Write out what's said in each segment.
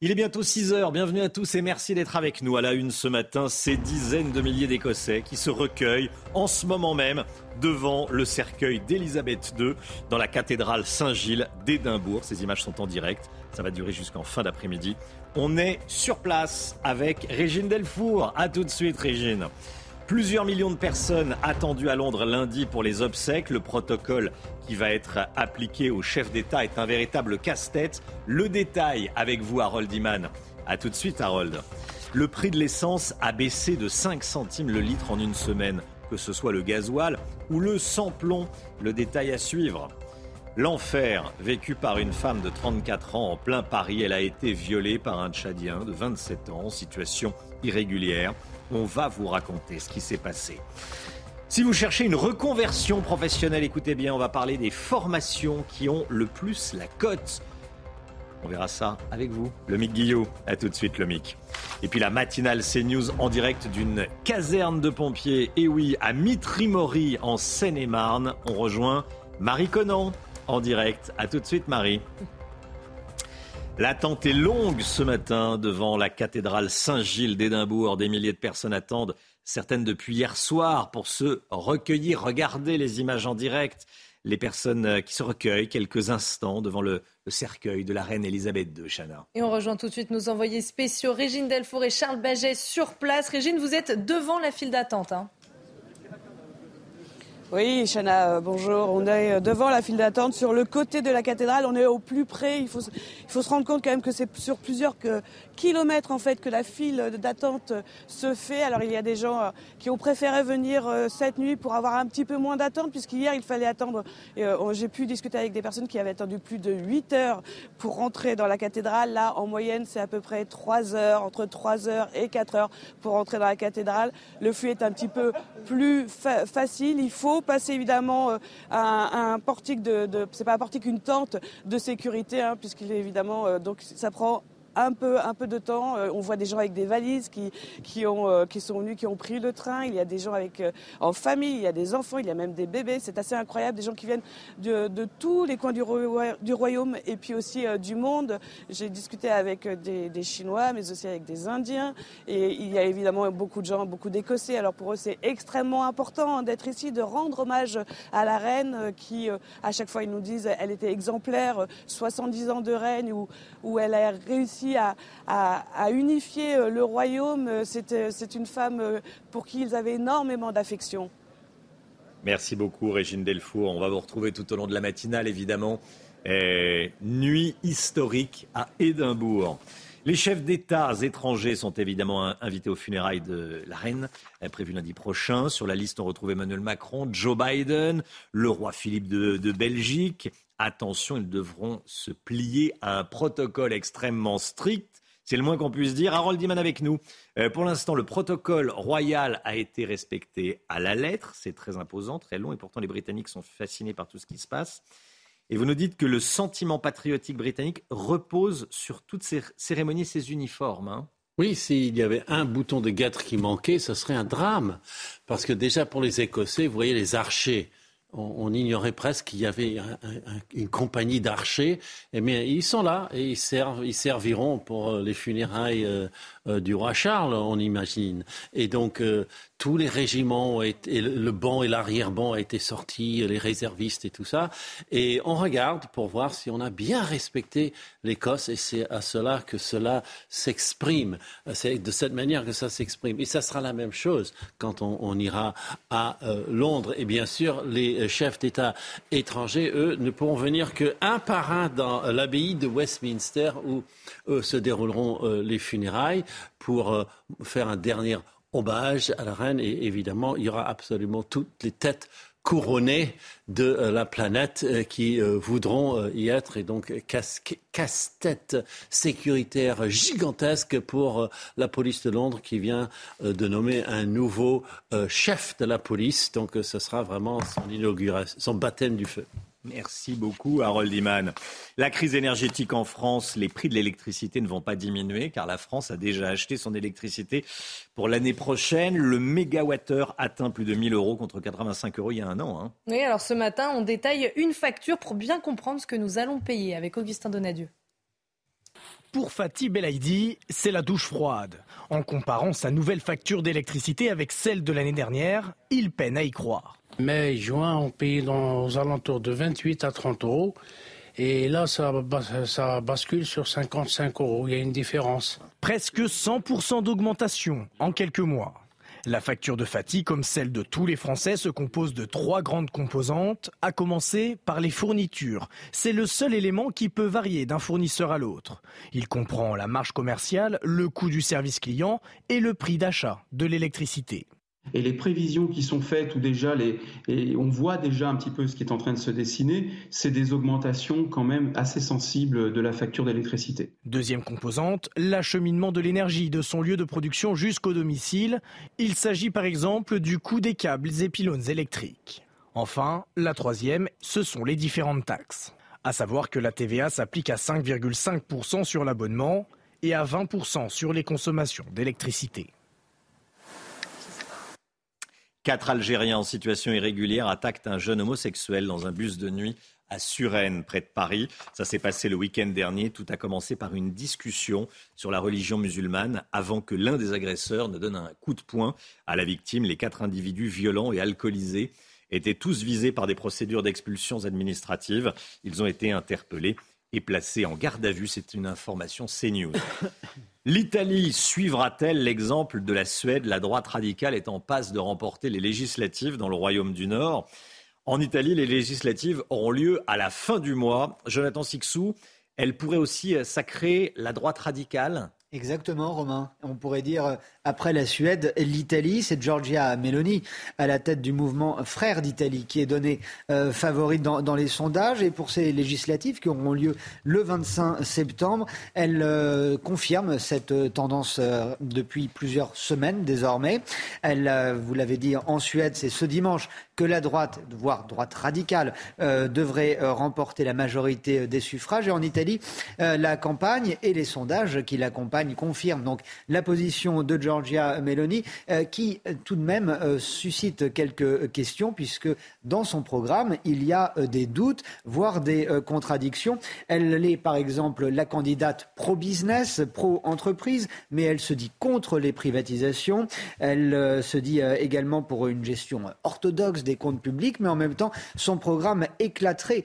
Il est bientôt 6 heures. Bienvenue à tous et merci d'être avec nous. À la une ce matin, ces dizaines de milliers d'Écossais qui se recueillent en ce moment même devant le cercueil d'Élisabeth II dans la cathédrale Saint-Gilles d'Édimbourg. Ces images sont en direct. Ça va durer jusqu'en fin d'après-midi. On est sur place avec Régine Delfour. À tout de suite, Régine. Plusieurs millions de personnes attendues à Londres lundi pour les obsèques. Le protocole qui va être appliqué au chef d'État est un véritable casse-tête. Le détail avec vous, Harold Iman. A tout de suite, Harold. Le prix de l'essence a baissé de 5 centimes le litre en une semaine, que ce soit le gasoil ou le sans-plomb. Le détail à suivre. L'enfer vécu par une femme de 34 ans en plein Paris. Elle a été violée par un Tchadien de 27 ans situation irrégulière. On va vous raconter ce qui s'est passé. Si vous cherchez une reconversion professionnelle, écoutez bien, on va parler des formations qui ont le plus la cote. On verra ça avec vous, le Mick Guillot. A tout de suite, le Mick. Et puis la matinale CNews en direct d'une caserne de pompiers. Et oui, à Mitry-Mory, en Seine-et-Marne, on rejoint Marie Conan en direct. A tout de suite, Marie. L'attente est longue ce matin devant la cathédrale Saint-Gilles d'Édimbourg. Des milliers de personnes attendent, certaines depuis hier soir, pour se recueillir. Regardez les images en direct. Les personnes qui se recueillent quelques instants devant le, le cercueil de la reine Elisabeth II, Chana. Et on rejoint tout de suite nos envoyés spéciaux, Régine Delfour et Charles Baget, sur place. Régine, vous êtes devant la file d'attente. Hein. Oui, Chana, euh, bonjour. On est euh, devant la file d'attente sur le côté de la cathédrale. On est au plus près. Il faut, se rendre compte quand même que c'est sur plusieurs kilomètres en fait que la file d'attente se fait. Alors il y a des gens euh, qui ont préféré venir cette nuit pour avoir un petit peu moins d'attente puisqu'hier il fallait attendre. J'ai pu discuter avec des personnes qui avaient attendu plus de 8 heures pour rentrer dans la cathédrale. Là, en moyenne, c'est à peu près 3 heures, entre 3 heures et 4 heures pour rentrer dans la cathédrale. Le flux est un petit peu plus fa facile. Il faut passer évidemment euh, un, un, portique de, de c'est pas un portique, une tente de sécurité, hein, puisqu'il est évidemment euh, donc ça prend un peu, un peu de temps. Euh, on voit des gens avec des valises qui, qui, ont, euh, qui sont venus, qui ont pris le train. Il y a des gens avec, euh, en famille, il y a des enfants, il y a même des bébés. C'est assez incroyable. Des gens qui viennent de, de tous les coins du, du, royaume et puis aussi du monde. J'ai discuté avec des, des, Chinois, mais aussi avec des Indiens. Et il y a évidemment beaucoup de gens, beaucoup d'Écossais. Alors pour eux, c'est extrêmement important d'être ici, de rendre hommage à la reine qui, à chaque fois, ils nous disent, elle était exemplaire, 70 ans de règne, où, où elle a réussi à, unifier euh, le royaume. Euh, euh, c'est une femme pour qui ils avaient énormément d'affection. Merci beaucoup, Régine Delfour. On va vous retrouver tout au long de la matinale, évidemment. nuit historique à Édimbourg. Les chefs d'État étrangers sont évidemment invités aux funérailles de la reine, prévues lundi prochain. Sur la liste, on retrouve Emmanuel Macron, Joe Biden, le roi Philippe de Belgique, attention, ils devront se plier à un protocole extrêmement strict. C'est le moins qu'on puisse dire. Harold Diman avec nous. Euh, pour l'instant, le protocole royal a été respecté à la lettre. C'est très imposant, très long, et pourtant les Britanniques sont fascinés par tout ce qui se passe. Et vous nous dites que le sentiment patriotique britannique repose sur toutes ces cérémonies, ces uniformes. Hein. Oui, s'il y avait un bouton de guêtre qui manquait, ce serait un drame. Parce que déjà pour les Écossais, vous voyez les archers on, ignorait presque qu'il y avait une compagnie d'archers. Mais ils sont là et ils, serviront pour euh, les funérailles euh, euh, du roi Charles, on imagine. Et donc, tous les régiments, ont été, le banc et l'arrière-banc ont été sortis, les réservistes et tout ça. Et on regarde pour voir si on a bien respecté l'Écosse et c'est à cela que cela s'exprime. C'est de cette manière que ça s'exprime. Et ça sera la même chose quand on, on ira à Londres. Et bien sûr, les chefs d'État étrangers, eux, ne pourront venir qu'un par un dans l'abbaye de Westminster où se dérouleront euh, les funérailles. Pour euh, faire un dernier hommage à la reine et évidemment, il y aura absolument toutes les têtes couronné de euh, la planète euh, qui euh, voudront y être. Et donc, casse-tête sécuritaire gigantesque pour la police de Londres qui vient de nommer un nouveau chef de la police. Donc, ce sera vraiment son inauguration, son baptême du feu. Merci beaucoup, Harold Iman. La crise énergétique en France, les prix de l'électricité ne vont pas diminuer car la France a déjà acheté son électricité pour l'année prochaine. Le mégawattheure atteint plus de 1000 euros contre 85 euros il y a un an. Hein. Oui, alors ce matin, on détaille une facture pour bien comprendre ce que nous allons payer avec Augustin Donadieu. Pour Fatih Belaïdi, c'est la douche froide. En comparant sa nouvelle facture d'électricité avec celle de l'année dernière, il peine à y croire. Mai juin, on paye dans, aux alentours de 28 à 30 euros. Et là, ça, ça bascule sur 55 euros. Il y a une différence. Presque 100% d'augmentation en quelques mois. La facture de fatigue, comme celle de tous les Français, se compose de trois grandes composantes, à commencer par les fournitures. C'est le seul élément qui peut varier d'un fournisseur à l'autre. Il comprend la marge commerciale, le coût du service client et le prix d'achat de l'électricité. Et les prévisions qui sont faites, ou déjà les, et on voit déjà un petit peu ce qui est en train de se dessiner, c'est des augmentations quand même assez sensibles de la facture d'électricité. Deuxième composante, l'acheminement de l'énergie de son lieu de production jusqu'au domicile. Il s'agit par exemple du coût des câbles et pylônes électriques. Enfin, la troisième, ce sont les différentes taxes. À savoir que la TVA s'applique à 5,5% sur l'abonnement et à 20% sur les consommations d'électricité. Quatre Algériens en situation irrégulière attaquent un jeune homosexuel dans un bus de nuit à Suresnes, près de Paris. Ça s'est passé le week-end dernier. Tout a commencé par une discussion sur la religion musulmane avant que l'un des agresseurs ne donne un coup de poing à la victime. Les quatre individus violents et alcoolisés étaient tous visés par des procédures d'expulsions administratives. Ils ont été interpellés et placés en garde à vue. C'est une information CNews. L'Italie suivra-t-elle l'exemple de la Suède? La droite radicale est en passe de remporter les législatives dans le Royaume du Nord. En Italie, les législatives auront lieu à la fin du mois. Jonathan Sixou, elle pourrait aussi sacrer la droite radicale? Exactement, Romain. On pourrait dire, euh, après la Suède, l'Italie, c'est Giorgia Meloni à la tête du mouvement Frères d'Italie qui est donné euh, favorite dans, les sondages. Et pour ces législatives qui auront lieu le 25 septembre, elle euh, confirme cette tendance depuis plusieurs semaines désormais. Elle, vous l'avez dit, en Suède, c'est ce dimanche que la droite, voire droite radicale, devrait remporter la majorité des suffrages. Et en Italie, la campagne et les sondages qui l'accompagnent confirme donc la position de Giorgia Meloni, euh, qui euh, tout de même euh, suscite quelques questions, puisque dans son programme, il y a des doutes, voire des contradictions. Elle est par exemple la candidate pro-business, pro-entreprise, mais elle se dit contre les privatisations. Elle se dit également pour une gestion orthodoxe des comptes publics, mais en même temps, son programme éclaterait,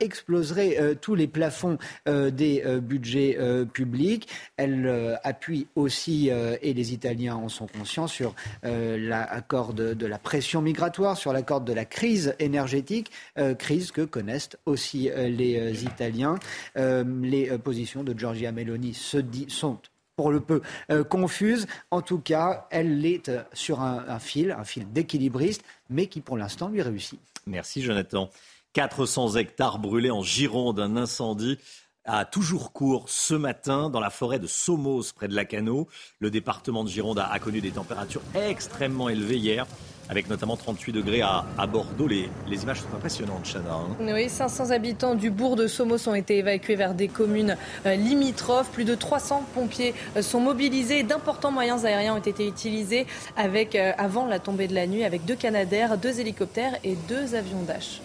exploserait tous les plafonds des budgets publics. Elle euh, appuie aussi, euh, et les Italiens en sont conscients, sur euh, l'accord de, la pression migratoire, sur l'accord de la crise énergétique, crise que connaissent aussi les Italiens. les positions de Giorgia Meloni se sont pour le peu confuses. En tout cas, elle est sur un, un fil, un fil d'équilibriste, mais qui pour l'instant lui réussit. Merci Jonathan. 400 hectares brûlés en Gironde, un incendie a toujours cours ce matin dans la forêt de Somos, près de Lacano. Le département de Gironde a, connu des températures extrêmement élevées hier, avec notamment 38 degrés à, Bordeaux. Les, images sont impressionnantes, Chana. Hein. Oui, 500 habitants du bourg de Somos ont été évacués vers des communes euh, limitrophes. Plus de 300 pompiers euh, sont mobilisés. D'importants moyens aériens ont été utilisés avec, euh, avant la tombée de la nuit avec deux Canadaires, deux hélicoptères et deux avions d'âge.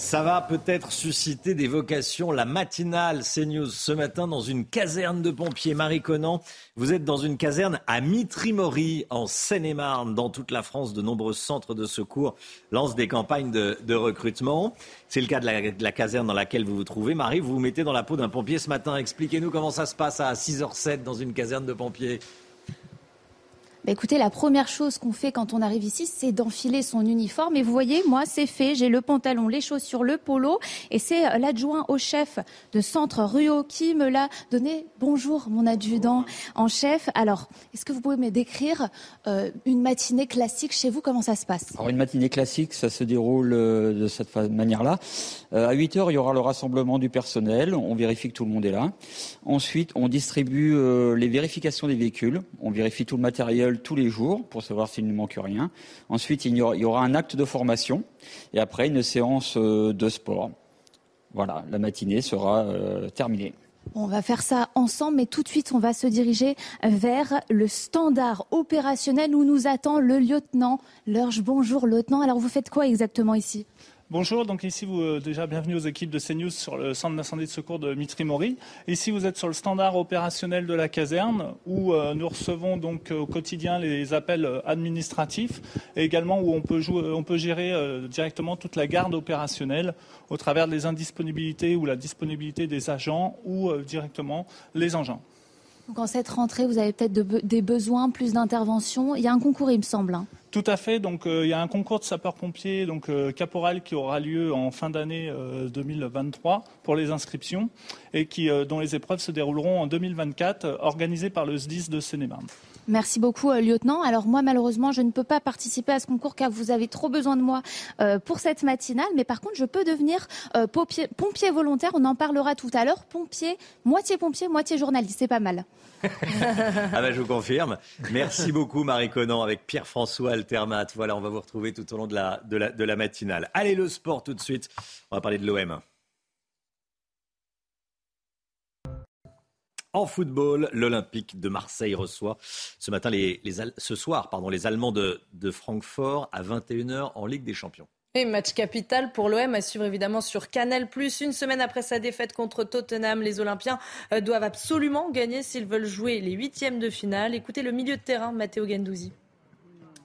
Ça va peut-être susciter des vocations. La matinale CNews ce matin dans une caserne de pompiers. Marie Conan, vous êtes dans une caserne à Mitry-Mory, en Seine-et-Marne. Dans toute la France, de nombreux centres de secours lancent des campagnes de, recrutement. C'est le cas de la, de la, caserne dans laquelle vous vous trouvez. Marie, vous vous mettez dans la peau d'un pompier ce matin. Expliquez-nous comment ça se passe à 6h07 dans une caserne de pompiers. Bah, écoutez, la première chose qu'on fait quand on arrive ici, c'est d'enfiler son uniforme. Et vous voyez, moi, c'est fait. J'ai le pantalon, les chaussures, le polo. Et c'est euh, l'adjoint au chef de centre Ruo qui me l'a donné. Bonjour, mon adjudant en chef. Alors, est-ce que vous pouvez me décrire euh, une matinée classique chez vous? Comment ça se passe? Alors, une matinée classique, ça se déroule euh, de cette manière-là. À 8 heures, il y aura le rassemblement du personnel. On vérifie que tout le monde est là. Ensuite, on distribue les vérifications des véhicules. On vérifie tout le matériel tous les jours pour savoir s'il ne manque rien. Ensuite, il y, aura, un acte de formation et après une séance euh, de sport. Voilà, la matinée sera euh, terminée. On va faire ça ensemble, mais tout de suite, on va se diriger vers le standard opérationnel où nous attend le lieutenant Lurge. Bonjour, lieutenant. Alors, vous faites quoi exactement ici? Bonjour, donc ici vous euh, déjà bienvenue aux équipes de CNews sur le centre d'incendie de secours de Mitry-Mori. Ici vous êtes sur le standard opérationnel de la caserne où euh, nous recevons donc au quotidien les appels euh, administratifs et également où on peut, jouer, on peut gérer directement toute la garde opérationnelle au travers des indisponibilités ou la disponibilité des agents ou directement les engins. Donc en cette rentrée, vous avez peut-être des besoins, plus d'interventions. Il y a un concours, il me semble. Hein. Tout à fait. Donc, euh, il y a un concours de sapeurs-pompiers, donc euh, caporal, qui aura lieu en fin d'année 2023 euh, pour les inscriptions et qui, dont les épreuves se dérouleront en 2024, organisées par le SDIS de seine Merci beaucoup, lieutenant. Alors moi, malheureusement, je ne peux pas participer à ce concours car vous avez trop besoin de moi pour cette matinale. Mais par contre, je peux devenir pompier, pompier volontaire. On en parlera tout à l'heure. Pompier, moitié pompier, moitié journaliste. C'est pas mal. ah ben, je vous confirme. Merci beaucoup Marie Conan avec Pierre-François Altermat. Voilà, on va vous retrouver tout au long de la, de, la, de la matinale. Allez, le sport tout de suite. On va parler de l'OM. En football, l'Olympique de Marseille reçoit ce, soir les Allemands de, de Francfort à 21h en Ligue des Champions. Et match capital pour l'OM à suivre évidemment sur Canal+. Une semaine après sa défaite contre Tottenham, les Olympiens euh, doivent absolument gagner s'ils veulent jouer les huitièmes de finale. Écoutez le milieu de terrain, Matteo Gendouzi.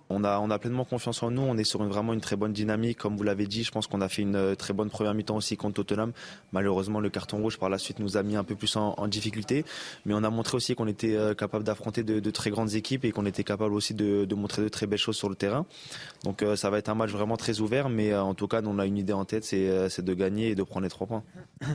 On a, pleinement confiance en nous. On est sur une, vraiment une très bonne dynamique. Comme vous l'avez dit, je pense qu'on a fait une euh, très bonne première mi-temps aussi contre Tottenham. Malheureusement, le carton rouge par la suite nous a mis un peu plus en, difficulté. Mais on a montré aussi qu'on était euh, capable d'affronter de, très grandes équipes et qu'on était capable aussi de, montrer de très belles choses sur le terrain. Donc euh, ça va être un match vraiment très ouvert. Mais en tout cas, on a une idée en tête, c'est de gagner et de prendre les trois points.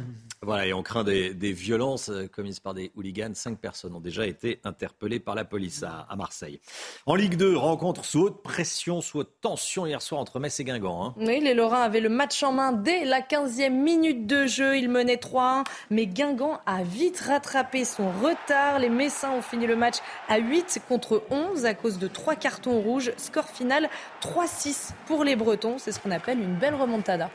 Voilà, et on craint des, violences commises par des hooligans. Cinq personnes ont déjà été interpellées par la police à, à Marseille. En Ligue 2, rencontre sous pression, sous haute tension hier soir entre Metz et Guingamp. Hein. Oui, les Lorrains avaient le match en main dès la 15e minute de jeu. Ils menaient 3-1, mais Guingamp a vite rattrapé son retard. Les Messins ont fini le match à 8 contre 11 à cause de trois cartons rouges. Score final 3-6 pour les Bretons. C'est ce qu'on appelle une belle remontada.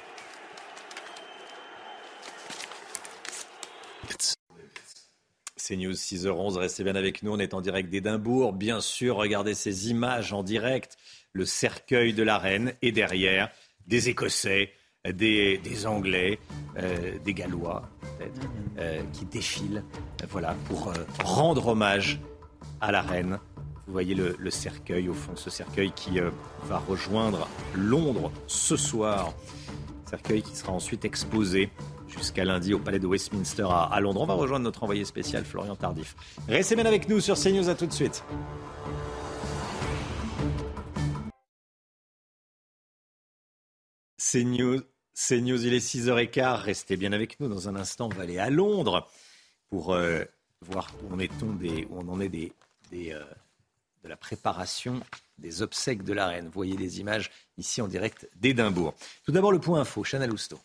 C'est News 6h11, restez bien avec nous, on est en direct d'Édimbourg. Bien sûr, regardez ces images en direct, le cercueil de la reine et derrière des Écossais, des, Anglais, euh, des Gallois peut-être, euh, qui défilent euh, voilà, pour rendre hommage à la reine. Vous voyez le, le cercueil au fond, ce cercueil qui va rejoindre Londres ce soir. Cercueil qui sera ensuite exposé jusqu'à lundi au Palais de Westminster à, Londres. On va rejoindre notre envoyé spécial Florian Tardif. Restez bien avec nous sur CNews, à tout de suite. CNews, CNews, il est 6h15. Restez bien avec nous. Dans un instant, on va aller à Londres pour euh, voir où on, est des, où on en est euh, de la préparation des obsèques de la reine. Vous voyez des images ici en direct d'Édimbourg. Tout d'abord, le point info, Chanel Housteau.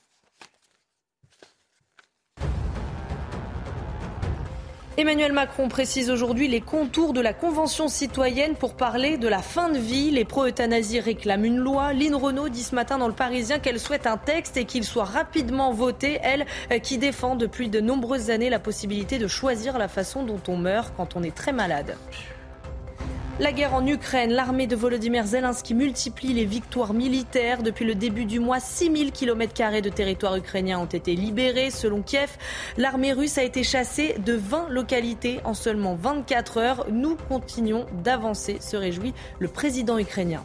Emmanuel Macron précise aujourd'hui les contours de la Convention citoyenne pour parler de la fin de vie. Les pro-euthanasie réclament une loi. Lynn Renault dit ce matin dans le Parisien qu'elle souhaite un texte et qu'il soit rapidement voté. Elle euh, qui défend depuis de nombreuses années la possibilité de choisir la façon dont on meurt quand on est très malade. La guerre en Ukraine, l'armée de Volodymyr Zelensky multiplie les victoires militaires. Depuis le début du mois, 6000 km de territoire ukrainien ont été libérés. Selon Kiev, l'armée russe a été chassée de 20 localités en seulement 24 heures. Nous continuons d'avancer, se réjouit le président ukrainien.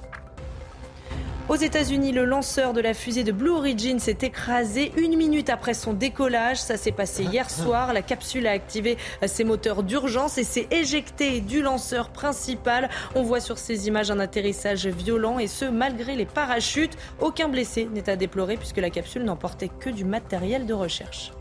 Aux États-Unis, le lanceur de la fusée de Blue Origin s'est écrasé une minute après son décollage. Ça s'est passé hier soir. La capsule a activé ses moteurs d'urgence et s'est éjectée du lanceur principal. On voit sur ces images un atterrissage violent et ce, malgré les parachutes. Aucun blessé n'est à déplorer puisque la capsule n'emportait que du matériel de recherche.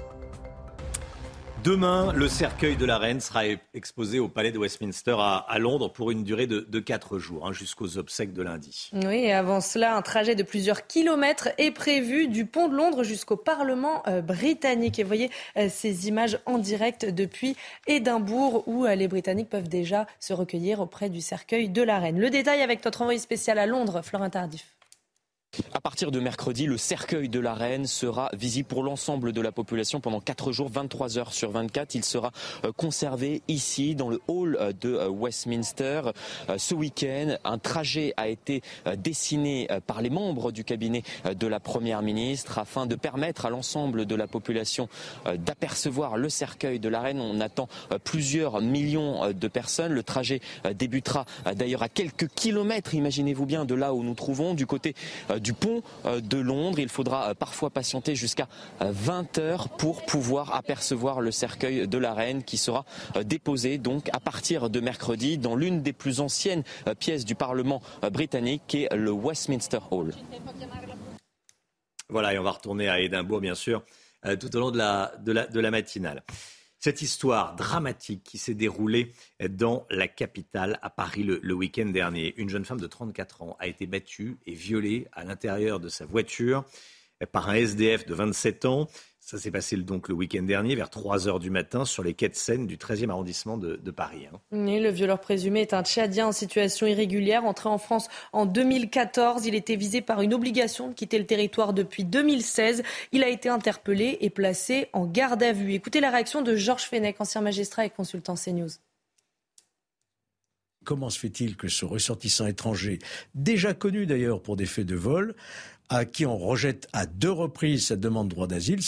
Demain, le cercueil de la reine sera exposé au palais de Westminster à, Londres pour une durée de, quatre jours, hein, jusqu'aux obsèques de lundi. Oui, et avant cela, un trajet de plusieurs kilomètres est prévu du pont de Londres jusqu'au Parlement euh, britannique. Et voyez euh, ces images en direct depuis Édimbourg, où euh, les Britanniques peuvent déjà se recueillir auprès du cercueil de la reine. Le détail avec notre envoyé spécial à Londres, Florin Tardif. À partir de mercredi, le cercueil de la reine sera visible pour l'ensemble de la population pendant 4 jours, 23 heures sur 24. Il sera euh, conservé ici, dans le hall euh, de euh, Westminster. Ce week-end, un trajet a été dessiné par les membres du cabinet de la Première ministre afin de permettre à l'ensemble de la population d'apercevoir le cercueil de la reine. On attend plusieurs millions de personnes. Le trajet débutera d'ailleurs à quelques kilomètres, imaginez-vous bien, de là où nous trouvons, du côté du pont euh, de Londres. Il faudra euh, parfois patienter jusqu'à 20 euh, heures pour pouvoir apercevoir le cercueil de la reine qui sera déposé donc à partir de mercredi dans l'une des plus anciennes pièces du Parlement britannique qui est le Westminster Hall. Voilà, et on va retourner à Édimbourg, bien sûr, tout au long de la, de la matinale. Cette histoire dramatique qui s'est déroulée dans la capitale, à Paris, le, week-end dernier. Une jeune femme de 34 ans a été battue et violée à l'intérieur de sa voiture par un SDF de 27 ans. Ça s'est passé donc le week-end dernier, vers 3 heures du matin, sur les quais de Seine du 13e arrondissement de, Paris. Hein. le violeur présumé est un Tchadien en situation irrégulière, entré en France en 2014. Il était visé par une obligation de quitter le territoire depuis 2016. Il a été interpellé et placé en garde à vue. Écoutez la réaction de Georges Fenech, ancien magistrat et consultant CNews. Comment se fait-il que ce ressortissant étranger, déjà connu d'ailleurs pour des faits de vol, à qui on rejette à deux reprises sa demande de droit d'asile,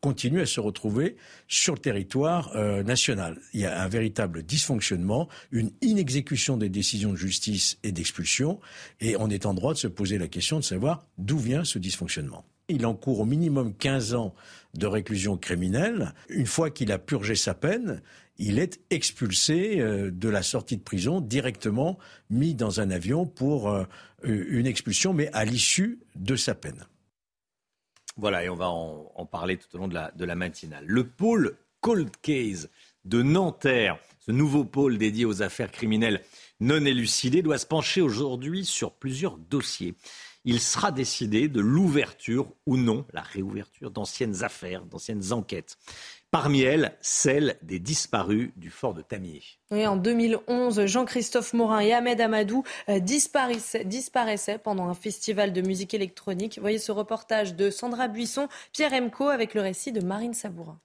continue à se retrouver sur le territoire euh, national. Il y a un véritable dysfonctionnement, une inexécution des décisions de justice et d'expulsion, et on est en droit de se poser la question de savoir d'où vient ce dysfonctionnement. Il encourt au minimum 15 ans de réclusion criminelle. Une fois qu'il a purgé sa peine, il est expulsé euh, de la sortie de prison, directement mis dans un avion pour euh, une expulsion, mais à l'issue de sa peine. Voilà, et on va en, parler tout au long de la, de la matinale. Le pôle Cold Case de Nanterre, ce nouveau pôle dédié aux affaires criminelles non élucidées, doit se pencher aujourd'hui sur plusieurs dossiers. Il sera décidé de l'ouverture ou non, la réouverture d'anciennes affaires, d'anciennes enquêtes. Parmi elles, celle des disparus du fort de Tamier. Oui, en 2011, Jean-Christophe Morin et Ahmed Amadou euh, disparaissaient, pendant un festival de musique électronique. Voyez ce reportage de Sandra Buisson, Pierre Emco avec le récit de Marine Sabourin.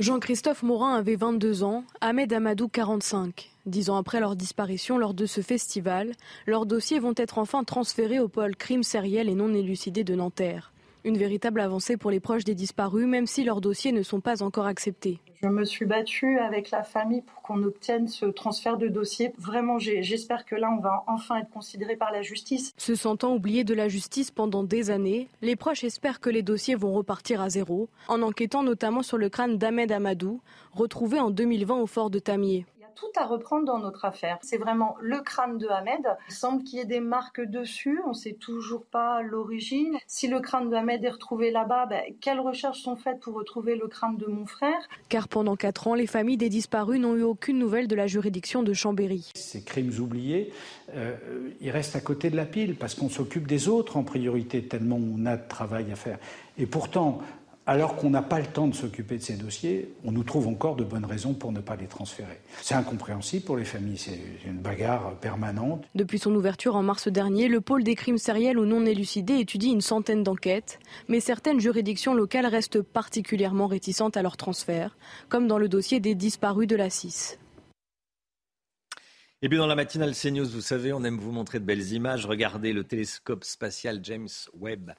Jean-Christophe Morin avait 22 ans, Ahmed Amadou 45. Dix ans après leur disparition lors de ce festival, leurs dossiers vont être enfin transférés au pôle crime sériel et non élucidé de Nanterre. Une véritable avancée pour les proches des disparus, même si leurs dossiers ne sont pas encore acceptés. Je me suis battue avec la famille pour qu'on obtienne ce transfert de dossier. Vraiment, j'espère que là, on va enfin être considéré par la justice. Se sentant oubliés de la justice pendant des années, les proches espèrent que les dossiers vont repartir à zéro, en enquêtant notamment sur le crâne d'Ahmed Amadou, retrouvé en 2020 au fort de Tamier tout à reprendre dans notre affaire. C'est vraiment le crâne de Ahmed. Il semble qu'il y ait des marques dessus. On ne sait toujours pas l'origine. Si le crâne de Ahmed est retrouvé là-bas, ben, quelles recherches sont faites pour retrouver le crâne de mon frère? Car pendant quatre ans, les familles des disparus n'ont eu aucune nouvelle de la juridiction de Chambéry. Ces crimes oubliés, euh, ils restent à côté de la pile parce qu'on s'occupe des autres en priorité, tellement on a de travail à faire. Et pourtant, alors qu'on n'a pas le temps de s'occuper de ces dossiers, on nous trouve encore de bonnes raisons pour ne pas les transférer. C'est incompréhensible pour les familles, c'est une bagarre permanente. Depuis son ouverture en mars dernier, le pôle des crimes sériels ou non élucidés étudie une centaine d'enquêtes, mais certaines juridictions locales restent particulièrement réticentes à leur transfert, comme dans le dossier des disparus de la 6. Et bien dans la matinale CNews, vous savez, on aime vous montrer de belles images. Regardez le télescope spatial James Webb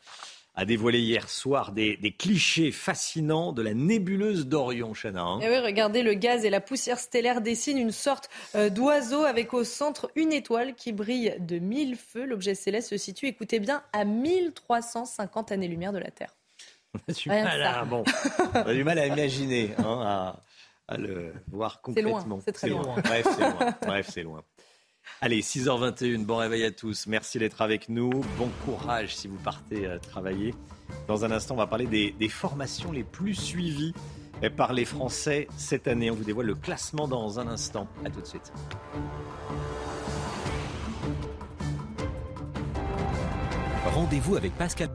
a dévoilé hier soir des, clichés fascinants de la nébuleuse d'Orion, Chana. Hein. Eh oui, regardez, le gaz et la poussière stellaire dessinent une sorte euh, d'oiseau avec au centre une étoile qui brille de mille feux. L'objet céleste se situe, écoutez bien, à 1350 années-lumière de la Terre. On a du, mal à, bon, on a du mal à imaginer, hein, à, le voir complètement. C'est très loin. Bref, c'est loin. Bref, c'est loin. Allez, 6h21, bon réveil à tous. Merci d'être avec nous. Bon courage si vous partez euh, travailler. Dans un instant, on va parler des, formations les plus suivies euh, par les Français cette année. On vous dévoile le classement dans un instant. À tout de suite. Rendez-vous avec Pascal.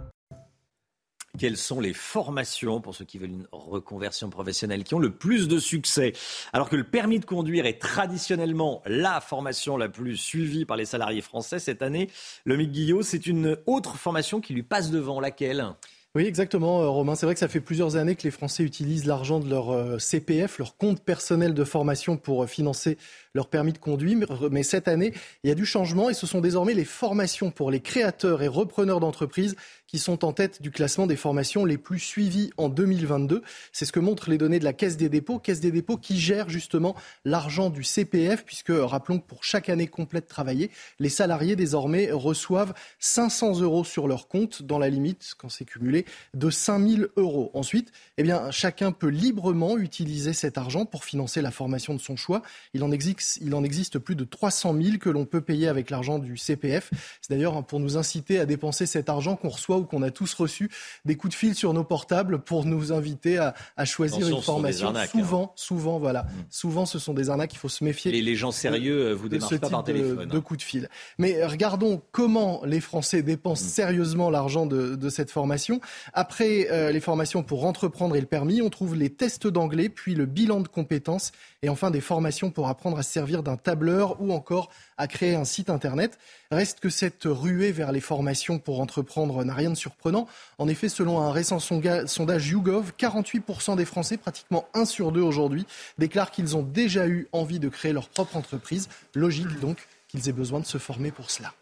Quelles sont les formations pour ceux qui veulent une reconversion professionnelle qui ont le plus de succès Alors que le permis de conduire est traditionnellement la formation la plus suivie par les salariés français cette année, le Guillot, c'est une autre formation qui lui passe devant. Laquelle? Oui, exactement, euh, Romain. C'est vrai que ça fait plusieurs années que les Français utilisent l'argent de leur euh, CPF, leur compte personnel de formation, pour euh, financer leur permis de conduire. Mais cette année, il y a du changement et ce sont désormais les formations pour les créateurs et repreneurs d'entreprises qui sont en tête du classement des formations les plus suivies en 2022. C'est ce que montrent les données de la Caisse des dépôts. Caisse des dépôts qui gère justement l'argent du CPF, puisque rappelons que pour chaque année complète travaillée, les salariés désormais reçoivent 500 euros sur leur compte, dans la limite, quand c'est cumulé, de 5000 euros. Ensuite, eh bien, chacun peut librement utiliser cet argent pour financer la formation de son choix. Il en existe, il en existe plus de 300 000 que l'on peut payer avec l'argent du CPF. C'est d'ailleurs pour nous inciter à dépenser cet argent qu'on reçoit qu'on a tous reçu des coups de fil sur nos portables pour nous inviter à, choisir une formation. Hein. souvent, souvent, voilà. Mm. Souvent, ce sont des arnaques. Il faut se méfier. Et les gens sérieux euh, vous démarchent pas par téléphone. De, de, coups de fil. Mais regardons comment les Français dépensent mm. sérieusement l'argent de, cette formation. Après euh, les formations pour entreprendre et le permis, on trouve les tests d'anglais, puis le bilan de compétences et enfin des formations pour apprendre à servir d'un tableur ou encore à créer un site internet. Reste que cette ruée vers les formations pour entreprendre n'a rien de surprenant. En effet, selon un récent sondage YouGov, 48% des Français, pratiquement 1 sur 2 aujourd'hui, déclarent qu'ils ont déjà eu envie de créer leur propre entreprise. Logique donc qu'ils aient besoin de se former pour cela.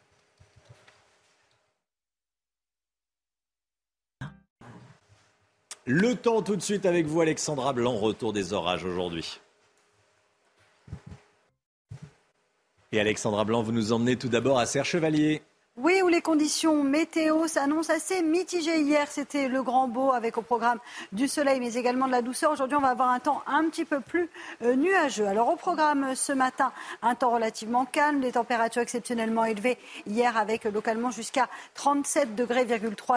Le temps tout de suite avec vous, Alexandra Blanc, retour des orages aujourd'hui. Et Alexandra Blanc, vous nous emmenez tout d'abord à Serre Chevalier. Oui, où les conditions météo s'annoncent assez mitigées. Hier, c'était le grand beau avec au programme du soleil, mais également de la douceur. Aujourd'hui, on va avoir un temps un petit peu plus euh, nuageux. Alors, au programme ce matin, un temps relativement calme, des températures exceptionnellement élevées hier avec localement jusqu'à 37 degrés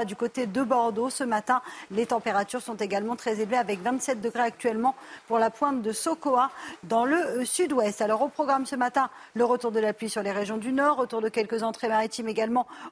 du côté de Bordeaux. Ce matin, les températures sont également très élevées avec 27 degrés actuellement pour la pointe de Sokoa dans le euh, sud-ouest. Alors, au programme ce matin, le retour de la pluie sur les régions du nord, retour de quelques entrées maritimes également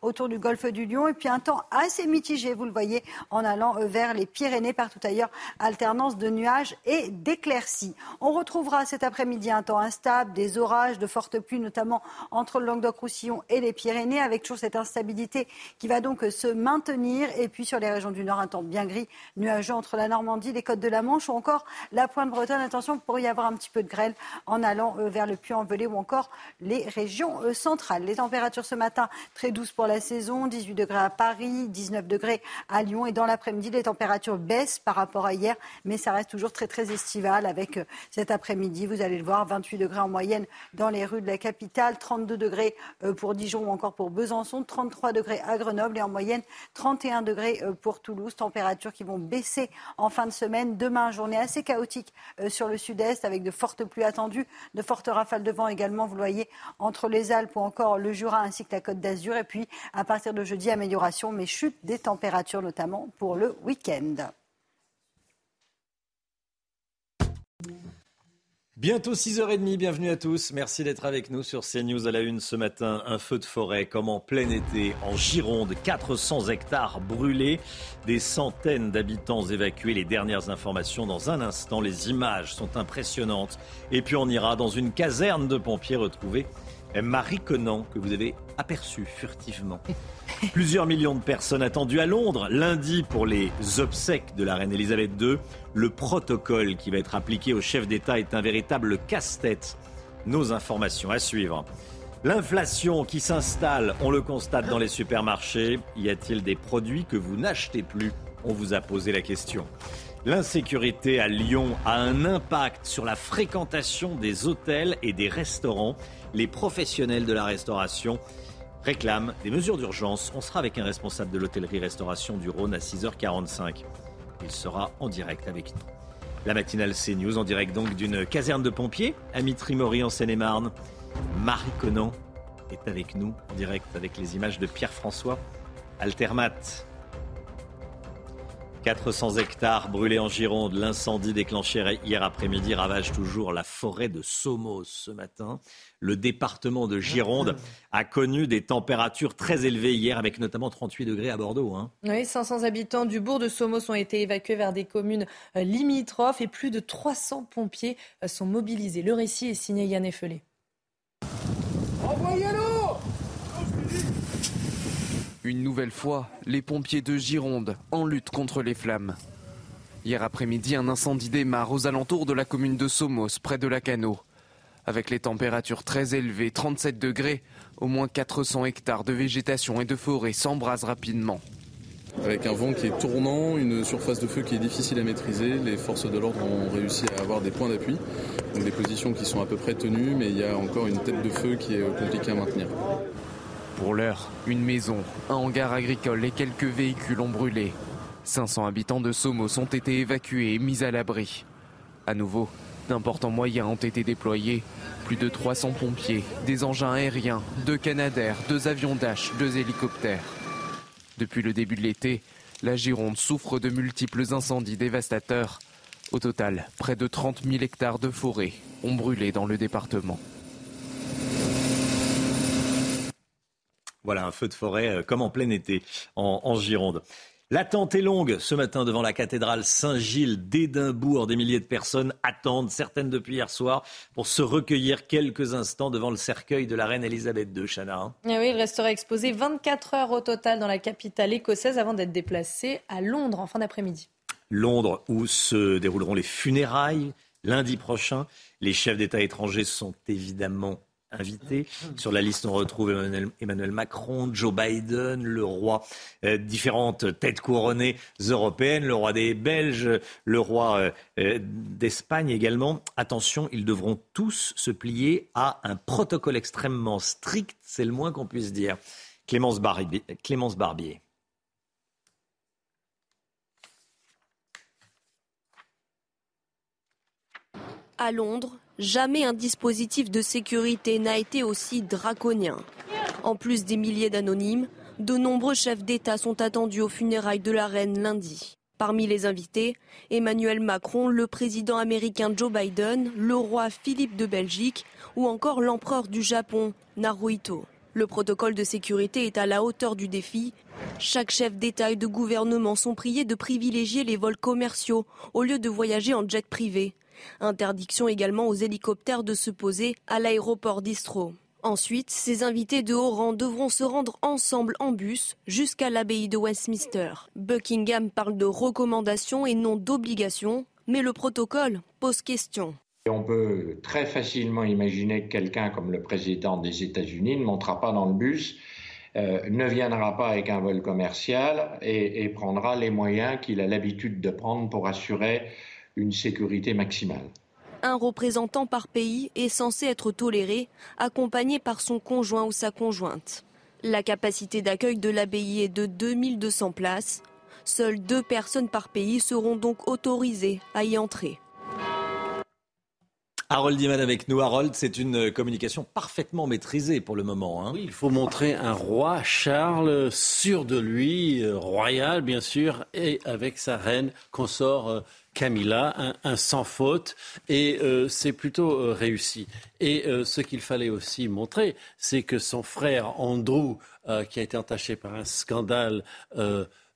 autour du golfe du Lion. Et puis un temps assez mitigé, vous le voyez, en allant euh, vers les Pyrénées, partout ailleurs, alternance de nuages et d'éclaircies. On retrouvera cet après-midi un temps instable, des orages, de fortes pluies, notamment entre le Languedoc-Roussillon et les Pyrénées, avec toujours cette instabilité qui va donc se maintenir. Et puis sur les régions du Nord, un temps bien gris, nuageux entre la Normandie, les côtes de la Manche ou encore la pointe bretonne. Attention, il pourrait y avoir un petit peu de grêle en allant euh, vers le Puy-en-Velay ou encore les régions euh, centrales. Les températures ce matin très douce pour la saison, 18 degrés à Paris, 19 degrés à Lyon. Et dans l'après-midi, les températures baissent par rapport à hier, mais ça reste toujours très très estival avec euh, cet après-midi, vous allez le voir, 28 degrés en moyenne dans les rues de la capitale, 32 degrés euh, pour Dijon ou encore pour Besançon, 33 degrés à Grenoble et en moyenne 31 degrés euh, pour Toulouse. Températures qui vont baisser en fin de semaine. Demain, journée assez chaotique sur le sud-est avec de fortes pluies attendues, de fortes rafales de vent également, vous le voyez, entre les Alpes ou encore le Jura ainsi que la Côte d'Azur. Et puis, à partir de jeudi, amélioration, mais chute des températures, notamment pour le week-end. Bientôt 6h30, bienvenue à tous. Merci d'être avec nous sur CNews à la une ce matin. Un feu de forêt comme en plein été en Gironde, 400 hectares brûlés, des centaines d'habitants évacués. Les dernières informations dans un instant, les images sont impressionnantes. Et puis on ira dans une caserne de pompiers retrouvée Marie Conan, que vous avez aperçu furtivement. Plusieurs millions de personnes attendues à Londres lundi pour les obsèques de la reine Elisabeth II. Le protocole qui va être appliqué au chef d'État est un véritable casse-tête. Nos informations à suivre. L'inflation qui s'installe, on le constate dans les supermarchés. Y a-t-il des produits que vous n'achetez plus? On vous a posé la question. L'insécurité à Lyon a un impact sur la fréquentation des hôtels et des restaurants. Les professionnels de la restauration réclament des mesures d'urgence. On sera avec un responsable de l'hôtellerie-restauration du Rhône à 6h45. Il sera en direct avec nous. La matinale CNews en direct donc d'une caserne de pompiers à Mitry-Maury en Seine-et-Marne. Marie Conan est avec nous en direct avec les images de Pierre-François Altermat. 400 hectares brûlés en Gironde. L'incendie déclenché hier après-midi ravage toujours la forêt de Somos ce matin. Le département de Gironde a connu des températures très élevées hier, avec notamment 38 degrés à Bordeaux. Hein. Oui, 500 habitants du bourg de Somos ont été évacués vers des communes euh, limitrophes et plus de 300 pompiers euh, sont mobilisés. Le récit est signé Yann Effelé. Une nouvelle fois, les pompiers de Gironde en lutte contre les flammes. Hier après-midi, un incendie démarre aux alentours de la commune de Somos, près de la Cano. Avec les températures très élevées, 37 degrés, au moins 400 hectares de végétation et de forêt s'embrasent rapidement. Avec un vent qui est tournant, une surface de feu qui est difficile à maîtriser, les forces de l'ordre ont réussi à avoir des points d'appui, donc des positions qui sont à peu près tenues, mais il y a encore une tête de feu qui est compliquée à maintenir. Pour l'heure, une maison, un hangar agricole et quelques véhicules ont brûlé. 500 habitants de Somos ont été évacués et mis à l'abri. À nouveau, d'importants moyens ont été déployés. Plus de 300 pompiers, des engins aériens, deux canadaires, deux avions Dash, deux hélicoptères. Depuis le début de l'été, la Gironde souffre de multiples incendies dévastateurs. Au total, près de 30 000 hectares de forêt ont brûlé dans le département. Voilà un feu de forêt euh, comme en plein été en, Gironde. L'attente est longue ce matin devant la cathédrale Saint-Gilles d'Édimbourg. Des milliers de personnes attendent, certaines depuis hier soir, pour se recueillir quelques instants devant le cercueil de la reine Elisabeth II, Chana. Hein. Eh oui, il restera exposé 24 heures au total dans la capitale écossaise avant d'être déplacé à Londres en fin d'après-midi. Londres, où se dérouleront les funérailles lundi prochain. Les chefs d'État étrangers sont évidemment invités. Sur la liste, on retrouve Emmanuel, Macron, Joe Biden, le roi, euh, différentes têtes couronnées européennes, le roi des Belges, le roi euh, d'Espagne également. Attention, ils devront tous se plier à un protocole extrêmement strict, c'est le moins qu'on puisse dire. Clémence. Clémence Barbier. À Londres, Jamais un dispositif de sécurité n'a été aussi draconien. En plus des milliers d'anonymes, de nombreux chefs d'État sont attendus aux funérailles de la reine lundi. Parmi les invités, Emmanuel Macron, le président américain Joe Biden, le roi Philippe de Belgique ou encore l'empereur du Japon, Naruhito. Le protocole de sécurité est à la hauteur du défi. Chaque chef d'État et de gouvernement sont priés de privilégier les vols commerciaux au lieu de voyager en jet privé. Interdiction également aux hélicoptères de se poser à l'aéroport d'Istro. Ensuite, ces invités de haut rang devront se rendre ensemble en bus jusqu'à l'abbaye de Westminster. Buckingham parle de recommandations et non d'obligations, mais le protocole pose question. On peut très facilement imaginer que quelqu'un comme le président des États-Unis ne montera pas dans le bus, euh, ne viendra pas avec un vol commercial et prendra les moyens qu'il a l'habitude de prendre pour assurer une sécurité maximale. Un représentant par pays est censé être toléré, accompagné par son conjoint ou sa conjointe. La capacité d'accueil de l'abbaye est de 2200 places. Seules deux personnes par pays seront donc autorisées à y entrer. Harold Diman avec nous. Harold, c'est une communication parfaitement maîtrisée pour le moment. Hein. Oui, il faut montrer un roi Charles sûr de lui, euh, royal bien sûr, et avec sa reine consort euh, Camilla, un, sans faute, et euh, c'est plutôt réussi. Et ce qu'il fallait aussi montrer, c'est que son frère Andrew, qui a été entaché par un scandale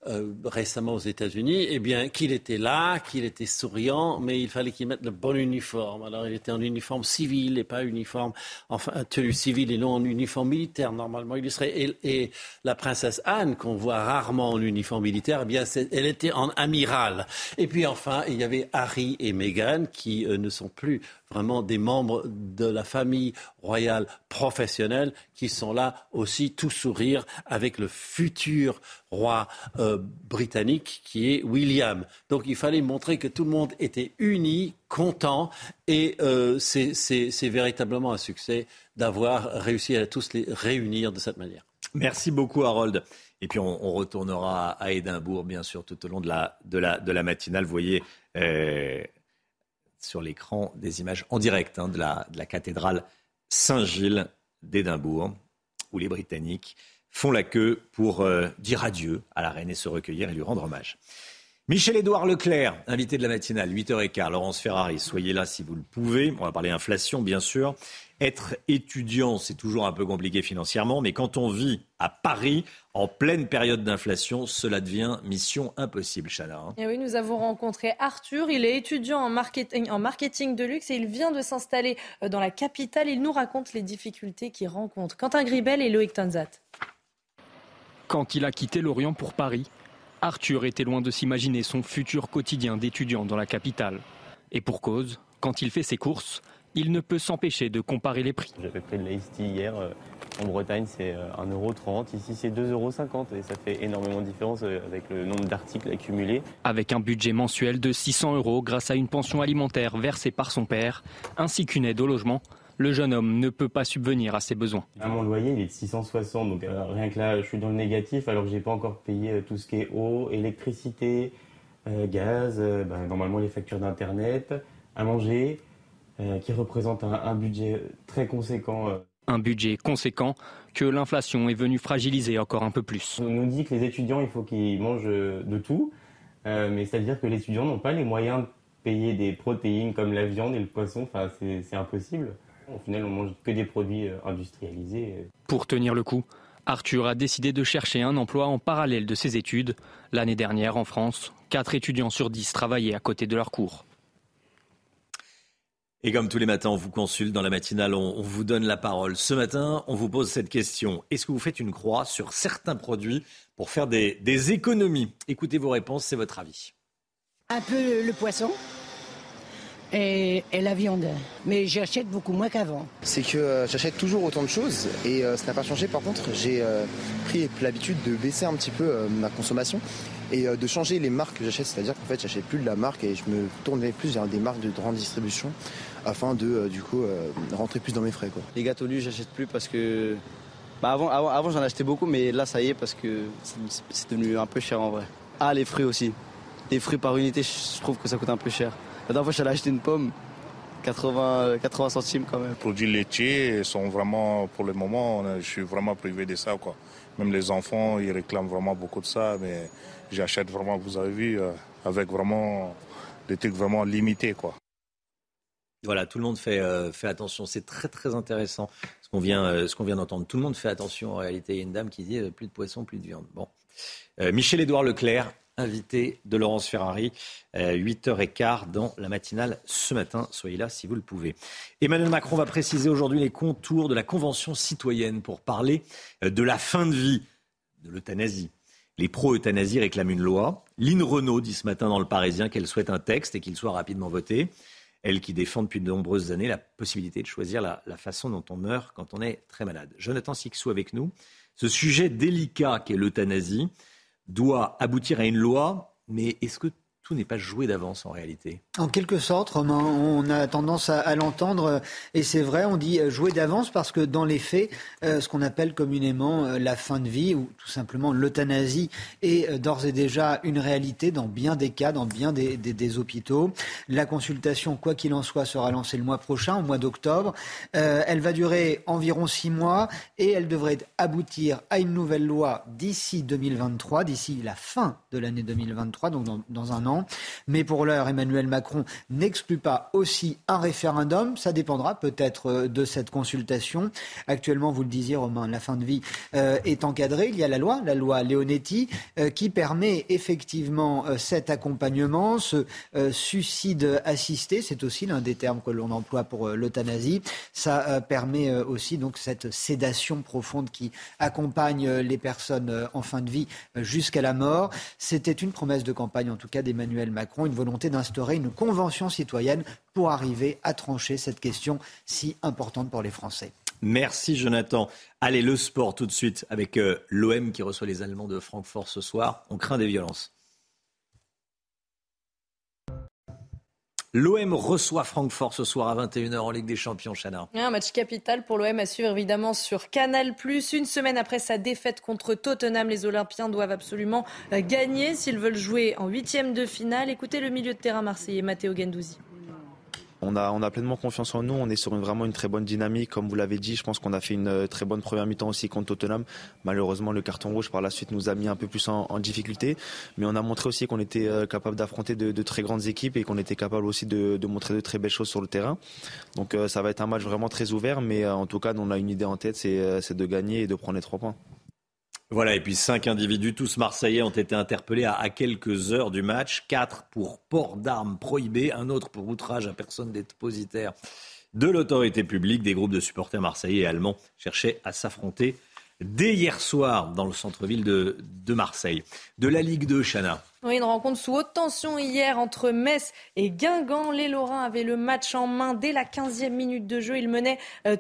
euh, récemment aux États-Unis, eh bien, qu'il était là, qu'il était souriant, mais il fallait qu'il mette le bon uniforme. Alors, il était en uniforme civil et pas uniforme, enfin, tenue civile et non en uniforme militaire. Normalement, il serait. Et, la princesse Anne, qu'on voit rarement en uniforme militaire, eh bien, elle était en amiral. Et puis, enfin, il y avait Harry et Meghan qui euh, ne sont plus vraiment des membres de la famille royale professionnelle qui sont là aussi tout sourire avec le futur roi euh, britannique qui est William. Donc il fallait montrer que tout le monde était uni, content et euh, c'est véritablement un succès d'avoir réussi à tous les réunir de cette manière. Merci beaucoup Harold. Et puis on, retournera à Édimbourg, bien sûr, tout au long de la, matinale. Vous voyez, euh, sur l'écran des images en direct hein, de, la, cathédrale Saint-Gilles d'Édimbourg, où les Britanniques font la queue pour euh, dire adieu à la reine et se recueillir et lui rendre hommage. Michel-Édouard Leclerc, invité de la matinale, 8h15. Laurence Ferrari, soyez là si vous le pouvez. On va parler inflation, bien sûr. Être étudiant, c'est toujours un peu compliqué financièrement, mais quand on vit à Paris, en pleine période d'inflation, cela devient mission impossible, Chana. Hein. Et oui, nous avons rencontré Arthur. Il est étudiant en marketing, en marketing de luxe et il vient de s'installer euh, dans la capitale. Il nous raconte les difficultés qu'il rencontre. Quentin Gribel et Loïc Tanzat. Quand il a quitté Lorient pour Paris, Arthur était loin de s'imaginer son futur quotidien d'étudiant dans la capitale. Et pour cause, quand il fait ses courses, il ne peut s'empêcher de comparer les prix. J'avais pris de l'Ice hier. Euh, en Bretagne, c'est 1,30€. Euh, Ici, c'est 2,50€ et ça fait énormément de différence euh, avec le nombre d'articles accumulés. Avec un budget mensuel de 600 euros grâce à une pension alimentaire versée par son père, ainsi qu'une aide au logement, le jeune homme ne peut pas subvenir à ses besoins. mon loyer, il est de 660, donc rien que là, je suis dans le négatif alors que j'ai pas encore payé tout ce qui est eau, électricité, gaz, ben, normalement les factures d'internet, à manger. Euh, qui représente un, budget très conséquent. Euh. Un budget conséquent que l'inflation est venue fragiliser encore un peu plus. On nous dit que les étudiants, il faut qu'ils mangent de tout, euh, mais c'est-à-dire que les étudiants n'ont pas les moyens de payer des protéines comme la viande et le poisson, enfin, c'est impossible. Au final, on mange que des produits industrialisés. Pour tenir le coup, Arthur a décidé de chercher un emploi en parallèle de ses études. L'année dernière, en France, 4 étudiants sur 10 travaillaient à côté de leur cours. Et comme tous les matins, on vous consulte dans la matinale, on, vous donne la parole. Ce matin, on vous pose cette question. Est-ce que vous faites une croix sur certains produits pour faire des, économies? Écoutez vos réponses, c'est votre avis. Un peu le, poisson. Et, la viande. Mais j'achète beaucoup moins qu'avant. C'est que euh, j'achète toujours autant de choses et euh, ça n'a pas changé. Par contre, j'ai euh, pris l'habitude de baisser un petit peu ma consommation et de changer les marques que j'achète. C'est-à-dire qu'en fait, j'achète plus de la marque et je me tournais plus vers des marques de grande distribution afin de euh, du coup euh, rentrer plus dans mes frais. Quoi. Les gâteaux lus, j'achète plus parce que bah, avant, avant, j'en achetais beaucoup, mais là ça y est parce que c'est devenu un peu cher en vrai. Ah, les fruits aussi. Les fruits par unité, je trouve que ça coûte un peu cher. La dernière fois, j'allais acheter une pomme, 80, 80 centimes quand même. Les produits laitiers sont vraiment, pour le moment, je suis vraiment privé de ça. Quoi. Même les enfants, ils réclament vraiment beaucoup de ça, mais j'achète vraiment, vous avez vu, euh, avec vraiment des trucs vraiment limités. Quoi. Voilà, tout le monde fait, euh, fait attention. C'est très très intéressant ce qu'on vient, euh, ce qu'on vient d'entendre. Tout le monde fait attention en réalité. Il y a une dame qui dit euh, plus de poisson, plus de viande. Bon. Michel-Édouard Leclerc, invité de Laurence Ferrari, 8h15 dans la matinale ce matin. Soyez là si vous le pouvez. Emmanuel Macron va préciser aujourd'hui les contours de la Convention citoyenne pour parler de la fin de vie, de l'euthanasie. Les pro-euthanasie réclament une loi. Lynn Renault dit ce matin dans Le Parisien qu'elle souhaite un texte et qu'il soit rapidement voté elle qui défend depuis de nombreuses années la possibilité de choisir la, façon dont on meurt quand on est très malade. Jonathan Sixou avec nous. Ce sujet délicat qu'est l'euthanasie doit aboutir à une loi, mais est-ce que tout n'est pas joué d'avance en réalité. En quelque sorte, Romain, on a tendance à, l'entendre, et c'est vrai, on dit jouer d'avance parce que dans les faits, euh, ce qu'on appelle communément euh, la fin de vie ou tout simplement l'euthanasie est euh, d'ores et déjà une réalité dans bien des cas, dans bien des, hôpitaux. La consultation, quoi qu'il en soit, sera lancée le mois prochain, au mois d'octobre. elle va durer environ six mois et elle devrait aboutir à une nouvelle loi d'ici 2023, d'ici la fin de l'année 2023, donc dans un an Mais pour l'heure, Emmanuel Macron n'exclut pas aussi un référendum. Ça dépendra peut-être euh, de cette consultation. Actuellement, vous le disiez, Romain, la fin de vie euh, est encadrée. Il y a la loi, la loi Leonetti, euh, qui permet effectivement cet accompagnement, ce suicide assisté. C'est aussi l'un des termes que l'on emploie pour l'euthanasie. Ça permet aussi donc cette sédation profonde qui accompagne les personnes en fin de vie jusqu'à la mort. C'était une promesse de campagne, en tout cas, d'Emmanuel Macron, une volonté d'instaurer une convention citoyenne pour arriver à trancher cette question si importante pour les Français. Merci Jonathan. Allez, le sport tout de suite avec euh, l'OM qui reçoit les Allemands de Francfort ce soir. On craint des violences. L'OM reçoit Francfort ce soir à 21h en Ligue des Champions, Chana. Un match capital pour l'OM à suivre évidemment sur Canal+. Une semaine après sa défaite contre Tottenham, les Olympiens doivent absolument euh, gagner s'ils veulent jouer en huitième de finale. Écoutez le milieu de terrain marseillais, Matteo Gendouzi. On a, pleinement confiance en nous. On est sur une, vraiment une très bonne dynamique. Comme vous l'avez dit, je pense qu'on a fait une euh, très bonne première mi-temps aussi contre Tottenham. Malheureusement, le carton rouge par la suite nous a mis un peu plus en, difficulté. Mais on a montré aussi qu'on était euh, capable d'affronter de, très grandes équipes et qu'on était capable aussi de, montrer de très belles choses sur le terrain. Donc euh, ça va être un match vraiment très ouvert. Mais en tout cas, on a une idée en tête, c'est de gagner et de prendre les trois points. Voilà, et puis cinq individus, tous marseillais, ont été interpellés à, quelques heures du match. Quatre pour port d'armes prohibé, un autre pour outrage à personne dépositaire de l'autorité publique. Des groupes de supporters marseillais et allemands cherchaient à s'affronter dès hier soir dans le centre-ville de, Marseille. De la Ligue 2, Chana. Oui, une rencontre sous haute tension hier entre Metz et Guingamp. Les Lorrains avaient le match en main dès la 15e minute de jeu. Ils menaient 3-1,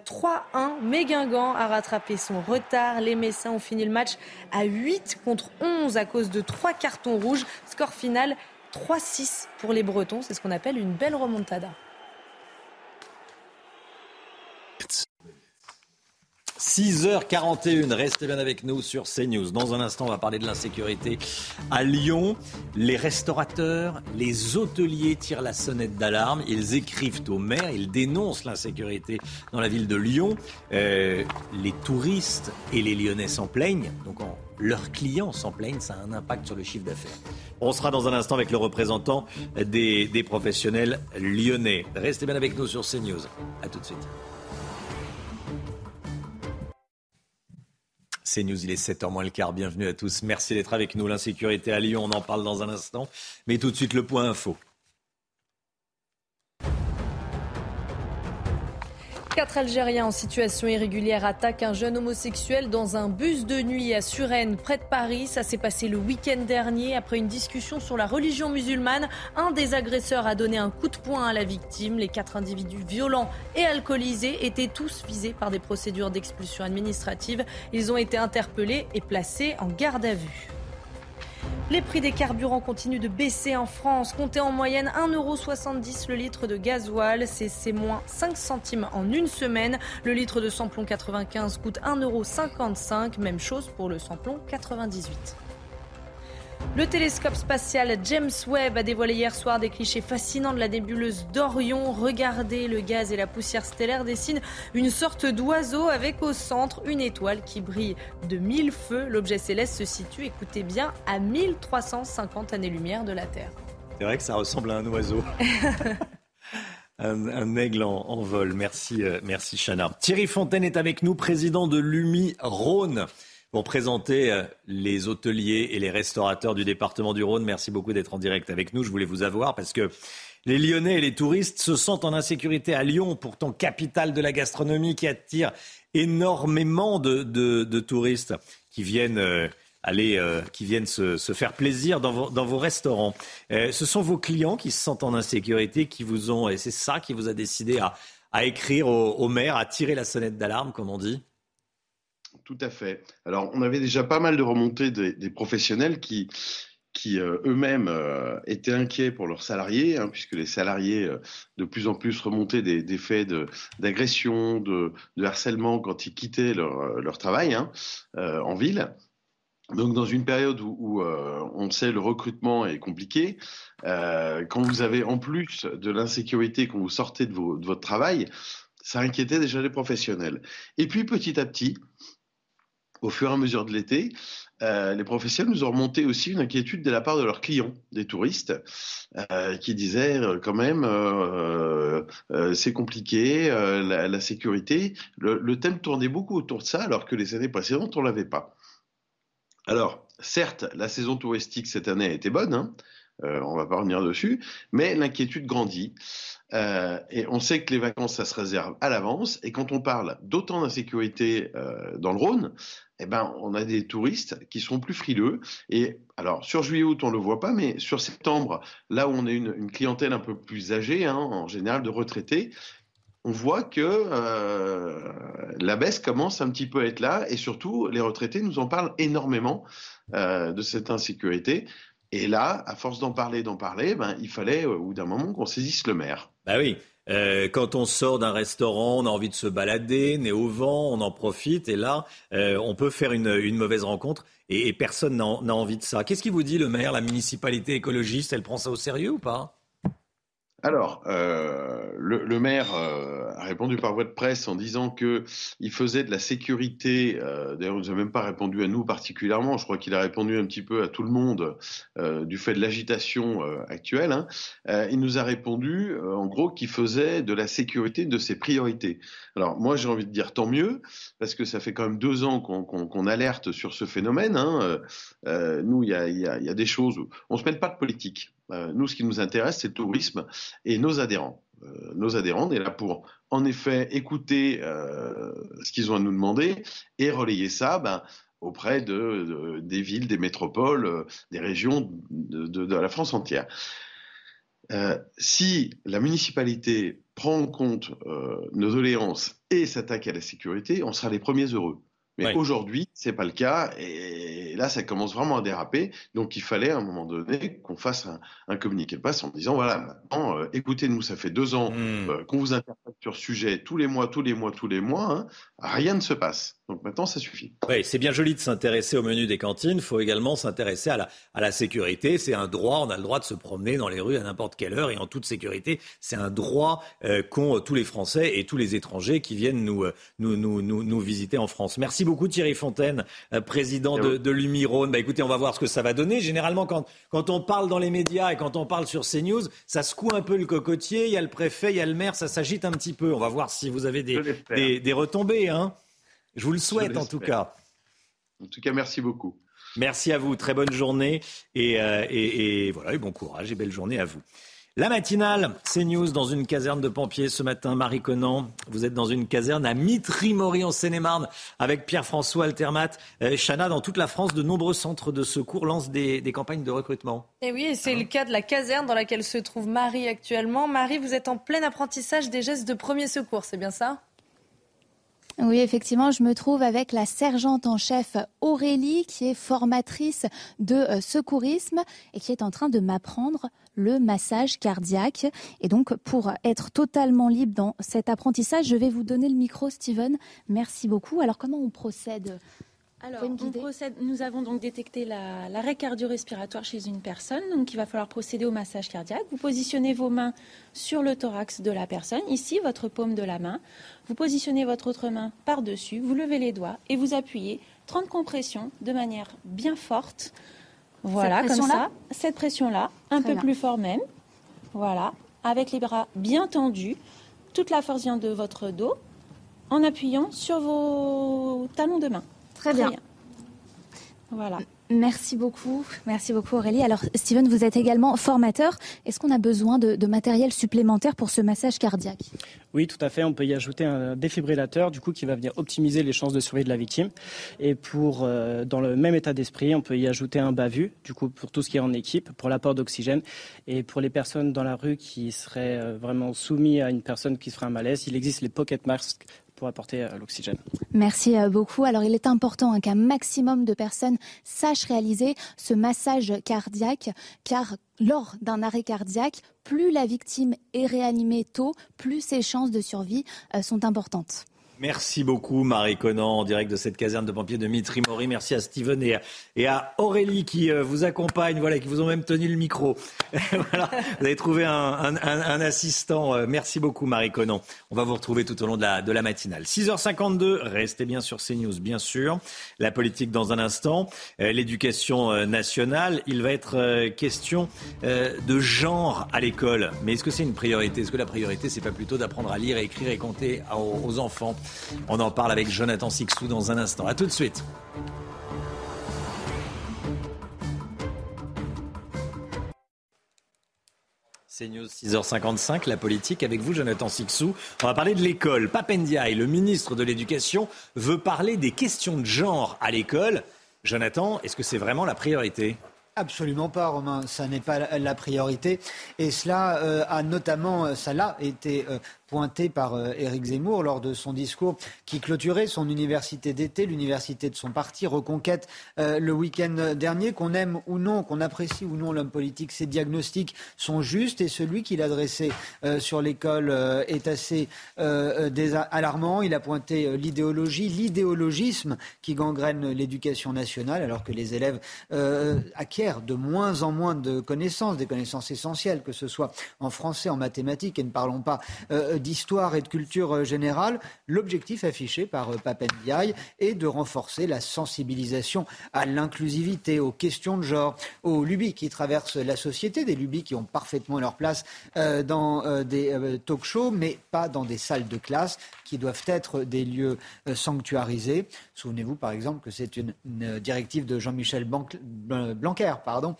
euh, mais Guingamp a rattrapé son retard. Les Messins ont fini le match à 8 contre 11 à cause de trois cartons rouges. Score final 3-6 pour les Bretons. C'est ce qu'on appelle une belle remontada. 6h41, restez bien avec nous sur CNews. Dans un instant, on va parler de l'insécurité à Lyon. Les restaurateurs, les hôteliers tirent la sonnette d'alarme. Ils écrivent au maire, ils dénoncent l'insécurité dans la ville de Lyon. Euh, les touristes et les Lyonnais s'en plaignent. Donc leurs clients s'en plaignent, ça a un impact sur le chiffre d'affaires. On sera dans un instant avec le représentant des, des professionnels lyonnais. Restez bien avec nous sur CNews. A tout de suite. C'est News, il est 7h moins le quart. Bienvenue à tous. Merci d'être avec nous. L'insécurité à Lyon, on en parle dans un instant. Mais tout de suite, le point info. Quatre Algériens en situation irrégulière attaquent un jeune homosexuel dans un bus de nuit à Suresnes, près de Paris. Ça s'est passé le week-end dernier. Après une discussion sur la religion musulmane, un des agresseurs a donné un coup de poing à la victime. Les quatre individus violents et alcoolisés étaient tous visés par des procédures d'expulsion administrative. Ils ont été interpellés et placés en garde à vue. Les prix des carburants continuent de baisser en France. Comptez en moyenne 1,70€ le litre de gasoil. C'est moins 5 centimes en une semaine. Le litre de samplon 95 coûte 1,55€. Même chose pour le samplon 98. Le télescope spatial James Webb a dévoilé hier soir des clichés fascinants de la nébuleuse d'Orion. Regardez, le gaz et la poussière stellaire dessinent une sorte d'oiseau avec au centre une étoile qui brille de mille feux. L'objet céleste se situe, écoutez bien, à 1350 années-lumière de la Terre. C'est vrai que ça ressemble à un oiseau. un, aigle en, vol. Merci, euh, merci Chana. Thierry Fontaine est avec nous, président de l'UMI Rhône pour présenter euh, les hôteliers et les restaurateurs du département du Rhône. Merci beaucoup d'être en direct avec nous. Je voulais vous avoir parce que les Lyonnais et les touristes se sentent en insécurité à Lyon, pourtant capitale de la gastronomie qui attire énormément de, touristes qui viennent euh, aller, euh, qui viennent se, faire plaisir dans vos, restaurants. ce sont vos clients qui se sentent en insécurité, qui vous ont, et c'est ça qui vous a décidé à, écrire au, au maire, à tirer la sonnette d'alarme, comme on dit? Tout à fait. Alors, on avait déjà pas mal de remontées des, professionnels qui, qui euh, eux-mêmes euh, étaient inquiets pour leurs salariés, hein, puisque les salariés euh, de plus en plus remontaient des, faits d'agression, de, harcèlement quand ils quittaient leur, leur travail hein, en ville. Donc, dans une période où, on sait le recrutement est compliqué, quand vous avez en plus de l'insécurité quand vous sortez de votre travail, ça inquiétait déjà les professionnels. Et puis, petit à petit, au fur et à mesure de l'été, euh, les professionnels nous ont remonté aussi une inquiétude de la part de leurs clients, des touristes, euh, qui disaient euh, quand même c'est compliqué, la, sécurité. Le, thème tournait beaucoup autour de ça, alors que les années précédentes, on l'avait pas. Alors, certes, la saison touristique cette année a été bonne, hein, on va pas revenir dessus, mais l'inquiétude grandit. Et on sait que les vacances, ça se réserve à l'avance. Et quand on parle d'autant d'insécurité dans le Rhône, eh ben, on a des touristes qui sont plus frileux. Et alors, sur juillet-août, on ne le voit pas, mais sur septembre, là où on a une, clientèle un peu plus âgée, hein, en général de retraités, on voit que euh, la baisse commence un petit peu à être là. Et surtout, les retraités nous en parlent énormément euh, de cette insécurité. Et là, à force d'en parler, d'en parler, ben, il fallait, au bout d'un moment, qu'on saisisse le maire. Bah oui. Euh, quand on sort d'un restaurant, on a envie de se balader, nez au vent, on en profite. Et là, euh, on peut faire une, une mauvaise rencontre et, et personne n'a envie de ça. Qu'est-ce qui vous dit le maire, la municipalité écologiste Elle prend ça au sérieux ou pas? Alors, euh, le, maire euh, a répondu par voie de presse en disant que il faisait de la sécurité. Euh, D'ailleurs, il nous a même pas répondu à nous particulièrement. Je crois qu'il a répondu un petit peu à tout le monde euh, du fait de l'agitation actuelle. Hein. il nous a répondu, en gros, qu'il faisait de la sécurité de ses priorités. Alors, moi, j'ai envie de dire tant mieux, parce que ça fait quand même deux ans qu'on alerte sur ce phénomène. Hein. nous, il y a, y a, des choses. Où on se mêle pas de politique. Euh, nous, ce qui nous intéresse, c'est le tourisme et nos adhérents. Euh, nos adhérents, on est là pour, en effet, écouter euh, ce qu'ils ont à nous demander et relayer ça ben, auprès de, des villes, des métropoles, des régions de, la France entière. si la municipalité prend en compte nos doléances et s'attaque à la sécurité, on sera les premiers heureux. Mais aujourd'hui, c'est pas le cas, et là, ça commence vraiment à déraper. Donc, il fallait à un moment donné qu'on fasse un, communiqué de presse en disant voilà, maintenant, euh, écoutez-nous, ça fait deux ans mmh. euh, qu'on vous interprète sur ce sujet tous les mois, tous les mois, tous les mois, hein, rien ne se passe. Donc maintenant, ça suffit. Oui, c'est bien joli de s'intéresser au menu des cantines. Il faut également s'intéresser à la, à la sécurité. C'est un droit. On a le droit de se promener dans les rues à n'importe quelle heure et en toute sécurité. C'est un droit euh, qu'ont tous les Français et tous les étrangers qui viennent nous, nous, nous, nous, visiter en France. Merci beaucoup Thierry Fontaine, euh, président de, de l'Umirone. Bah, écoutez, on va voir ce que ça va donner. Généralement, quand, quand on parle dans les médias et quand on parle sur CNews, ça secoue un peu le cocotier. Il y a le préfet, il y a le maire, ça s'agite un petit peu. On va voir si vous avez des, des, des, retombées. Hein. Je vous le souhaite en tout cas. En tout cas, merci beaucoup. Merci à vous. Très bonne journée. Et, euh, et, et voilà, et bon courage et belle journée à vous. La matinale, c'est News dans une caserne de pompiers ce matin. Marie Conan, vous êtes dans une caserne à Mitry-Mory en Seine-et-Marne avec Pierre-François Altermat. Euh, Chana, dans toute la France, de nombreux centres de secours lancent des, campagnes de recrutement. Et oui, c'est le cas de la caserne dans laquelle se trouve Marie actuellement. Marie, vous êtes en plein apprentissage des gestes de premier secours, c'est bien ça? Oui, effectivement, je me trouve avec la sergente en chef Aurélie, qui est formatrice de euh, secourisme et qui est en train de m'apprendre le massage cardiaque. Et donc, pour être totalement libre dans cet apprentissage, je vais vous donner le micro, Steven. Merci beaucoup. Alors, comment on procède? Alors, nous avons donc détecté l'arrêt cardio-respiratoire chez une personne, donc il va falloir procéder au massage cardiaque. Vous positionnez vos mains sur le thorax de la personne, ici votre paume de la main. Vous positionnez votre autre main par-dessus, vous levez les doigts et vous appuyez 30 compressions de manière bien forte voilà, comme ça. Cette pression-là, un peu plus fort même. Voilà, avec les bras bien tendus. Toute la force vient de votre dos en appuyant sur vos talons de main. Très, bien. Voilà. Merci beaucoup, merci beaucoup Aurélie. Alors Steven, vous êtes également formateur. Est-ce qu'on a besoin de, matériel supplémentaire pour ce massage cardiaque? Oui, tout à fait. On peut y ajouter un défibrillateur, du coup, qui va venir optimiser les chances de survie de la victime. Et pour, euh, dans le même état d'esprit, on peut y ajouter un bavu, du coup, pour tout ce qui est en équipe, pour l'apport d'oxygène. Et pour les personnes dans la rue qui seraient euh, vraiment soumises à une personne qui se ferait un malaise, il existe les pocket masks pour apporter euh, l'oxygène. Merci euh, beaucoup. Alors il est important hein, qu'un maximum de personnes sachent réaliser ce massage cardiaque car lors d'un arrêt cardiaque, plus la victime est réanimée tôt, plus ses chances de survie euh, sont importantes. Merci beaucoup Marie Conan en direct de cette caserne de pompiers de Mitry-Mori. Merci à Steven et à, Aurélie qui euh, vous accompagnent, voilà, qui vous ont même tenu le micro. vous avez trouvé un, assistant. Euh, merci beaucoup Marie Conan. On va vous retrouver tout au long de la, matinale. 6h52, restez bien sur CNews, bien sûr. La politique dans un instant. Euh, l'éducation nationale, il va être question de genre à l'école. Mais est-ce que c'est une priorité? Est-ce que la priorité, c'est pas plutôt d'apprendre à lire, écrire et compter aux enfants? On en parle avec Jonathan Sixou dans un instant. A tout de suite. C'est News 6h55, la politique avec vous, Jonathan Sixou. On va parler de l'école. Papendiaï, le ministre de l'Éducation, veut parler des questions de genre à l'école. Jonathan, est-ce que c'est vraiment la priorité? Absolument pas, Romain. Ça n'est pas la priorité. Et cela euh, a notamment, ça l'a été euh, pointé par euh, Éric Zemmour lors de son discours qui clôturait son université d'été, l'université de son parti, Reconquête, euh, le week-end dernier. Qu'on aime ou non, qu'on apprécie ou non l'homme politique, ses diagnostics sont justes et celui qu'il a dressé euh, sur l'école est assez alarmant. Il a pointé l'idéologie, l'idéologisme qui gangrène l'éducation nationale alors que les élèves acquièrent de moins en moins de connaissances, des connaissances essentielles, que ce soit en français, en mathématiques et ne parlons pas d'histoire et de culture euh, générale, l'objectif affiché par euh, Papendiaï est de renforcer la sensibilisation à l'inclusivité, aux questions de genre, aux lubies qui traversent la société, des lubies qui ont parfaitement leur place euh, dans des talk-shows, mais pas dans des salles de classe qui doivent être des lieux sanctuarisés. Souvenez-vous par exemple que c'est une, directive de Jean-Michel Blanquer pardon,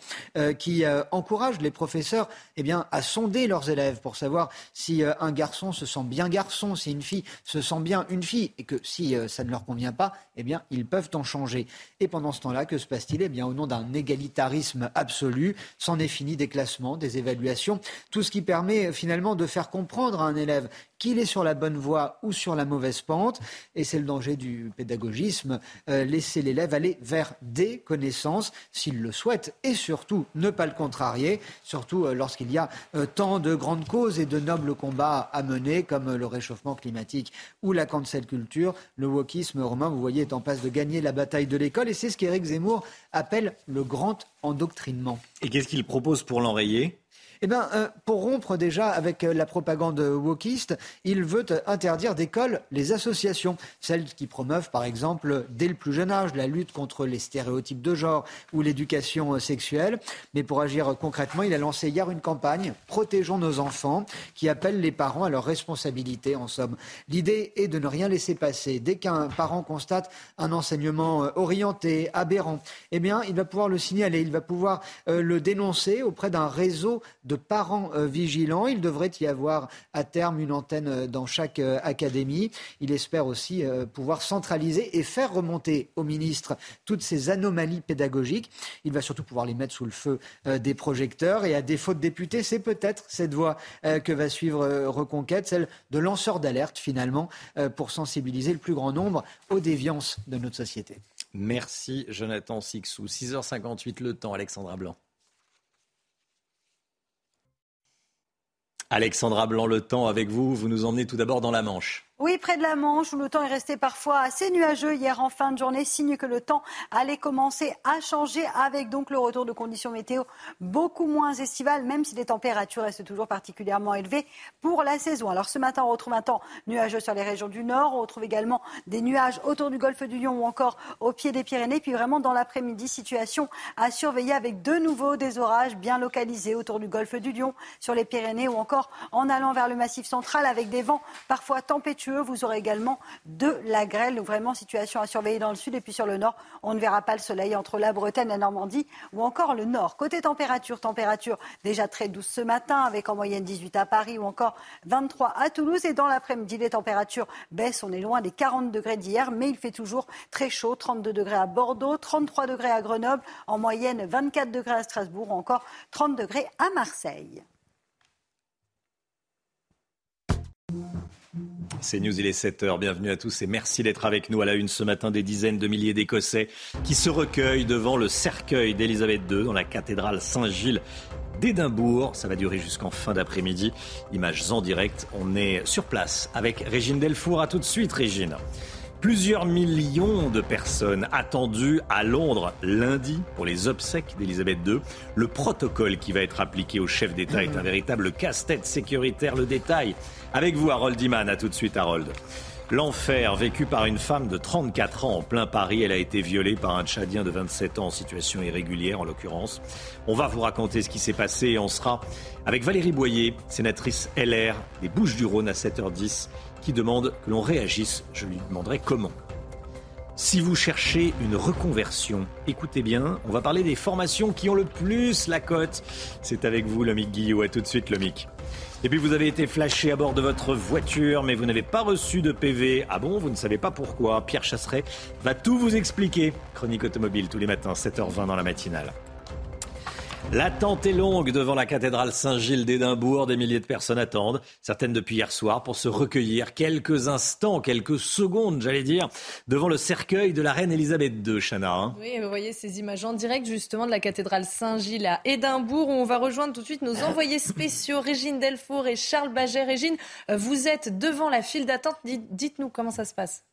qui encourage les professeurs eh bien, à sonder leurs élèves pour savoir si un garçon se sent bien garçon, si une fille se sent bien une fille, et que si euh, ça ne leur convient pas, eh bien, ils peuvent en changer. Et pendant ce temps-là, que se passe-t-il? Eh bien, au nom d'un égalitarisme absolu, c'en est fini des classements, des évaluations, tout ce qui permet finalement de faire comprendre à un élève qu'il est sur la bonne voie ou sur la mauvaise pente. Et c'est le danger du pédagogisme, euh, laisser l'élève aller vers des connaissances s'il le souhaite et surtout ne pas le contrarier, surtout euh, lorsqu'il y a euh, tant de grandes causes et de nobles combats à mener comme le réchauffement climatique ou la cancel culture. Le wokisme romain, vous voyez, est en passe de gagner la bataille de l'école et c'est ce qu'Éric Zemmour appelle le grand endoctrinement. Et qu'est-ce qu'il propose pour l'enrayer? Eh bien, euh, pour rompre déjà avec euh, la propagande wokiste, il veut interdire d'école les associations, celles qui promeuvent par exemple dès le plus jeune âge la lutte contre les stéréotypes de genre ou l'éducation euh, sexuelle. Mais pour agir concrètement, il a lancé hier une campagne Protégeons nos enfants qui appelle les parents à leur responsabilité en somme. L'idée est de ne rien laisser passer. Dès qu'un parent constate un enseignement orienté, aberrant, eh bien, il va pouvoir le signaler, il va pouvoir le dénoncer auprès d'un réseau de parents euh, vigilants. Il devrait y avoir à terme une antenne euh, dans chaque euh, académie. Il espère aussi pouvoir centraliser et faire remonter au ministre toutes ces anomalies pédagogiques. Il va surtout pouvoir les mettre sous le feu des projecteurs. Et à défaut de députés, c'est peut-être cette voie que va suivre Reconquête, celle de lanceur d'alerte finalement, pour sensibiliser le plus grand nombre aux déviances de notre société. Merci Jonathan Sixou. 6h58 le temps, Alexandra Blanc. Alexandra Blanc, le temps avec vous. Vous nous emmenez tout d'abord dans la Manche. Oui, près de la Manche, où le temps est resté parfois assez nuageux hier en fin de journée, signe que le temps allait commencer à changer avec donc le retour de conditions météo beaucoup moins estivales, même si les températures restent toujours particulièrement élevées pour la saison. Alors ce matin, on retrouve un temps nuageux sur les régions du nord, on retrouve également des nuages autour du golfe du Lion ou encore au pied des Pyrénées, puis vraiment dans l'après-midi, situation à surveiller avec de nouveau des orages bien localisés autour du golfe du Lion, sur les Pyrénées ou encore en allant vers le massif central avec des vents parfois tempétueux vous aurez également de la grêle. Vraiment situation à surveiller dans le sud et puis sur le nord, on ne verra pas le soleil entre la Bretagne, la Normandie ou encore le nord. Côté température, température déjà très douce ce matin avec en moyenne 18 à Paris ou encore 23 à Toulouse. Et dans l'après-midi, les températures baissent. On est loin des 40 degrés d'hier, mais il fait toujours très chaud. 32 degrés à Bordeaux, 33 degrés à Grenoble, en moyenne 24 degrés à Strasbourg ou encore 30 degrés à Marseille. C'est News, il est 7h. Bienvenue à tous et merci d'être avec nous à la une ce matin. Des dizaines de milliers d'Écossais qui se recueillent devant le cercueil d'Élisabeth II dans la cathédrale Saint-Gilles d'Édimbourg. Ça va durer jusqu'en fin d'après-midi. Images en direct. On est sur place avec Régine Delfour. À tout de suite, Régine. Plusieurs millions de personnes attendues à Londres lundi pour les obsèques d'Elisabeth II. Le protocole qui va être appliqué au chef d'État est un véritable casse-tête sécuritaire. Le détail avec vous, Harold Iman. À tout de suite, Harold. L'enfer vécu par une femme de 34 ans en plein Paris. Elle a été violée par un Tchadien de 27 ans en situation irrégulière en l'occurrence. On va vous raconter ce qui s'est passé et on sera avec Valérie Boyer, sénatrice LR des Bouches-du-Rhône à 7h10 qui demande que l'on réagisse. Je lui demanderai comment. Si vous cherchez une reconversion, écoutez bien, on va parler des formations qui ont le plus la cote. C'est avec vous, Lomic Guillot. À tout de suite, Lomic. Et puis vous avez été flashé à bord de votre voiture, mais vous n'avez pas reçu de PV. Ah bon, vous ne savez pas pourquoi Pierre Chasseret va tout vous expliquer. Chronique automobile tous les matins, 7h20 dans la matinale. L'attente est longue devant la cathédrale Saint-Gilles d'Édimbourg. Des milliers de personnes attendent, certaines depuis hier soir, pour se recueillir quelques instants, quelques secondes, j'allais dire, devant le cercueil de la reine Elisabeth II, Chana. Hein. Oui, vous voyez ces images en direct justement de la cathédrale Saint-Gilles à Édimbourg, où on va rejoindre tout de suite nos envoyés spéciaux, Régine Delfour et Charles Baget. Régine, vous êtes devant la file d'attente. Dites-nous comment ça se passe.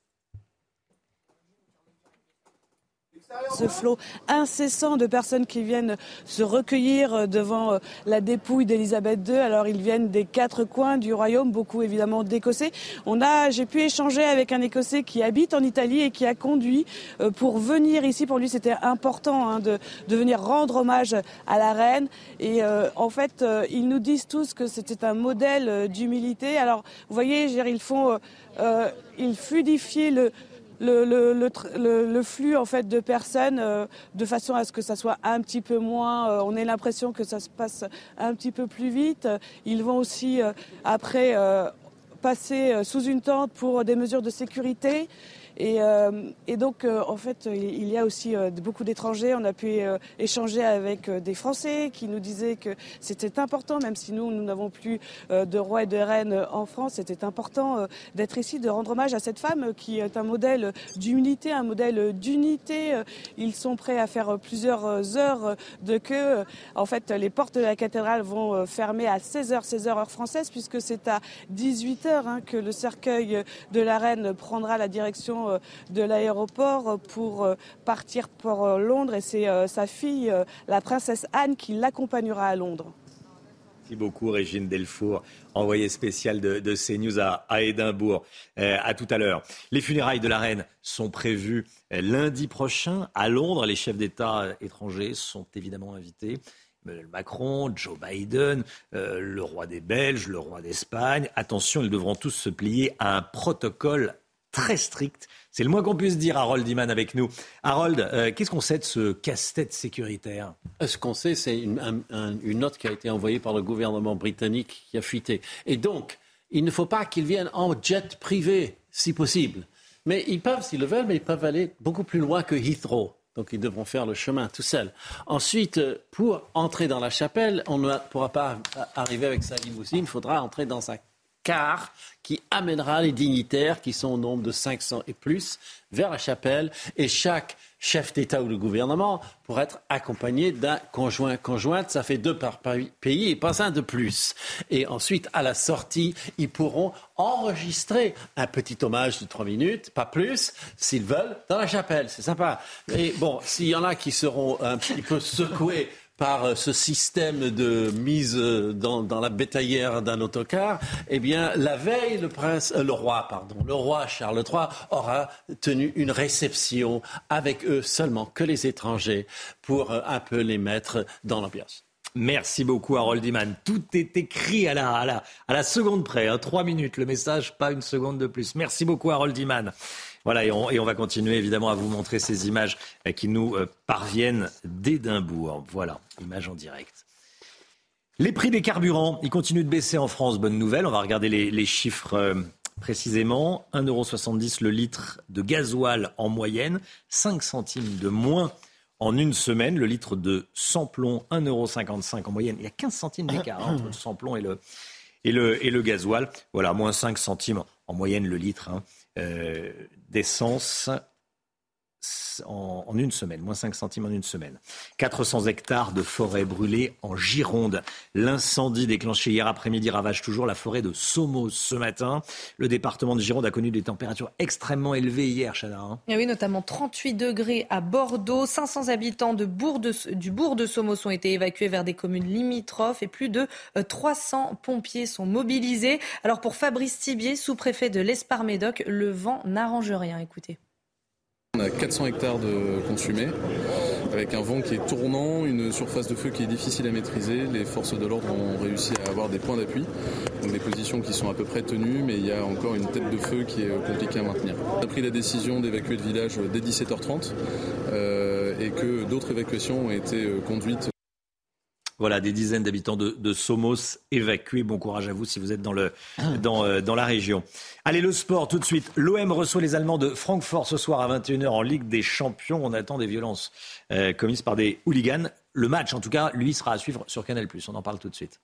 Ce flot incessant de personnes qui viennent se recueillir devant euh, la dépouille d'Elisabeth II. Alors ils viennent des quatre coins du royaume, beaucoup évidemment d'Écossais. On a, j'ai pu échanger avec un Écossais qui habite en Italie et qui a conduit euh, pour venir ici. Pour lui, c'était important hein, de, de, venir rendre hommage à la reine. Et euh, en fait, ils nous disent tous que c'était un modèle d'humilité. Alors, vous voyez, ils font, ils fluidifient le le, le, flux en fait de personnes euh, de façon à ce que ça soit un petit peu moins. Euh, on ait l'impression que ça se passe un petit peu plus vite. Ils vont aussi euh, après passer sous une tente pour des mesures de sécurité. Et, euh, et donc, euh, en fait, il y a aussi euh, beaucoup d'étrangers. On a pu échanger avec des Français qui nous disaient que c'était important, même si nous, nous n'avons plus de roi et de reine en France, c'était important d'être ici, de rendre hommage à cette femme qui est un modèle d'humilité, un modèle d'unité. Ils sont prêts à faire plusieurs heures de queue. En fait, les portes de la cathédrale vont fermer à 16h, 16h heure française, puisque c'est à 18h hein, que le cercueil de la reine prendra la direction euh, de l'aéroport pour euh, partir pour euh, Londres et c'est sa fille, la princesse Anne, qui l'accompagnera à Londres. Merci beaucoup, Régine Delfour, envoyée spéciale de, CNews à, Édimbourg. à tout à l'heure. Les funérailles de la reine sont prévues lundi prochain à Londres. Les chefs d'État étrangers sont évidemment invités. Emmanuel Macron, Joe Biden, le roi des Belges, le roi d'Espagne. Attention, ils devront tous se plier à un protocole très strict. C'est le moins qu'on puisse dire, Harold Iman avec nous. Harold, euh, qu'est-ce qu'on sait de ce casse-tête sécuritaire? Euh, Ce qu'on sait, c'est une, note qui a été envoyée par le gouvernement britannique qui a fuité. Et donc, il ne faut pas qu'ils viennent en jet privé, si possible. Mais ils peuvent, s'ils le veulent, mais ils peuvent aller beaucoup plus loin que Heathrow. Donc ils devront faire le chemin tout seuls. Ensuite, euh, pour entrer dans la chapelle, on ne pourra pas arriver avec sa limousine, il faudra entrer dans sa car qui amènera les dignitaires, qui sont au nombre de 500 et plus, vers la chapelle. Et chaque chef d'État ou de gouvernement pourra être accompagné d'un conjoint conjointe. Ça fait deux par pays et pas un de plus. Et ensuite, à la sortie, ils pourront enregistrer un petit hommage de trois minutes, pas plus, s'ils veulent, dans la chapelle. C'est sympa. Et bon, s'il y en a qui seront un petit peu secoués par euh, ce système de mise euh, dans, la bétaillère d'un autocar, eh bien, la veille, le prince, euh, le roi, pardon, le roi Charles III aura tenu une réception avec eux seulement que les étrangers pour un peu les mettre dans l'ambiance. Merci beaucoup, Harold Iman. Tout est écrit à la, à la, seconde près. Hein. Trois minutes, le message, pas une seconde de plus. Merci beaucoup, Harold Iman. Voilà, et on, va continuer évidemment à vous montrer ces images euh, qui nous euh, parviennent d'Édimbourg. Voilà, images en direct. Les prix des carburants, ils continuent de baisser en France. Bonne nouvelle, on va regarder les, chiffres euh, précisément. 1,70€ le litre de gasoil en moyenne, 5 centimes de moins en une semaine. Le litre de sans-plomb, 1,55€ en moyenne. Il y a 15 centimes d'écart hein, entre le sans-plomb et le, et, le, et le gasoil. Voilà, moins 5 centimes en moyenne le litre. Hein d'essence en, une semaine, moins 5 centimes en une semaine. 400 hectares de forêt brûlés en Gironde. L'incendie déclenché hier après-midi ravage toujours la forêt de Somos ce matin. Le département de Gironde a connu des températures extrêmement élevées hier, Chana. Hein. oui, notamment 38 degrés à Bordeaux. 500 habitants du bourg de Somos ont été évacués vers des communes limitrophes et plus de 300 euh, pompiers sont mobilisés. Alors pour Fabrice Thibier, sous-préfet de l'Espar-Médoc, le vent n'arrange rien. Écoutez. On a 400 hectares de consumés, avec un vent qui est tournant, une surface de feu qui est difficile à maîtriser. Les forces de l'ordre ont réussi à avoir des points d'appui, donc des positions qui sont à peu près tenues, mais il y a encore une tête de feu qui est compliquée à maintenir. On a pris la décision d'évacuer le village dès 17h30 euh, et que d'autres évacuations ont été euh, conduites voilà, des dizaines d'habitants de, Somos évacués. Bon courage à vous si vous êtes dans, le, dans, euh, dans la région. Allez, le sport tout de suite. L'OM reçoit les Allemands de Francfort ce soir à 21h en Ligue des Champions. On attend des violences euh, commises par des hooligans. Le match, en tout cas, lui, sera à suivre sur Canal+. On en parle tout de suite.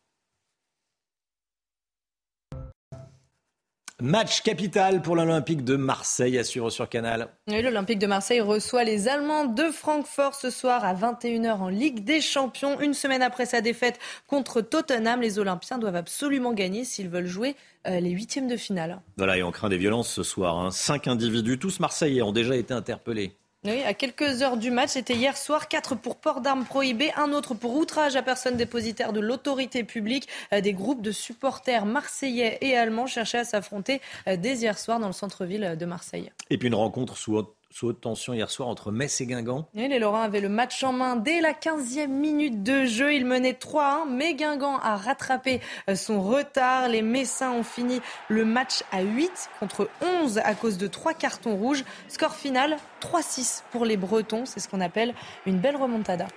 Match capital pour l'Olympique de Marseille, assure sur Canal. Oui, l'Olympique de Marseille reçoit les Allemands de Francfort ce soir à 21h en Ligue des Champions. Une semaine après sa défaite contre Tottenham, les Olympiens doivent absolument gagner s'ils veulent jouer euh, les huitièmes de finale. Voilà, et on craint des violences ce soir. Hein. Cinq individus, tous marseillais, ont déjà été interpellés. Oui, à quelques heures du match, c'était hier soir, quatre pour port d'armes prohibées, un autre pour outrage à personne dépositaire de l'autorité publique. Euh, des groupes de supporters marseillais et allemands cherchaient à s'affronter euh, dès hier soir dans le centre-ville de Marseille. Et puis une rencontre sous sous haute tension hier soir entre Metz et Guingamp. les Lorrains avaient le match en main dès la 15e minute de jeu. Ils menaient 3-1, mais Guingamp a rattrapé euh, son retard. Les Messins ont fini le match à 8 contre 11 à cause de trois cartons rouges. Score final 3-6 pour les Bretons. C'est ce qu'on appelle une belle remontada.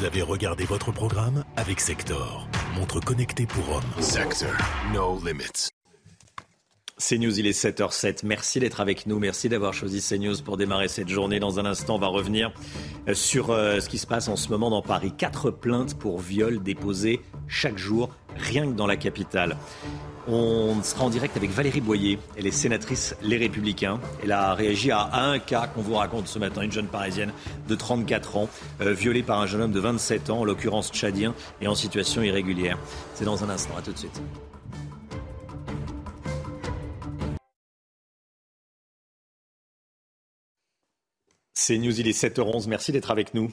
Vous avez regardé votre programme avec Sector, montre connectée pour hommes. Sector, no limits. CNews, il est 7h07. Merci d'être avec nous. Merci d'avoir choisi CNews pour démarrer cette journée. Dans un instant, on va revenir euh, sur euh, ce qui se passe en ce moment dans Paris. Quatre plaintes pour viol déposées chaque jour, rien que dans la capitale. On sera en direct avec Valérie Boyer. Elle est sénatrice Les Républicains. Elle a réagi à, un cas qu'on vous raconte ce matin. Une jeune parisienne de 34 ans, euh, violée par un jeune homme de 27 ans, en l'occurrence tchadien, et en situation irrégulière. C'est dans un instant. À tout de suite. C'est News, il est 7h11. Merci d'être avec nous.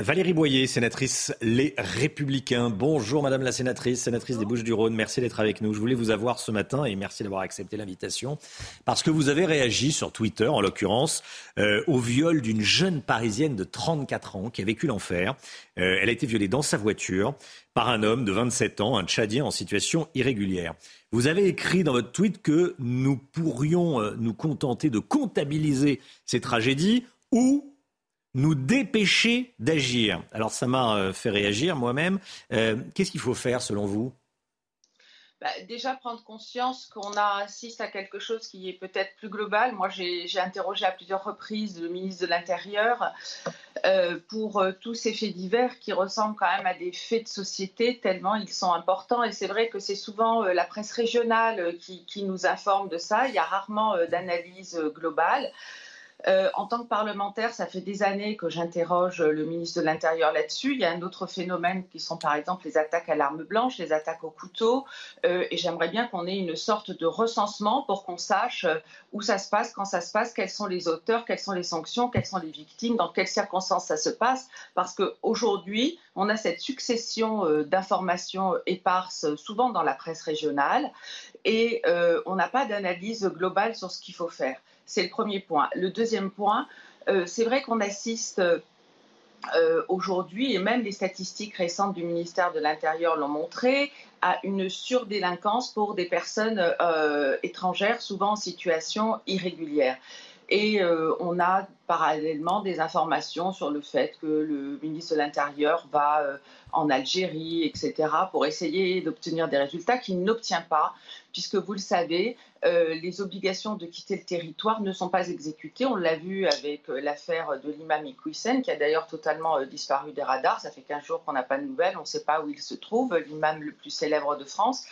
Valérie Boyer, sénatrice Les Républicains. Bonjour Madame la sénatrice, sénatrice des Bouches-du-Rhône. Merci d'être avec nous. Je voulais vous avoir ce matin et merci d'avoir accepté l'invitation parce que vous avez réagi sur Twitter, en l'occurrence, euh, au viol d'une jeune Parisienne de 34 ans qui a vécu l'enfer. Euh, elle a été violée dans sa voiture par un homme de 27 ans, un Tchadien en situation irrégulière. Vous avez écrit dans votre tweet que nous pourrions euh, nous contenter de comptabiliser ces tragédies ou nous dépêcher d'agir. Alors ça m'a euh, fait réagir moi-même. Euh, qu'est-ce qu'il faut faire selon vous? Bah, déjà prendre conscience qu'on assiste à quelque chose qui est peut-être plus global. Moi, j'ai interrogé à plusieurs reprises le ministre de l'Intérieur euh, pour tous ces faits divers qui ressemblent quand même à des faits de société tellement ils sont importants. Et c'est vrai que c'est souvent la presse régionale qui, qui, nous informe de ça. Il y a rarement d'analyse globale. Euh, en tant que parlementaire, ça fait des années que j'interroge le ministre de l'Intérieur là-dessus. Il y a un autre phénomène qui sont par exemple les attaques à l'arme blanche, les attaques au couteau. Euh, et j'aimerais bien qu'on ait une sorte de recensement pour qu'on sache euh, où ça se passe, quand ça se passe, quels sont les auteurs, quelles sont les sanctions, quelles sont les victimes, dans quelles circonstances ça se passe. Parce qu'aujourd'hui, on a cette succession d'informations éparses, souvent dans la presse régionale, et on n'a pas d'analyse globale sur ce qu'il faut faire. C'est le premier point. Le deuxième point, euh, c'est vrai qu'on assiste euh, aujourd'hui, et même les statistiques récentes du ministère de l'Intérieur l'ont montré, à une surdélinquance pour des personnes euh, étrangères, souvent en situation irrégulière. Et on a parallèlement des informations sur le fait que le ministre de l'Intérieur va en Algérie, etc., pour essayer d'obtenir des résultats qu'il n'obtient pas, puisque vous le savez, euh, les obligations de quitter le territoire ne sont pas exécutées. On l'a vu avec euh, l'affaire de l'imam Iqwisen, qui a d'ailleurs totalement euh, disparu des radars. Ça fait 15 jours qu'on n'a pas de nouvelles, on ne sait pas où il se trouve, l'imam le plus célèbre de France.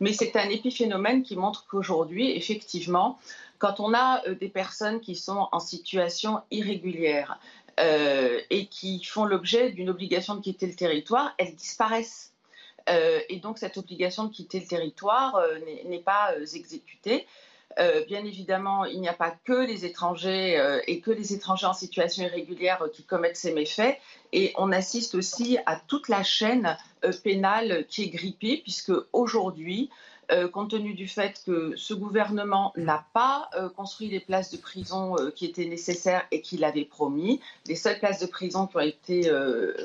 Mais c'est un épiphénomène qui montre qu'aujourd'hui, effectivement, quand on a euh, des personnes qui sont en situation irrégulière euh, et qui font l'objet d'une obligation de quitter le territoire, elles disparaissent. Euh, et donc cette obligation de quitter le territoire n'est pas exécutée. bien évidemment, il n'y a pas que les étrangers et que les étrangers en situation irrégulière qui commettent ces méfaits. Et on assiste aussi à toute la chaîne pénale qui est grippée, puisque aujourd'hui, euh, compte tenu du fait que ce gouvernement n'a pas euh, construit les places de prison euh, qui étaient nécessaires et qu'il avait promis. Les seules places de prison qui ont été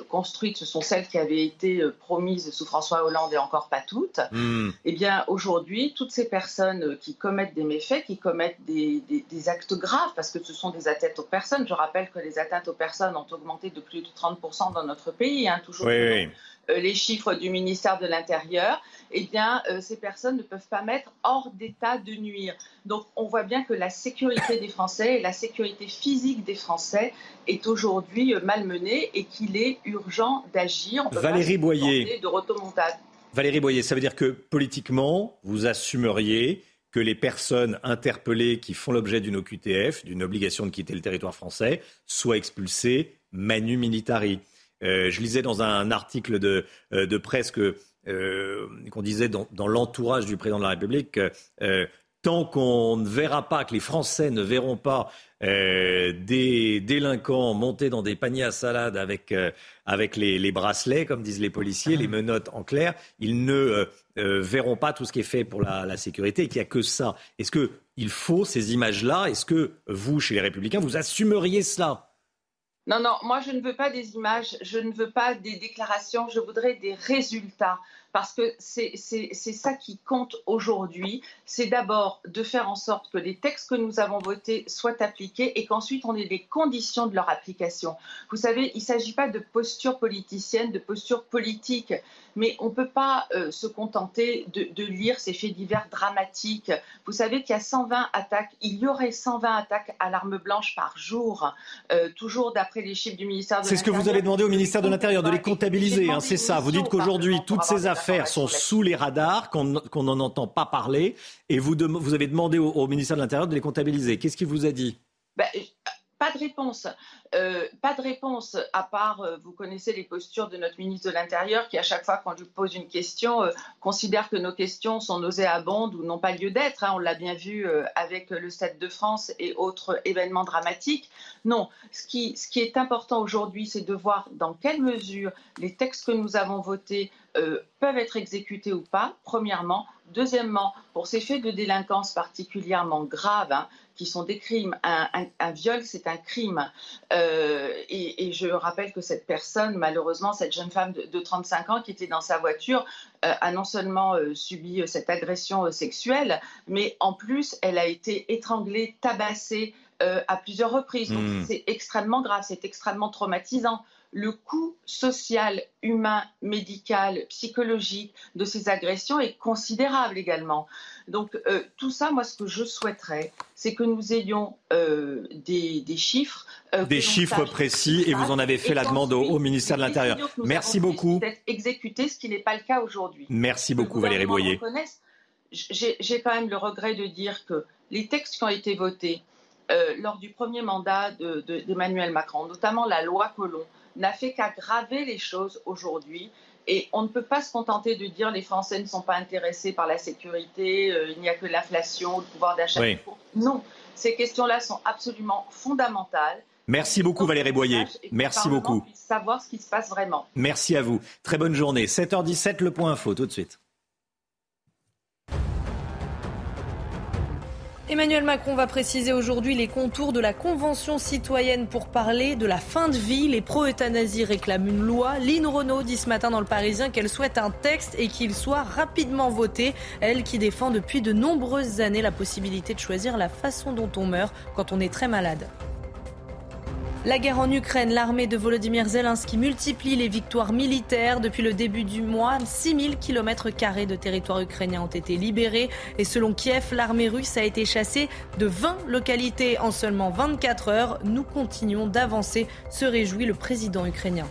construites, ce sont celles qui avaient été promises sous François Hollande et encore pas toutes. Hmm. Eh bien, aujourd'hui, toutes ces personnes qui commettent des méfaits, qui commettent des, actes graves, parce que ce sont des atteintes aux personnes, je rappelle que les atteintes aux personnes ont augmenté de plus de 30% dans notre pays, hein, toujours. oui. Les chiffres du ministère de l'Intérieur, eh bien, euh, ces personnes ne peuvent pas mettre hors d'état de nuire. Donc, on voit bien que la sécurité des Français et la sécurité physique des Français est aujourd'hui euh, malmenée et qu'il est urgent d'agir. Valérie Boyer. De Valérie Boyer, ça veut dire que politiquement, vous assumeriez que les personnes interpellées qui font l'objet d'une OQTF, d'une obligation de quitter le territoire français, soient expulsées manu militari. Euh, je lisais dans un article de, euh, presse euh, qu'on disait dans, l'entourage du président de la République tant qu'on ne verra pas, que les Français ne verront pas des délinquants monter dans des paniers à salade avec, avec les, bracelets, comme disent les policiers, les menottes en clair, ils ne verront pas tout ce qui est fait pour la, la sécurité et qu'il n'y a que ça. Est-ce qu'il faut ces images-là? Est-ce que vous, chez les Républicains, vous assumeriez cela? Non, non, moi je ne veux pas des images, je ne veux pas des déclarations, je voudrais des résultats parce que c'est ça qui compte aujourd'hui. C'est d'abord de faire en sorte que les textes que nous avons votés soient appliqués et qu'ensuite on ait les conditions de leur application. Vous savez, il ne s'agit pas de posture politicienne, de posture politique, mais on ne peut pas euh, se contenter de, lire ces faits divers dramatiques. Vous savez qu'il y a 120 attaques, il y aurait 120 attaques à l'arme blanche par jour, euh, toujours d'après les chiffres du ministère de l'Intérieur. C'est ce que vous allez demander au ministère de l'Intérieur, de les comptabiliser, hein, c'est ça. Vous dites qu'aujourd'hui, toutes ces affaires affaires sont sous les radars, qu'on n'en entend pas parler, et vous, avez demandé au, ministère de l'Intérieur de les comptabiliser. Qu'est-ce qu'il vous a dit? Ben, pas de réponse. Euh, pas de réponse, à part, euh, vous connaissez les postures de notre ministre de l'Intérieur qui, à chaque fois qu'on lui pose une question, euh, considère que nos questions sont nauséabondes ou n'ont pas lieu d'être. Hein. on l'a bien vu avec le Stade de France et autres événements dramatiques. Non, ce qui, ce qui est important aujourd'hui, c'est de voir dans quelle mesure les textes que nous avons votés peuvent être exécutés ou pas, premièrement. Deuxièmement, pour ces faits de délinquance particulièrement graves, hein, qui sont des crimes. Un, viol, c'est un crime. Euh, et, je rappelle que cette personne, malheureusement, cette jeune femme de, 35 ans qui était dans sa voiture, euh, a non seulement euh, subi cette agression sexuelle, mais en plus, elle a été étranglée, tabassée à plusieurs reprises. Donc hmm. c'est extrêmement grave, c'est extrêmement traumatisant le coût social, humain, médical, psychologique de ces agressions est considérable également. Donc euh, tout ça, moi, ce que je souhaiterais, c'est que nous ayons euh, des, chiffres. Euh, des chiffres précis, et vous en avez fait la demande au, ministère de l'Intérieur. Merci beaucoup. Exécuter, ce qui n'est pas le cas aujourd'hui. Merci beaucoup, Valérie Boyer. J'ai quand même le regret de dire que les textes qui ont été votés lors du premier mandat d'Emmanuel Macron, notamment la loi Colomb, n'a fait qu'aggraver les choses aujourd'hui. Et on ne peut pas se contenter de dire les Français ne sont pas intéressés par la sécurité, euh, il n'y a que l'inflation, le pouvoir d'achat. Non, ces questions-là sont absolument fondamentales. Merci beaucoup Valérie Boyer. Merci beaucoup. Savoir ce qui se passe vraiment. Merci à vous. Très bonne journée. 7h17, le point info, tout de suite. Emmanuel Macron va préciser aujourd'hui les contours de la Convention citoyenne pour parler de la fin de vie. Les pro-euthanasie réclament une loi. Lynn Renault dit ce matin dans le Parisien qu'elle souhaite un texte et qu'il soit rapidement voté. Elle qui défend depuis de nombreuses années la possibilité de choisir la façon dont on meurt quand on est très malade. La guerre en Ukraine, l'armée de Volodymyr Zelensky multiplie les victoires militaires. Depuis le début du mois, 6000 km de territoire ukrainien ont été libérés. Et selon Kiev, l'armée russe a été chassée de 20 localités en seulement 24 heures. Nous continuons d'avancer, se réjouit le président ukrainien.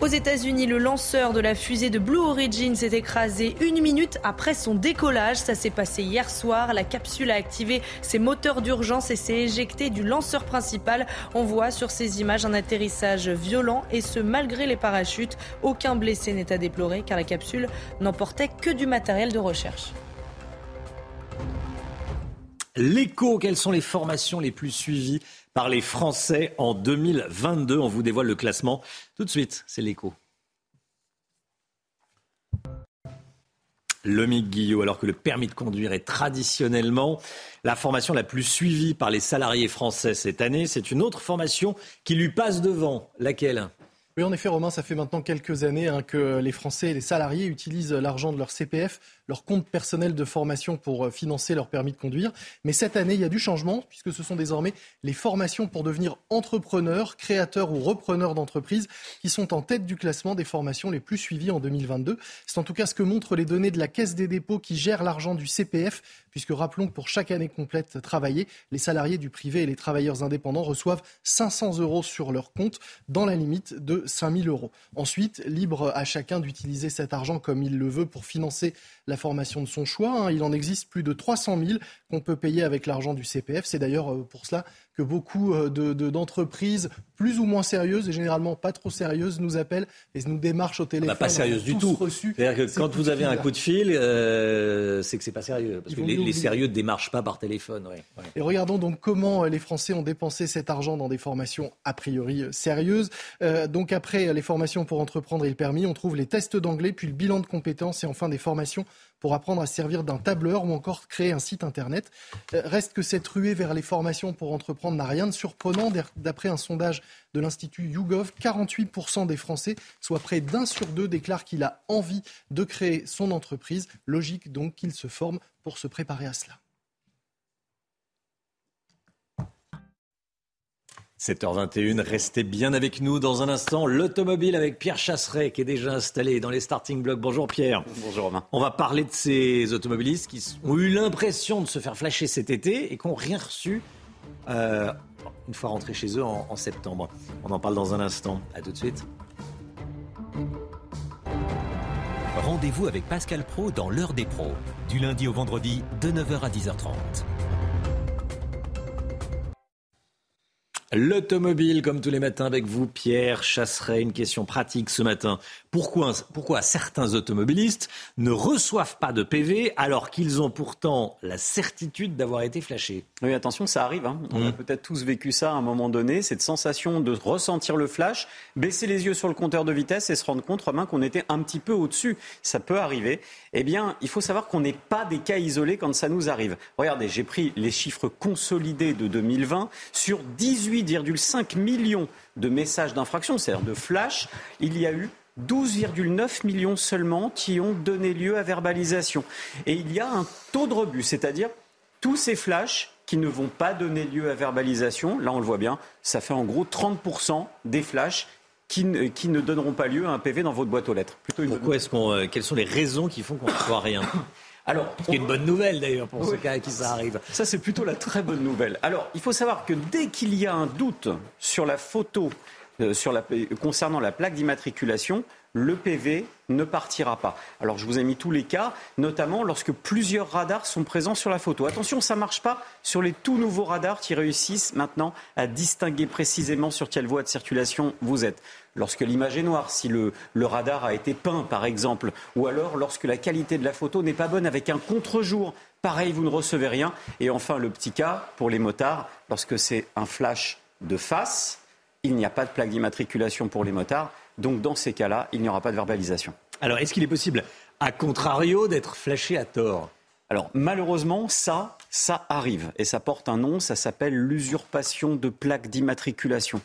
Aux États-Unis, le lanceur de la fusée de Blue Origin s'est écrasé une minute après son décollage. Ça s'est passé hier soir. La capsule a activé ses moteurs d'urgence et s'est éjectée du lanceur principal. On voit sur ces images un atterrissage violent et ce malgré les parachutes. Aucun blessé n'est à déplorer car la capsule n'emportait que du matériel de recherche. L'écho, quelles sont les formations les plus suivies par les Français en 2022 On vous dévoile le classement tout de suite, c'est l'écho. Le Guillot, alors que le permis de conduire est traditionnellement la formation la plus suivie par les salariés français cette année, c'est une autre formation qui lui passe devant. Laquelle? Oui, en effet, Romain, ça fait maintenant quelques années hein, que les Français et les salariés utilisent l'argent de leur CPF leur compte personnel de formation pour euh, financer leur permis de conduire. Mais cette année, il y a du changement puisque ce sont désormais les formations pour devenir entrepreneur, créateur ou repreneur d'entreprise qui sont en tête du classement des formations les plus suivies en 2022. C'est en tout cas ce que montrent les données de la Caisse des dépôts qui gère l'argent du CPF puisque rappelons que pour chaque année complète travaillée, les salariés du privé et les travailleurs indépendants reçoivent 500 euros sur leur compte dans la limite de 5000 euros. Ensuite, libre à chacun d'utiliser cet argent comme il le veut pour financer la formation de son choix. Hein. Il en existe plus de 300 000 qu'on peut payer avec l'argent du CPF. C'est d'ailleurs euh, pour cela que beaucoup euh, d'entreprises plus ou moins sérieuses et généralement pas trop sérieuses nous appellent et nous démarchent au téléphone. pas sérieuses du tout. C'est-à-dire que quand vous avez un coup de fil, euh, c'est que c'est pas sérieux. Parce que les, sérieux ne démarchent pas par téléphone. Et regardons donc comment les Français ont dépensé cet argent dans des formations a priori sérieuses. donc après les formations pour entreprendre et le permis, on trouve les tests d'anglais, puis le bilan de compétences et enfin des formations pour apprendre à servir d'un tableur ou encore créer un site internet. Euh, reste que cette ruée vers les formations pour entreprendre n'a rien de surprenant. D'après un sondage de l'Institut YouGov, 48% des Français, soit près d'un sur deux, déclarent qu'il a envie de créer son entreprise. Logique donc qu'il se forme pour se préparer à cela. 7h21, restez bien avec nous dans un instant. L'automobile avec Pierre Chasseret qui est déjà installé dans les starting blocks. Bonjour Pierre. Bonjour Romain. On va parler de ces automobilistes qui ont eu l'impression de se faire flasher cet été et qui n'ont rien reçu euh, une fois rentrés chez eux en, en, septembre. On en parle dans un instant. À tout de suite. Rendez-vous avec Pascal Pro dans l'heure des pros, du lundi au vendredi de 9h à 10h30. L'automobile, comme tous les matins avec vous, Pierre Chasseret. Une question pratique ce matin. Pourquoi, pourquoi certains automobilistes ne reçoivent pas de PV alors qu'ils ont pourtant la certitude d'avoir été flashés? Oui, attention, ça arrive. Hein. On a mmh. peut-être tous vécu ça à un moment donné, cette sensation de ressentir le flash, baisser les yeux sur le compteur de vitesse et se rendre compte, Romain, qu'on était un petit peu au-dessus. Ça peut arriver. Eh bien, il faut savoir qu'on n'est pas des cas isolés quand ça nous arrive. Regardez, j'ai pris les chiffres consolidés de 2020 sur 18,5 millions de messages d'infraction, c'est-à-dire de flash. Il y a eu 12,9 millions seulement qui ont donné lieu à verbalisation. Et il y a un taux de rebut, c'est-à-dire tous ces flashs qui ne vont pas donner lieu à verbalisation, là on le voit bien, ça fait en gros 30% des flashs qui ne, donneront pas lieu à un PV dans votre boîte aux lettres. Pourquoi est-ce qu'on, euh, quelles sont les raisons qui font qu'on ne reçoit rien? Alors, c'est une bonne nouvelle d'ailleurs pour ceux cas qui ça arrive. Ça, c'est plutôt la très bonne nouvelle. Alors, il faut savoir que dès qu'il y a un doute sur la photo la, concernant la plaque d'immatriculation, le PV ne partira pas. Alors je vous ai mis tous les cas, notamment lorsque plusieurs radars sont présents sur la photo. Attention, ça ne marche pas sur les tout nouveaux radars qui réussissent maintenant à distinguer précisément sur quelle voie de circulation vous êtes. Lorsque l'image est noire, si le, le, radar a été peint par exemple, ou alors lorsque la qualité de la photo n'est pas bonne avec un contre-jour, pareil, vous ne recevez rien. Et enfin, le petit cas pour les motards, lorsque c'est un flash de face, il n'y a pas de plaque d'immatriculation pour les motards. Donc dans ces cas-là, il n'y aura pas de verbalisation. Alors est-ce qu'il est possible, à contrario, d'être flashé à tort? Alors malheureusement, ça, ça arrive et ça porte un nom, ça s'appelle l'usurpation de plaque d'immatriculation.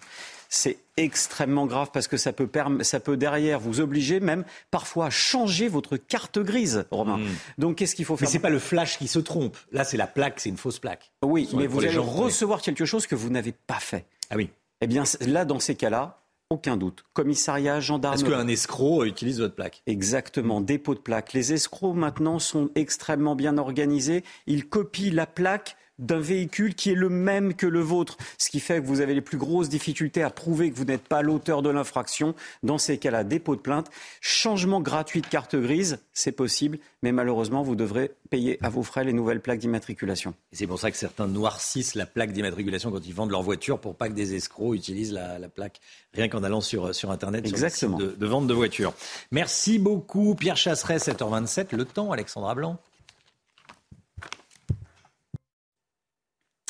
C'est extrêmement grave parce que ça peut, ça peut derrière vous obliger même parfois à changer votre carte grise, Romain. Hmm. Donc qu'est-ce qu'il faut faire Mais c'est pas le flash qui se trompe. Là, c'est la plaque, c'est une fausse plaque. Oui, mais vous allez recevoir quelque chose que vous n'avez pas fait. Ah oui. Eh bien, là, dans ces cas-là, aucun doute. Commissariat, gendarmerie. Est-ce qu'un escroc utilise votre plaque? Exactement, dépôt de plaque. Les escrocs maintenant sont extrêmement bien organisés. Ils copient la plaque d'un véhicule qui est le même que le vôtre, ce qui fait que vous avez les plus grosses difficultés à prouver que vous n'êtes pas l'auteur de l'infraction. Dans ces cas-là, dépôt de plainte, changement gratuit de carte grise, c'est possible, mais malheureusement, vous devrez payer à vos frais les nouvelles plaques d'immatriculation. C'est pour ça que certains noircissent la plaque d'immatriculation quand ils vendent leur voiture pour pas que des escrocs utilisent la, plaque rien qu'en allant sur, sur Internet Exactement. de, de vente de voitures. Merci beaucoup Pierre Chasseret, 7h27. Le temps, Alexandra Blanc.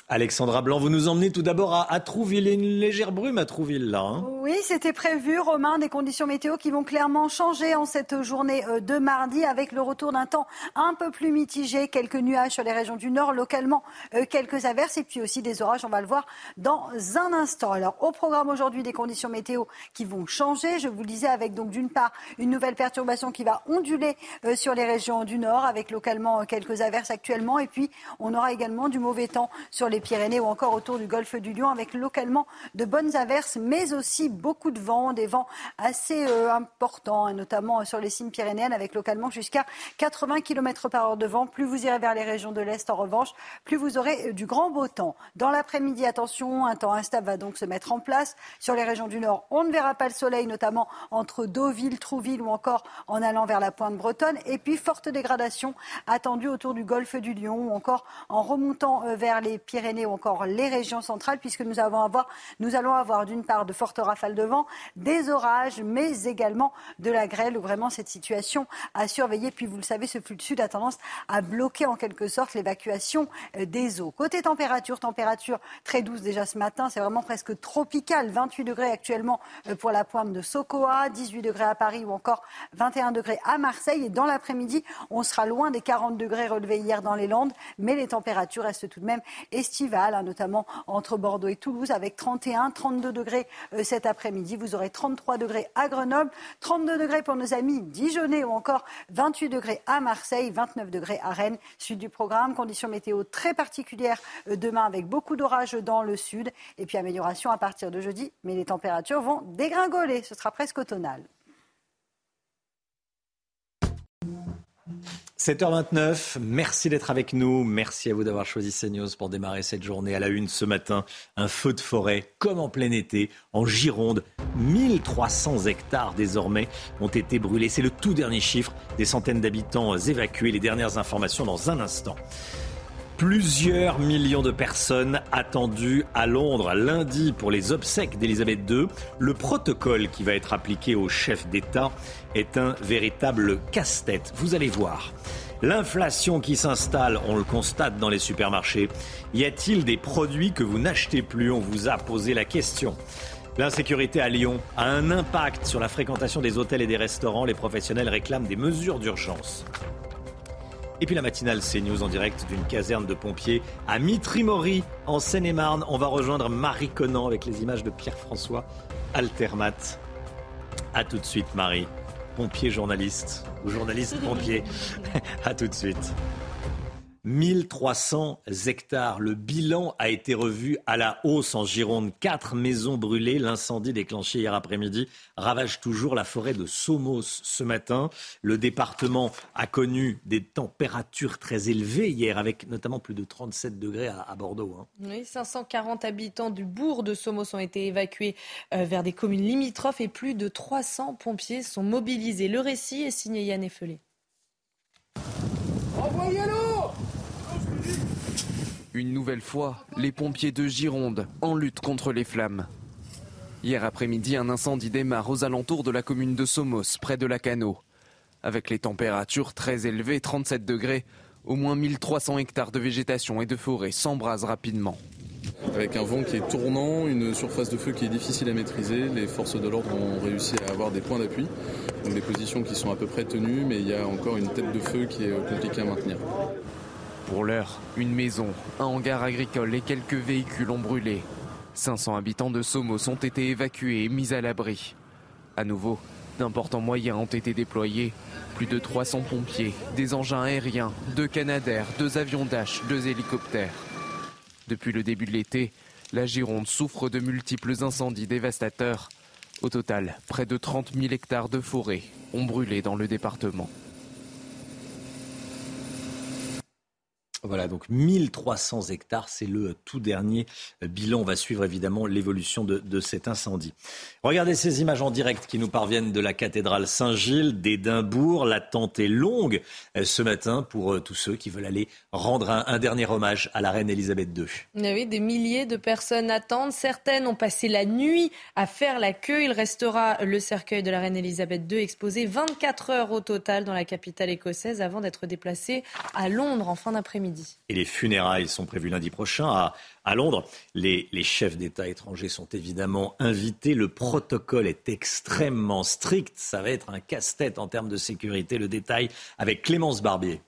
Alexandra Blanc, vous nous emmenez tout d'abord à, Trouville. Il y a une légère brume à Trouville, là. Hein. oui, c'était prévu, Romain. Des conditions météo qui vont clairement changer en cette journée euh, de mardi avec le retour d'un temps un peu plus mitigé. Quelques nuages sur les régions du nord, localement euh, quelques averses et puis aussi des orages. On va le voir dans un instant. Alors, au programme aujourd'hui, des conditions météo qui vont changer. Je vous le disais avec donc d'une part une nouvelle perturbation qui va onduler euh, sur les régions du nord avec localement quelques averses actuellement. Et puis, on aura également du mauvais temps sur les Pyrénées ou encore autour du golfe du Lion avec localement de bonnes averses, mais aussi beaucoup de vent, des vents assez euh, importants, hein, notamment sur les cimes pyrénéennes avec localement jusqu'à 80 km par heure de vent. Plus vous irez vers les régions de l'Est, en revanche, plus vous aurez euh, du grand beau temps. Dans l'après-midi, attention, un temps instable va donc se mettre en place. Sur les régions du Nord, on ne verra pas le soleil, notamment entre Deauville, Trouville ou encore en allant vers la pointe bretonne. Et puis, forte dégradation attendue autour du golfe du Lion ou encore en remontant euh, vers les Pyrénées ou encore les régions centrales, puisque nous, allons avoir, d'une part de fortes rafales de vent, des orages, mais également de la grêle, où vraiment cette situation à surveiller. Puis vous le savez, ce flux de sud a tendance à bloquer en quelque sorte l'évacuation euh, des eaux. Côté température, température très douce déjà ce matin, c'est vraiment presque tropical. 28 degrés actuellement euh, pour la pointe de Sokoa, 18 degrés à Paris ou encore 21 degrés à Marseille. Et dans l'après-midi, on sera loin des 40 degrés relevés hier dans les Landes, mais les températures restent tout de même estimées Hein, notamment entre Bordeaux et Toulouse, avec 31, 32 degrés euh, cet après-midi. Vous aurez 33 degrés à Grenoble, 32 degrés pour nos amis dijonnais ou encore 28 degrés à Marseille, 29 degrés à Rennes. Suite du programme, conditions météo très particulières euh, demain avec beaucoup d'orages dans le sud et puis amélioration à partir de jeudi, mais les températures vont dégringoler. Ce sera presque automnal. 7h29, merci d'être avec nous. Merci à vous d'avoir choisi CNews pour démarrer cette journée à la une ce matin. Un feu de forêt comme en plein été en Gironde. 1300 hectares désormais ont été brûlés. C'est le tout dernier chiffre. Des centaines d'habitants évacués. Les dernières informations dans un instant. Plusieurs millions de personnes attendues à Londres lundi pour les obsèques d'Elisabeth II. Le protocole qui va être appliqué au chef d'État est un véritable casse-tête. Vous allez voir. L'inflation qui s'installe, on le constate dans les supermarchés. Y a-t-il des produits que vous n'achetez plus? On vous a posé la question. L'insécurité à Lyon a un impact sur la fréquentation des hôtels et des restaurants. Les professionnels réclament des mesures d'urgence. Et puis la matinale CNews en direct d'une caserne de pompiers à Mitry-Mory, en Seine-et-Marne. On va rejoindre Marie Conan avec les images de Pierre-François Altermat. A tout de suite, Marie. Pompier journaliste ou journaliste pompier. A tout de suite. 1300 hectares. Le bilan a été revu à la hausse en Gironde. Quatre maisons brûlées. L'incendie déclenché hier après-midi ravage toujours la forêt de Somos ce matin. Le département a connu des températures très élevées hier, avec notamment plus de 37 degrés à, Bordeaux. Hein. Oui, 540 habitants du bourg de Somos ont été évacués euh, vers des communes limitrophes et plus de 300 pompiers sont mobilisés. Le récit est signé Yann Effelé. Une nouvelle fois, les pompiers de Gironde en lutte contre les flammes. Hier après-midi, un incendie démarre aux alentours de la commune de Somos, près de la Cano. Avec les températures très élevées, 37 degrés, au moins 1300 hectares de végétation et de forêt s'embrasent rapidement. Avec un vent qui est tournant, une surface de feu qui est difficile à maîtriser, les forces de l'ordre ont réussi à avoir des points d'appui, donc des positions qui sont à peu près tenues, mais il y a encore une tête de feu qui est compliquée à maintenir. Pour l'heure, une maison, un hangar agricole et quelques véhicules ont brûlé. 500 habitants de Somos ont été évacués et mis à l'abri. À nouveau, d'importants moyens ont été déployés. Plus de 300 pompiers, des engins aériens, deux canadaires, deux avions Dash, deux hélicoptères. Depuis le début de l'été, la Gironde souffre de multiples incendies dévastateurs. Au total, près de 30 000 hectares de forêt ont brûlé dans le département. Voilà, donc 1300 hectares, c'est le tout dernier bilan. On va suivre évidemment l'évolution de, cet incendie. Regardez ces images en direct qui nous parviennent de la cathédrale Saint-Gilles d'Édimbourg. L'attente est longue euh, ce matin pour euh, tous ceux qui veulent aller rendre un, dernier hommage à la reine Elisabeth II. Oui, des milliers de personnes attendent. Certaines ont passé la nuit à faire la queue. Il restera le cercueil de la reine Elisabeth II exposé 24 heures au total dans la capitale écossaise avant d'être déplacé à Londres en fin d'après-midi. Et les funérailles sont prévues lundi prochain à, à Londres. Les, les chefs d'État étrangers sont évidemment invités. Le protocole est extrêmement strict. Ça va être un casse-tête en termes de sécurité. Le détail avec Clémence Barbier.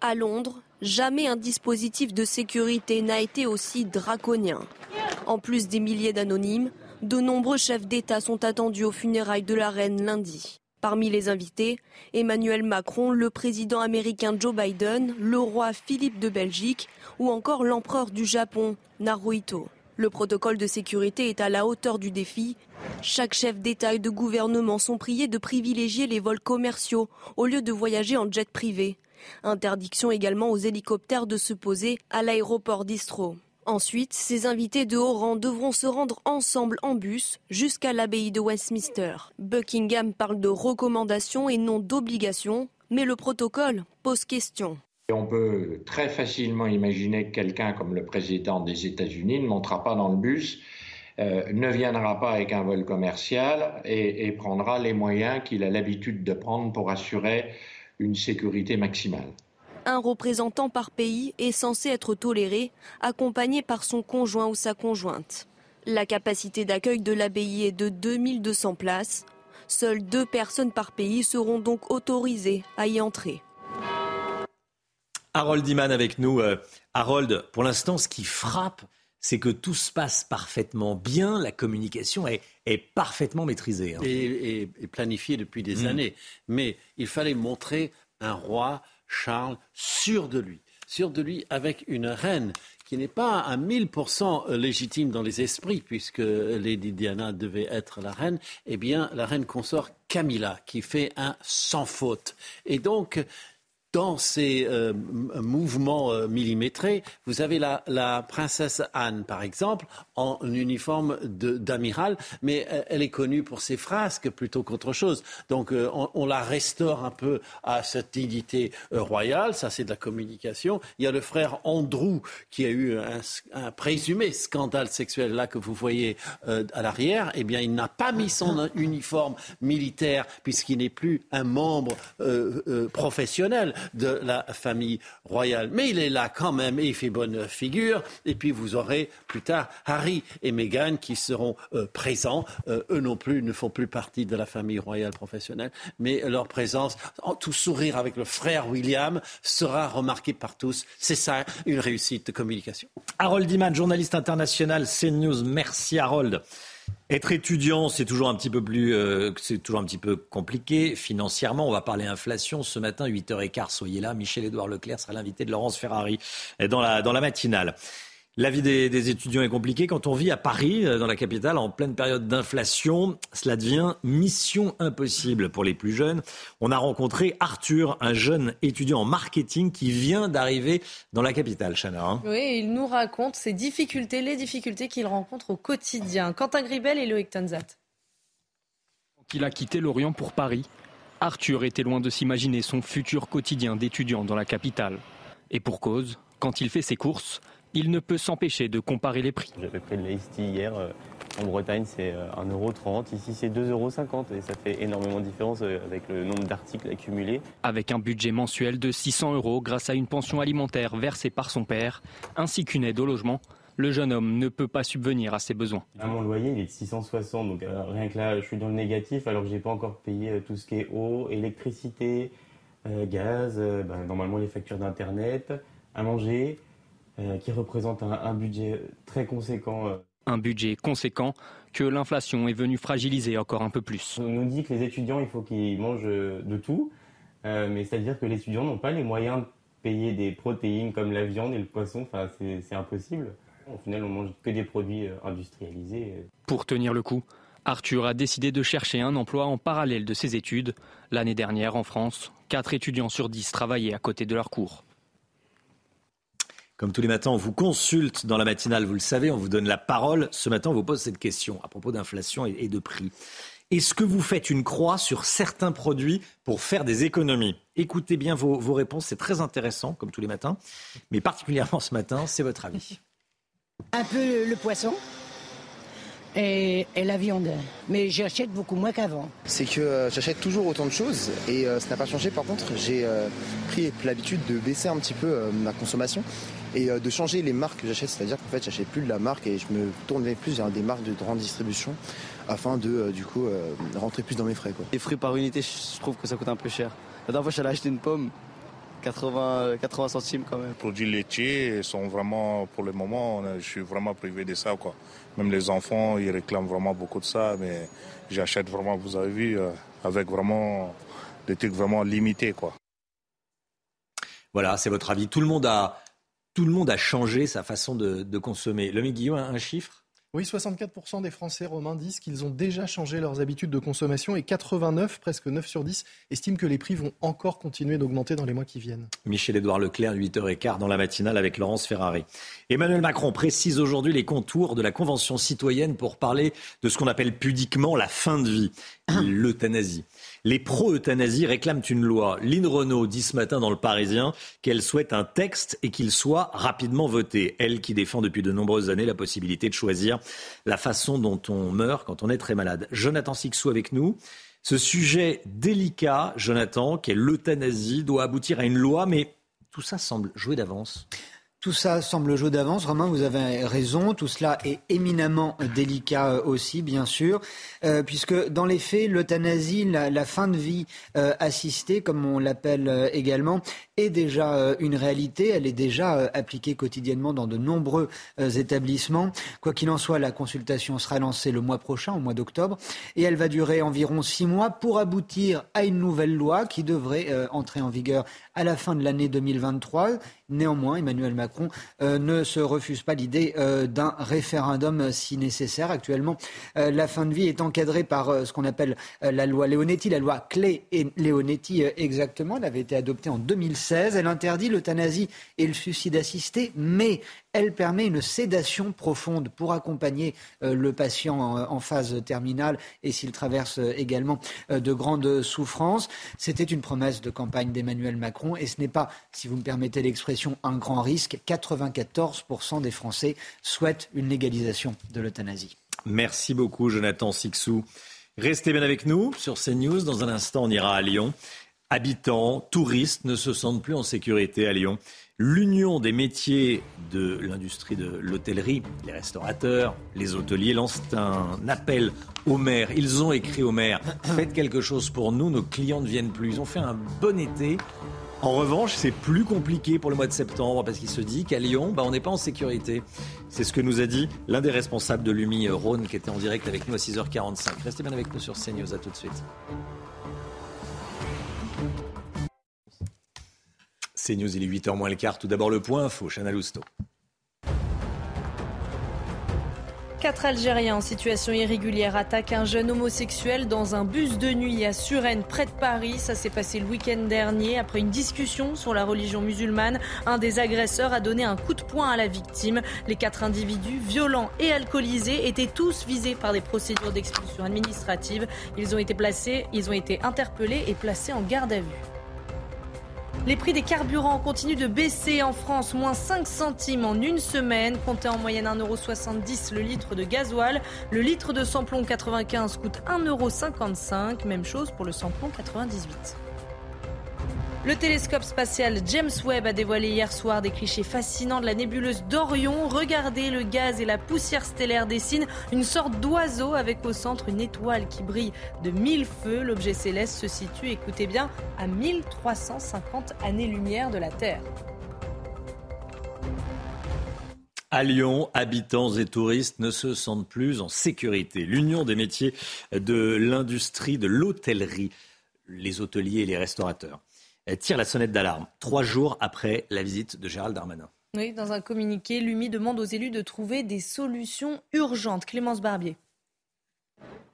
À Londres, jamais un dispositif de sécurité n'a été aussi draconien. En plus des milliers d'anonymes, de nombreux chefs d'État sont attendus aux funérailles de la reine lundi. Parmi les invités, Emmanuel Macron, le président américain Joe Biden, le roi Philippe de Belgique ou encore l'empereur du Japon, Naruhito. Le protocole de sécurité est à la hauteur du défi. Chaque chef d'État et de gouvernement sont priés de privilégier les vols commerciaux au lieu de voyager en jet privé. Interdiction également aux hélicoptères de se poser à l'aéroport d'Istro. Ensuite, ces invités de haut rang devront se rendre ensemble en bus jusqu'à l'abbaye de Westminster. Buckingham parle de recommandations et non d'obligations, mais le protocole pose question. On peut très facilement imaginer que quelqu'un comme le président des États-Unis ne montera pas dans le bus, euh, ne viendra pas avec un vol commercial et, et prendra les moyens qu'il a l'habitude de prendre pour assurer une sécurité maximale. Un représentant par pays est censé être toléré, accompagné par son conjoint ou sa conjointe. La capacité d'accueil de l'abbaye est de 2200 places. Seules deux personnes par pays seront donc autorisées à y entrer. Harold Iman avec nous. Euh, Harold, pour l'instant, ce qui frappe, c'est que tout se passe parfaitement bien, la communication est, est parfaitement maîtrisée. Hein. Et, et, et, planifiée depuis des mmh. années. Mais il fallait montrer un roi Charles sûr de lui, sûr de lui avec une reine qui n'est pas à 1000% légitime dans les esprits, puisque Lady Diana devait être la reine, eh bien, la reine consort Camilla, qui fait un sans faute. Et donc, dans ces euh, mouvements euh, millimétrés, vous avez la, la, princesse Anne, par exemple, en uniforme d'amiral, mais euh, elle est connue pour ses frasques plutôt qu'autre chose. Donc euh, on, on, la restaure un peu à cette dignité euh, royale, ça c'est de la communication. Il y a le frère Andrew qui a eu un, un présumé scandale sexuel là que vous voyez à l'arrière. Eh bien, il n'a pas mis son uniforme militaire puisqu'il n'est plus un membre professionnel de la famille royale. Mais il est là quand même et il fait bonne figure. Et puis vous aurez plus tard Harry et Meghan qui seront euh, présents. Euh, eux non plus ne font plus partie de la famille royale professionnelle, mais leur présence, en tout sourire avec le frère William, sera remarquée par tous. C'est ça une réussite de communication. Harold Iman, journaliste international CNews. Merci Harold. Être étudiant, c'est toujours un petit peu plus, euh, compliqué financièrement. On va parler inflation ce matin, 8h15. Soyez là. Michel-Édouard Leclerc sera l'invité de Laurence Ferrari dans la matinale. La vie des, des, étudiants est compliquée. Quand on vit à Paris, euh, dans la capitale, en pleine période d'inflation, cela devient mission impossible pour les plus jeunes. On a rencontré Arthur, un jeune étudiant en marketing qui vient d'arriver dans la capitale, Chana. Hein. Oui, il nous raconte ses difficultés, les difficultés qu'il rencontre au quotidien. Quentin Gribel et Loïc Tonzat. Quand il a quitté Lorient pour Paris, Arthur était loin de s'imaginer son futur quotidien d'étudiant dans la capitale. Et pour cause, quand il fait ses courses, il ne peut s'empêcher de comparer les prix. J'avais pris le Ice hier. Euh, en Bretagne, c'est 1,30€. Ici, c'est 2,50€ et ça fait énormément de différence euh, avec le nombre d'articles accumulés. Avec un budget mensuel de 600 euros grâce à une pension alimentaire versée par son père, ainsi qu'une aide au logement, le jeune homme ne peut pas subvenir à ses besoins. À mon loyer, il est de 660, donc euh, rien que là, je suis dans le négatif alors que j'ai pas encore payé tout ce qui est eau, électricité, euh, gaz, bah, normalement les factures d'internet, à manger. Euh, qui représente un, un, budget très conséquent. Euh. Un budget conséquent que l'inflation est venue fragiliser encore un peu plus. On nous dit que les étudiants, il faut qu'ils mangent de tout, euh, mais c'est-à-dire que les étudiants n'ont pas les moyens de payer des protéines comme la viande et le poisson, enfin, c'est impossible. Au final, on mange que des produits industrialisés. Pour tenir le coup, Arthur a décidé de chercher un emploi en parallèle de ses études. L'année dernière, en France, 4 étudiants sur 10 travaillaient à côté de leur cours. Comme tous les matins, on vous consulte dans la matinale, vous le savez, on vous donne la parole. Ce matin, on vous pose cette question à propos d'inflation et de prix. Est-ce que vous faites une croix sur certains produits pour faire des économies? Écoutez bien vos, réponses, c'est très intéressant, comme tous les matins, mais particulièrement ce matin, c'est votre avis. Un peu le poisson, et, la viande. Mais j'achète beaucoup moins qu'avant. C'est que euh, j'achète toujours autant de choses et euh, ça n'a pas changé. Par contre, j'ai euh, pris l'habitude de baisser un petit peu ma consommation et de changer les marques que j'achète. C'est-à-dire qu'en fait, j'achète plus de la marque et je me tourne plus vers des marques de grande distribution afin de, du coup, rentrer plus dans mes frais. Quoi. Les fruits par unité, je trouve que ça coûte un peu cher. La dernière fois, j'allais acheter une pomme. 80, 80 centimes quand même. Les produits laitiers sont vraiment, pour le moment, je suis vraiment privé de ça. Quoi. Même les enfants, ils réclament vraiment beaucoup de ça, mais j'achète vraiment, vous avez vu, euh, avec vraiment des trucs vraiment limités. Quoi. Voilà, c'est votre avis. Tout le monde a, tout le monde a changé sa façon de, de consommer. Le Guillaume, un chiffre? Oui, 64% des Français romains disent qu'ils ont déjà changé leurs habitudes de consommation et 89, presque 9 sur 10, estiment que les prix vont encore continuer d'augmenter dans les mois qui viennent. Michel-Édouard Leclerc, 8h15 dans la matinale avec Laurence Ferrari. Emmanuel Macron précise aujourd'hui les contours de la Convention citoyenne pour parler de ce qu'on appelle pudiquement la fin de vie, l'euthanasie. Les pro-euthanasie réclament une loi. Lynn Renault dit ce matin dans Le Parisien qu'elle souhaite un texte et qu'il soit rapidement voté. Elle qui défend depuis de nombreuses années la possibilité de choisir la façon dont on meurt quand on est très malade. Jonathan Sixou avec nous. Ce sujet délicat, Jonathan, qui est l'euthanasie, doit aboutir à une loi, mais tout ça semble jouer d'avance. Tout ça semble jouer d'avance. Romain, vous avez raison. Tout cela est éminemment délicat euh, aussi, bien sûr, euh, puisque dans les faits, l'euthanasie, la, fin de vie euh, assistée, comme on l'appelle également, est déjà une réalité. Elle est déjà appliquée quotidiennement dans de nombreux établissements. Quoi qu'il en soit, la consultation sera lancée le mois prochain, au mois d'octobre, et elle va durer environ six mois pour aboutir à une nouvelle loi qui devrait entrer en vigueur à la fin de l'année 2023. Néanmoins, Emmanuel Macron euh, ne se refuse pas l'idée euh, d'un référendum si nécessaire. Actuellement, euh, la fin de vie est encadrée par ce qu'on appelle la loi Leonetti, la loi Clé et Leonetti exactement. Elle avait été adoptée en 2016. Elle interdit l'euthanasie et le suicide assisté, mais elle permet une sédation profonde pour accompagner euh, le patient en, phase terminale et s'il traverse euh, également euh, de grandes souffrances. C'était une promesse de campagne d'Emmanuel Macron et ce n'est pas, si vous me permettez l'expression, un grand risque. 94% des Français souhaitent une légalisation de l'euthanasie. Merci beaucoup, Jonathan Sixou. Restez bien avec nous sur CNews. Dans un instant, on ira à Lyon. Habitants, touristes ne se sentent plus en sécurité à Lyon. L'Union des métiers de l'industrie de l'hôtellerie, les restaurateurs, les hôteliers lancent un appel aux maires. Ils ont écrit aux maires faites quelque chose pour nous, nos clients ne viennent plus. Ils ont fait un bon été. En revanche, c'est plus compliqué pour le mois de septembre parce qu'il se dit qu'à Lyon, bah, on n'est pas en sécurité. C'est ce que nous a dit l'un des responsables de l'UMI, Rhône, qui était en direct avec nous à 6h45. Restez bien avec nous sur CNews. À tout de suite. C'est News, il est 8h moins le quart. Tout d'abord le point info, Chana Lousteau. Quatre Algériens en situation irrégulière attaquent un jeune homosexuel dans un bus de nuit à Suresnes, près de Paris. Ça s'est passé le week-end dernier. Après une discussion sur la religion musulmane, un des agresseurs a donné un coup de poing à la victime. Les quatre individus, violents et alcoolisés, étaient tous visés par des procédures d'expulsion administrative. Ils ont été placés, ils ont été interpellés et placés en garde à vue. Les prix des carburants continuent de baisser en France, moins 5 centimes en une semaine, comptez en moyenne 1,70€ le litre de gasoil. Le litre de samplon 95 coûte 1,55€, même chose pour le samplon 98. Le télescope spatial James Webb a dévoilé hier soir des clichés fascinants de la nébuleuse d'Orion. Regardez, le gaz et la poussière stellaire dessinent une sorte d'oiseau avec au centre une étoile qui brille de mille feux. L'objet céleste se situe, écoutez bien, à 1350 années-lumière de la Terre. À Lyon, habitants et touristes ne se sentent plus en sécurité. L'Union des métiers de l'industrie de l'hôtellerie, les hôteliers et les restaurateurs tire la sonnette d'alarme, trois jours après la visite de Gérald Darmanin. Oui, dans un communiqué, l'UMI demande aux élus de trouver des solutions urgentes. Clémence Barbier.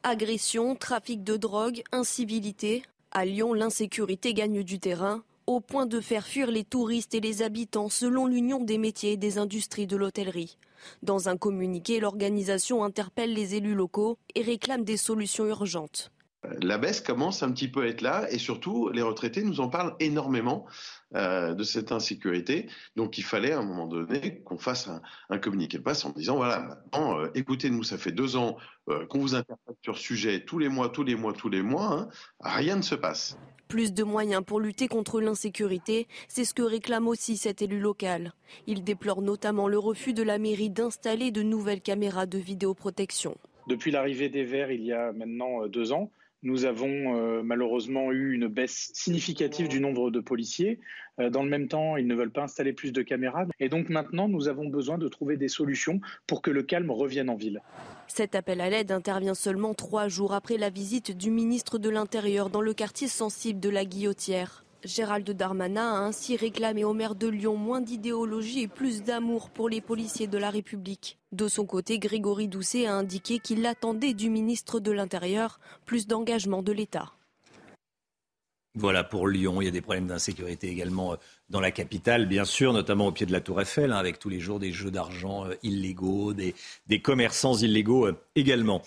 Agression, trafic de drogue, incivilité. À Lyon, l'insécurité gagne du terrain au point de faire fuir les touristes et les habitants selon l'Union des métiers et des industries de l'hôtellerie. Dans un communiqué, l'organisation interpelle les élus locaux et réclame des solutions urgentes. La baisse commence un petit peu à être là et surtout les retraités nous en parlent énormément euh, de cette insécurité. Donc il fallait à un moment donné qu'on fasse un, communiqué de presse en disant voilà maintenant euh, écoutez-nous ça fait deux ans euh, qu'on vous interprète sur ce sujet tous les mois tous les mois tous les mois hein. rien ne se passe. Plus de moyens pour lutter contre l'insécurité, c'est ce que réclame aussi cet élu local. Il déplore notamment le refus de la mairie d'installer de nouvelles caméras de vidéoprotection. Depuis l'arrivée des Verts il y a maintenant deux ans, nous avons euh, malheureusement eu une baisse significative du nombre de policiers. Euh, dans le même temps, ils ne veulent pas installer plus de caméras. Et donc maintenant, nous avons besoin de trouver des solutions pour que le calme revienne en ville. Cet appel à l'aide intervient seulement trois jours après la visite du ministre de l'Intérieur dans le quartier sensible de la Guillotière. Gérald Darmanin a ainsi réclamé au maire de Lyon moins d'idéologie et plus d'amour pour les policiers de la République. De son côté, Grégory Doucet a indiqué qu'il attendait du ministre de l'Intérieur plus d'engagement de l'État. Voilà pour Lyon, il y a des problèmes d'insécurité également euh, dans la capitale, bien sûr, notamment au pied de la Tour Eiffel, hein, avec tous les jours des jeux d'argent euh, illégaux, des, des, commerçants illégaux euh, également.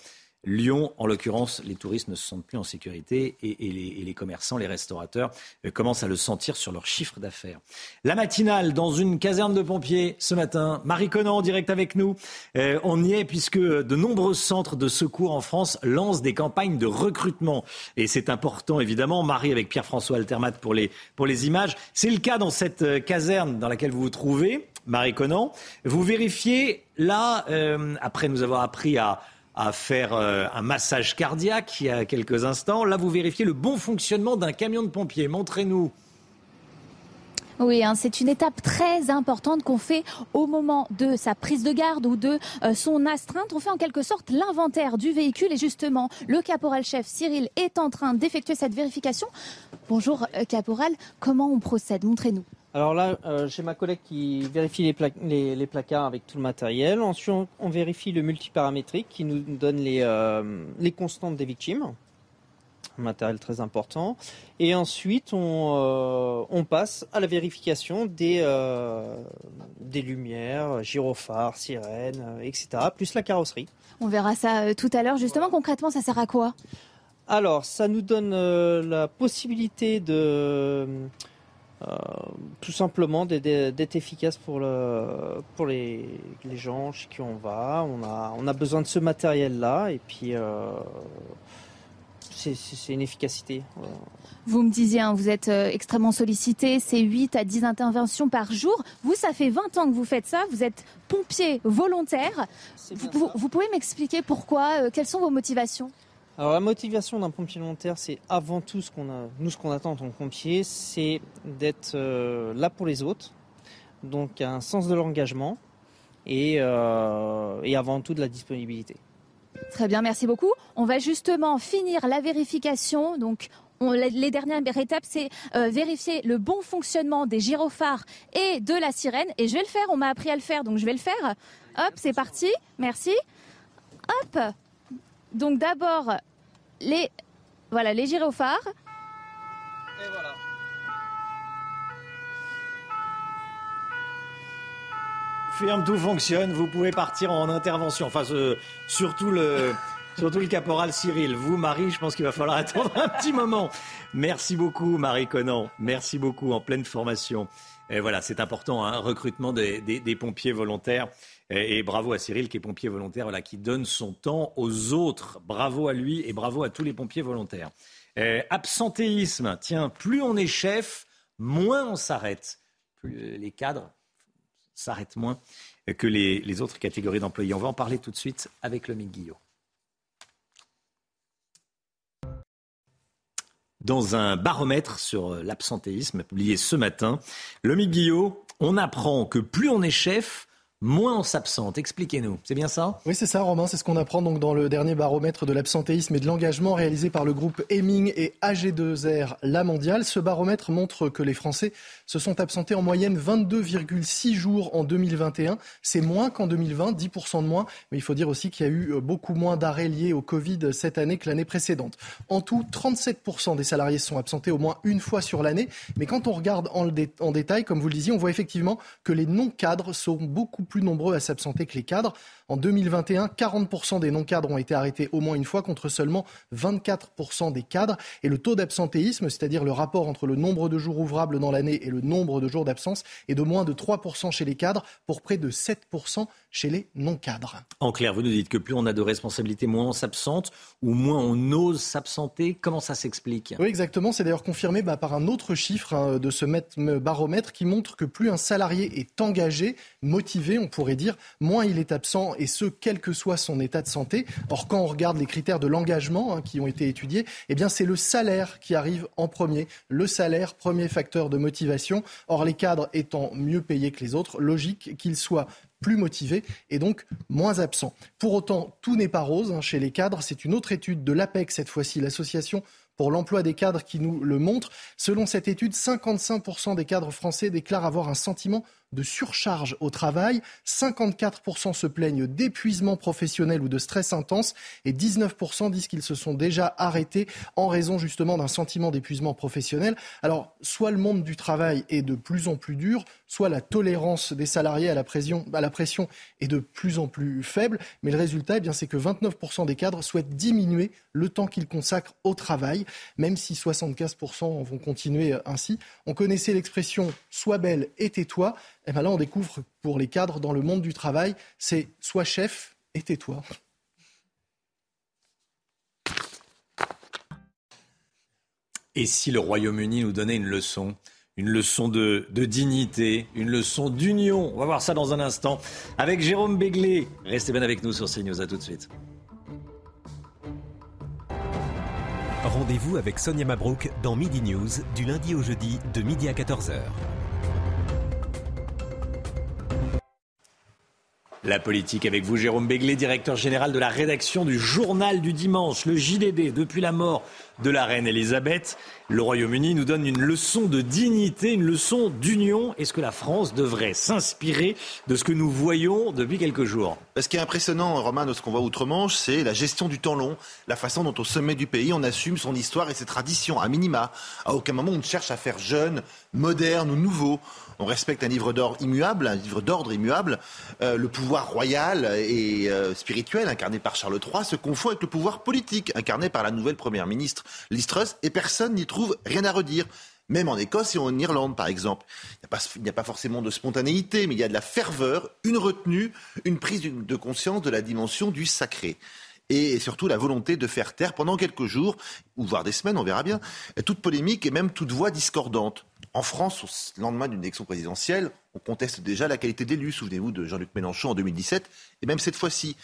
Lyon, en l'occurrence, les touristes ne se sentent plus en sécurité et, les, commerçants, les restaurateurs euh, commencent à le sentir sur leur chiffre d'affaires. La matinale dans une caserne de pompiers ce matin. Marie Conan en direct avec nous. Euh, on y est puisque de nombreux centres de secours en France lancent des campagnes de recrutement. Et c'est important, évidemment. Marie avec Pierre-François Altermat pour les, pour les images. C'est le cas dans cette euh, caserne dans laquelle vous vous trouvez. Marie Conan, vous vérifiez là, après nous avoir appris à, à faire euh, un massage cardiaque il y a quelques instants. Là, vous vérifiez le bon fonctionnement d'un camion de pompiers. Montrez-nous. Oui, hein, c'est une étape très importante qu'on fait au moment de sa prise de garde ou de euh, son astreinte. On fait en quelque sorte l'inventaire du véhicule et justement, le caporal-chef Cyril est en train d'effectuer cette vérification. Bonjour, euh, caporal, comment on procède? Montrez-nous. Alors là, euh, j'ai ma collègue qui vérifie les, les, placards avec tout le matériel. Ensuite, on, vérifie le multiparamétrique qui nous donne les, euh, les constantes des victimes. Un matériel très important. Et ensuite, on, euh, on passe à la vérification des, des lumières, gyrophares, sirènes, etc., plus la carrosserie. On verra ça tout à l'heure. Justement, concrètement, ça sert à quoi? Alors, ça nous donne la possibilité de tout simplement d'être efficace pour, le, pour les, les, gens chez qui on va. On a, on a besoin de ce matériel-là et puis euh, c'est une efficacité. Vous me disiez, hein, vous êtes euh, extrêmement sollicité, c'est 8 à 10 interventions par jour. Vous, ça fait 20 ans que vous faites ça, vous êtes pompier volontaire. Vous, vous, pouvez m'expliquer pourquoi, quelles sont vos motivations? Alors la motivation d'un pompier volontaire, c'est avant tout ce qu'on a, nous ce qu'on attend en tant pompier, c'est d'être euh, là pour les autres, donc un sens de l'engagement et, euh, et avant tout de la disponibilité. Très bien, merci beaucoup. On va justement finir la vérification. Donc, les dernières étapes, c'est euh, vérifier le bon fonctionnement des gyrophares et de la sirène. Et je vais le faire, on m'a appris à le faire, donc je vais le faire. Hop, c'est parti, merci. Hop, donc d'abord les voilà les gyrophares. Et voilà. Ferme, tout fonctionne. Vous pouvez partir en intervention. Enfin, surtout le. Surtout le caporal Cyril. Vous, Marie, je pense qu'il va falloir attendre un petit moment. Merci beaucoup, Marie Conan. Merci beaucoup, en pleine formation. Et voilà, c'est important, un hein, recrutement des, pompiers volontaires. Et, bravo à Cyril qui est pompier volontaire, voilà, qui donne son temps aux autres. Bravo à lui et bravo à tous les pompiers volontaires. absentéisme, tiens, plus on est chef, moins on s'arrête. Plus les cadres s'arrêtent moins que les, autres catégories d'employés. On va en parler tout de suite avec le Guillot. Dans un baromètre sur l'absentéisme publié ce matin, le Guillot, on apprend que plus on est chef, moins on s'absente. Expliquez-nous, c'est bien ça? Oui, c'est ça, Romain. C'est ce qu'on apprend donc dans le dernier baromètre de l'absentéisme et de l'engagement réalisé par le groupe Heming et AG2R La Mondiale. Ce baromètre montre que les Français se sont absentés en moyenne 22,6 jours en 2021. C'est moins qu'en 2020, 10% de moins. Mais il faut dire aussi qu'il y a eu beaucoup moins d'arrêts liés au Covid cette année que l'année précédente. En tout, 37% des salariés se sont absentés au moins une fois sur l'année. Mais quand on regarde en, en détail, comme vous le disiez, on voit effectivement que les non-cadres sont beaucoup plus nombreux à s'absenter que les cadres. En 2021, 40% des non-cadres ont été arrêtés au moins une fois contre seulement 24% des cadres. Et le taux d'absentéisme, c'est-à-dire le rapport entre le nombre de jours ouvrables dans l'année et le nombre de jours d'absence, est de moins de 3% chez les cadres pour près de 7% chez les non-cadres. En clair, vous nous dites que plus on a de responsabilités, moins on s'absente ou moins on ose s'absenter. Comment ça s'explique? Oui, exactement. C'est d'ailleurs confirmé bah, par un autre chiffre hein, de ce baromètre qui montre que plus un salarié est engagé, motivé, on pourrait dire, moins il est absent, et ce, quel que soit son état de santé. Or, quand on regarde les critères de l'engagement hein, qui ont été étudiés, eh bien, c'est le salaire qui arrive en premier. Le salaire, premier facteur de motivation. Or, les cadres étant mieux payés que les autres, logique qu'ils soient plus motivés et donc moins absents. Pour autant, tout n'est pas rose hein, chez les cadres. C'est une autre étude de l'APEC, cette fois-ci, l'association pour l'emploi des cadres qui nous le montre. Selon cette étude, 55% des cadres français déclarent avoir un sentiment de surcharge au travail. 54% se plaignent d'épuisement professionnel ou de stress intense et 19% disent qu'ils se sont déjà arrêtés en raison justement d'un sentiment d'épuisement professionnel. Alors, soit le monde du travail est de plus en plus dur, soit la tolérance des salariés à la pression, est de plus en plus faible. Mais le résultat, eh c'est que 29% des cadres souhaitent diminuer le temps qu'ils consacrent au travail, même si 75% vont continuer ainsi. On connaissait l'expression sois belle et tais-toi. Et bien là, on découvre pour les cadres dans le monde du travail, c'est sois chef et tais-toi. Et si le Royaume-Uni nous donnait une leçon une leçon de, dignité, une leçon d'union? On va voir ça dans un instant avec Jérôme Béglé. Restez bien avec nous sur CNews. À tout de suite. Rendez-vous avec Sonia Mabrouk dans Midi News du lundi au jeudi de midi à 14h. La politique avec vous, Jérôme Béglé, directeur général de la rédaction du Journal du Dimanche, le JDD. Depuis la mort de la reine Elisabeth, le Royaume-Uni nous donne une leçon de dignité, une leçon d'union. Est-ce que la France devrait s'inspirer de ce que nous voyons depuis quelques jours? Ce qui est impressionnant, Romain, de ce qu'on voit outre-Manche, c'est la gestion du temps long, la façon dont au sommet du pays, on assume son histoire et ses traditions, à minima. À aucun moment on ne cherche à faire jeune, moderne ou nouveau on respecte un livre d'ordre immuable, un livre d'ordre immuable. Euh, le pouvoir royal et euh, spirituel incarné par Charles III se confond avec le pouvoir politique incarné par la nouvelle première ministre Liz et personne n'y trouve rien à redire. Même en Écosse et en Irlande, par exemple. Il n'y a, pas forcément de spontanéité, mais il y a de la ferveur, une retenue, une prise de conscience de la dimension du sacré et surtout la volonté de faire taire pendant quelques jours, ou voire des semaines, on verra bien, toute polémique et même toute voix discordante. En France, au lendemain d'une élection présidentielle, on conteste déjà la qualité d'élu. Souvenez-vous de Jean-Luc Mélenchon en 2017, et même cette fois-ci.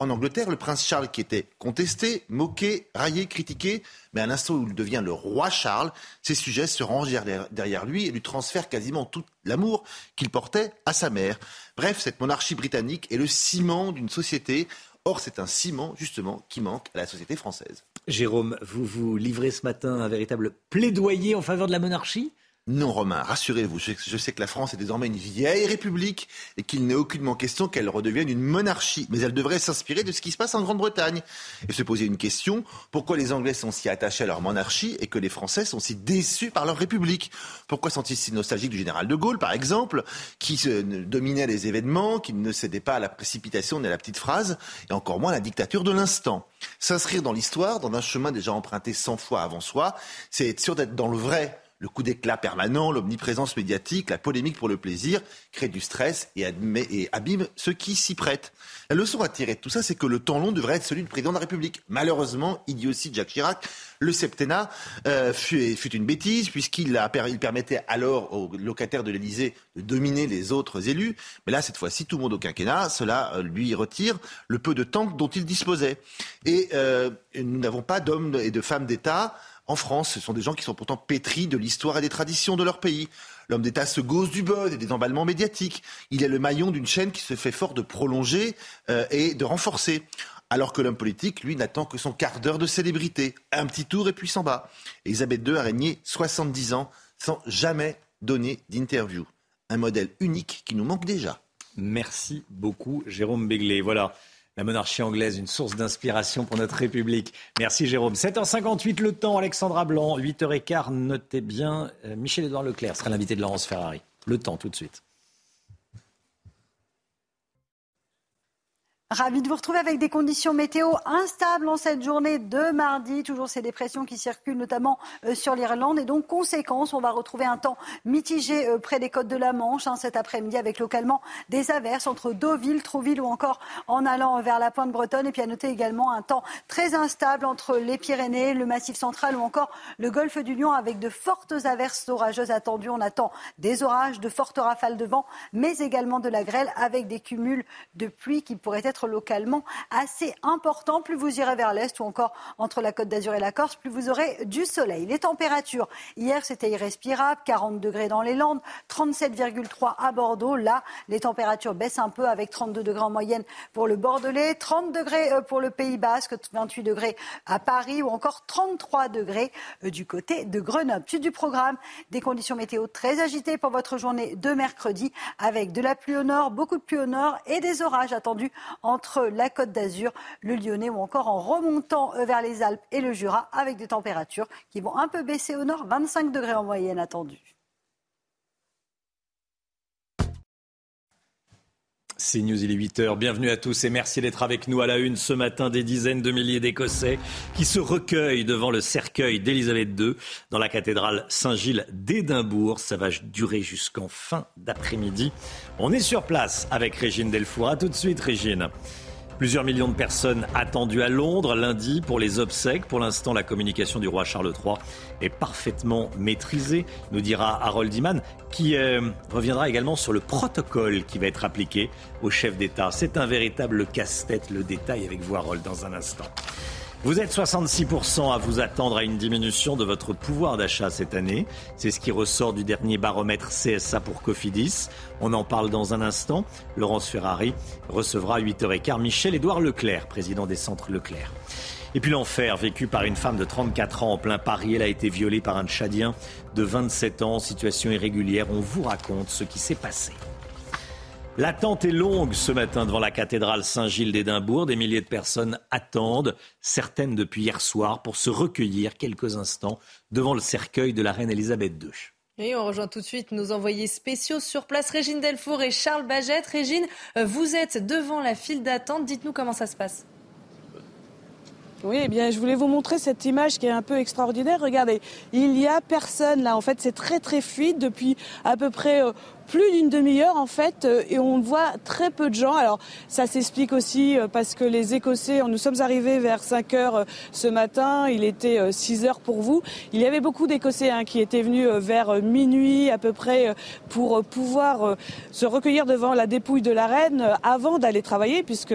En Angleterre, le prince Charles, qui était contesté, moqué, raillé, critiqué, mais à l'instant où il devient le roi Charles, ses sujets se rangent derrière lui et lui transfèrent quasiment tout l'amour qu'il portait à sa mère. Bref, cette monarchie britannique est le ciment d'une société. Or, c'est un ciment, justement, qui manque à la société française. Jérôme, vous vous livrez ce matin un véritable plaidoyer en faveur de la monarchie? Non, Romain, rassurez-vous, je sais que la France est désormais une vieille république et qu'il n'est aucunement question qu'elle redevienne une monarchie. Mais elle devrait s'inspirer de ce qui se passe en Grande-Bretagne et se poser une question pourquoi les Anglais sont si attachés à leur monarchie et que les Français sont si déçus par leur république? Pourquoi sont-ils si nostalgiques du général de Gaulle, par exemple, qui dominait les événements, qui ne cédait pas à la précipitation ni à la petite phrase, et encore moins à la dictature de l'instant? S'inscrire dans l'histoire, dans un chemin déjà emprunté 100 fois avant soi, c'est être sûr d'être dans le vrai le coup d'éclat permanent, l'omniprésence médiatique, la polémique pour le plaisir crée du stress et, et abîme ceux qui s'y prêtent. La leçon à tirer de tout ça, c'est que le temps long devrait être celui du président de la République. Malheureusement, dit aussi Jacques Chirac, le septennat euh, fut, une bêtise puisqu'il il permettait alors aux locataires de l'Élysée de dominer les autres élus. Mais là, cette fois-ci, tout le monde au quinquennat, cela euh, lui retire le peu de temps dont il disposait. Et euh, nous n'avons pas d'hommes et de femmes d'État en France. Ce sont des gens qui sont pourtant pétris de l'histoire et des traditions de leur pays. L'homme d'État se gauze du buzz et des emballements médiatiques. Il est le maillon d'une chaîne qui se fait fort de prolonger euh, et de renforcer. Alors que l'homme politique, lui, n'attend que son quart d'heure de célébrité. Un petit tour et puis s'en bat. Elisabeth II a régné 70 ans sans jamais donner d'interview. Un modèle unique qui nous manque déjà. Merci beaucoup, Jérôme Béglé. Voilà la monarchie anglaise, une source d'inspiration pour notre République. Merci Jérôme. 7h58 le temps, Alexandra Blanc, 8h15, notez bien, euh, Michel-Édouard Leclerc sera l'invité de Laurence Ferrari. Le temps tout de suite. Ravi de vous retrouver avec des conditions météo instables en cette journée de mardi. Toujours ces dépressions qui circulent notamment euh, sur l'Irlande. Et donc, conséquence, on va retrouver un temps mitigé euh, près des côtes de la Manche hein, cet après-midi avec localement des averses entre Deauville, Trouville ou encore en allant vers la pointe bretonne. Et puis à noter également un temps très instable entre les Pyrénées, le Massif central ou encore le golfe du Lion avec de fortes averses orageuses attendues. On attend des orages, de fortes rafales de vent, mais également de la grêle avec des cumuls de pluie qui pourraient être localement assez important. Plus vous irez vers l'est ou encore entre la Côte d'Azur et la Corse, plus vous aurez du soleil. Les températures, hier c'était irrespirable, 40 degrés dans les Landes, 37,3 à Bordeaux. Là, les températures baissent un peu avec 32 degrés en moyenne pour le Bordelais, 30 degrés euh, pour le Pays Basque, 28 degrés à Paris ou encore 33 degrés euh, du côté de Grenoble. Suite du programme, des conditions météo très agitées pour votre journée de mercredi avec de la pluie au nord, beaucoup de pluie au nord et des orages attendus entre la Côte d'Azur, le Lyonnais ou encore en remontant vers les Alpes et le Jura avec des températures qui vont un peu baisser au nord, 25 degrés en moyenne attendus. C'est News, il est 8h. Bienvenue à tous et merci d'être avec nous à la une ce matin. Des dizaines de milliers d'Écossais qui se recueillent devant le cercueil d'Élisabeth II dans la cathédrale Saint-Gilles d'Édimbourg. Ça va durer jusqu'en fin d'après-midi. On est sur place avec Régine Delfour. A tout de suite, Régine. Plusieurs millions de personnes attendues à Londres lundi pour les obsèques. Pour l'instant, la communication du roi Charles III est parfaitement maîtrisée, nous dira Harold Iman, qui euh, reviendra également sur le protocole qui va être appliqué au chef d'État. C'est un véritable casse-tête, le détail avec vous, Harold, dans un instant. Vous êtes 66% à vous attendre à une diminution de votre pouvoir d'achat cette année. C'est ce qui ressort du dernier baromètre CSA pour Cofidis. On en parle dans un instant. Laurence Ferrari recevra à 8h15 Michel-Édouard Leclerc, président des centres Leclerc. Et puis l'enfer vécu par une femme de 34 ans en plein Paris. Elle a été violée par un Tchadien de 27 ans situation irrégulière. On vous raconte ce qui s'est passé. L'attente est longue ce matin devant la cathédrale Saint-Gilles d'Édimbourg. Des milliers de personnes attendent, certaines depuis hier soir, pour se recueillir quelques instants devant le cercueil de la reine Elisabeth II. Et on rejoint tout de suite nos envoyés spéciaux sur place, Régine Delfour et Charles Bagette. Régine, euh, vous êtes devant la file d'attente. Dites-nous comment ça se passe. Oui, eh bien, je voulais vous montrer cette image qui est un peu extraordinaire. Regardez, il y a personne là. En fait, c'est très très fluide depuis à peu près euh, plus d'une demi-heure en fait euh, et on voit très peu de gens. Alors ça s'explique aussi euh, parce que les Écossais, nous sommes arrivés vers 5 heures euh, ce matin, il était 6 heures pour vous. Il y avait beaucoup d'Écossais hein, qui étaient venus vers minuit à peu près pour pouvoir se recueillir devant la dépouille de la reine avant d'aller travailler puisque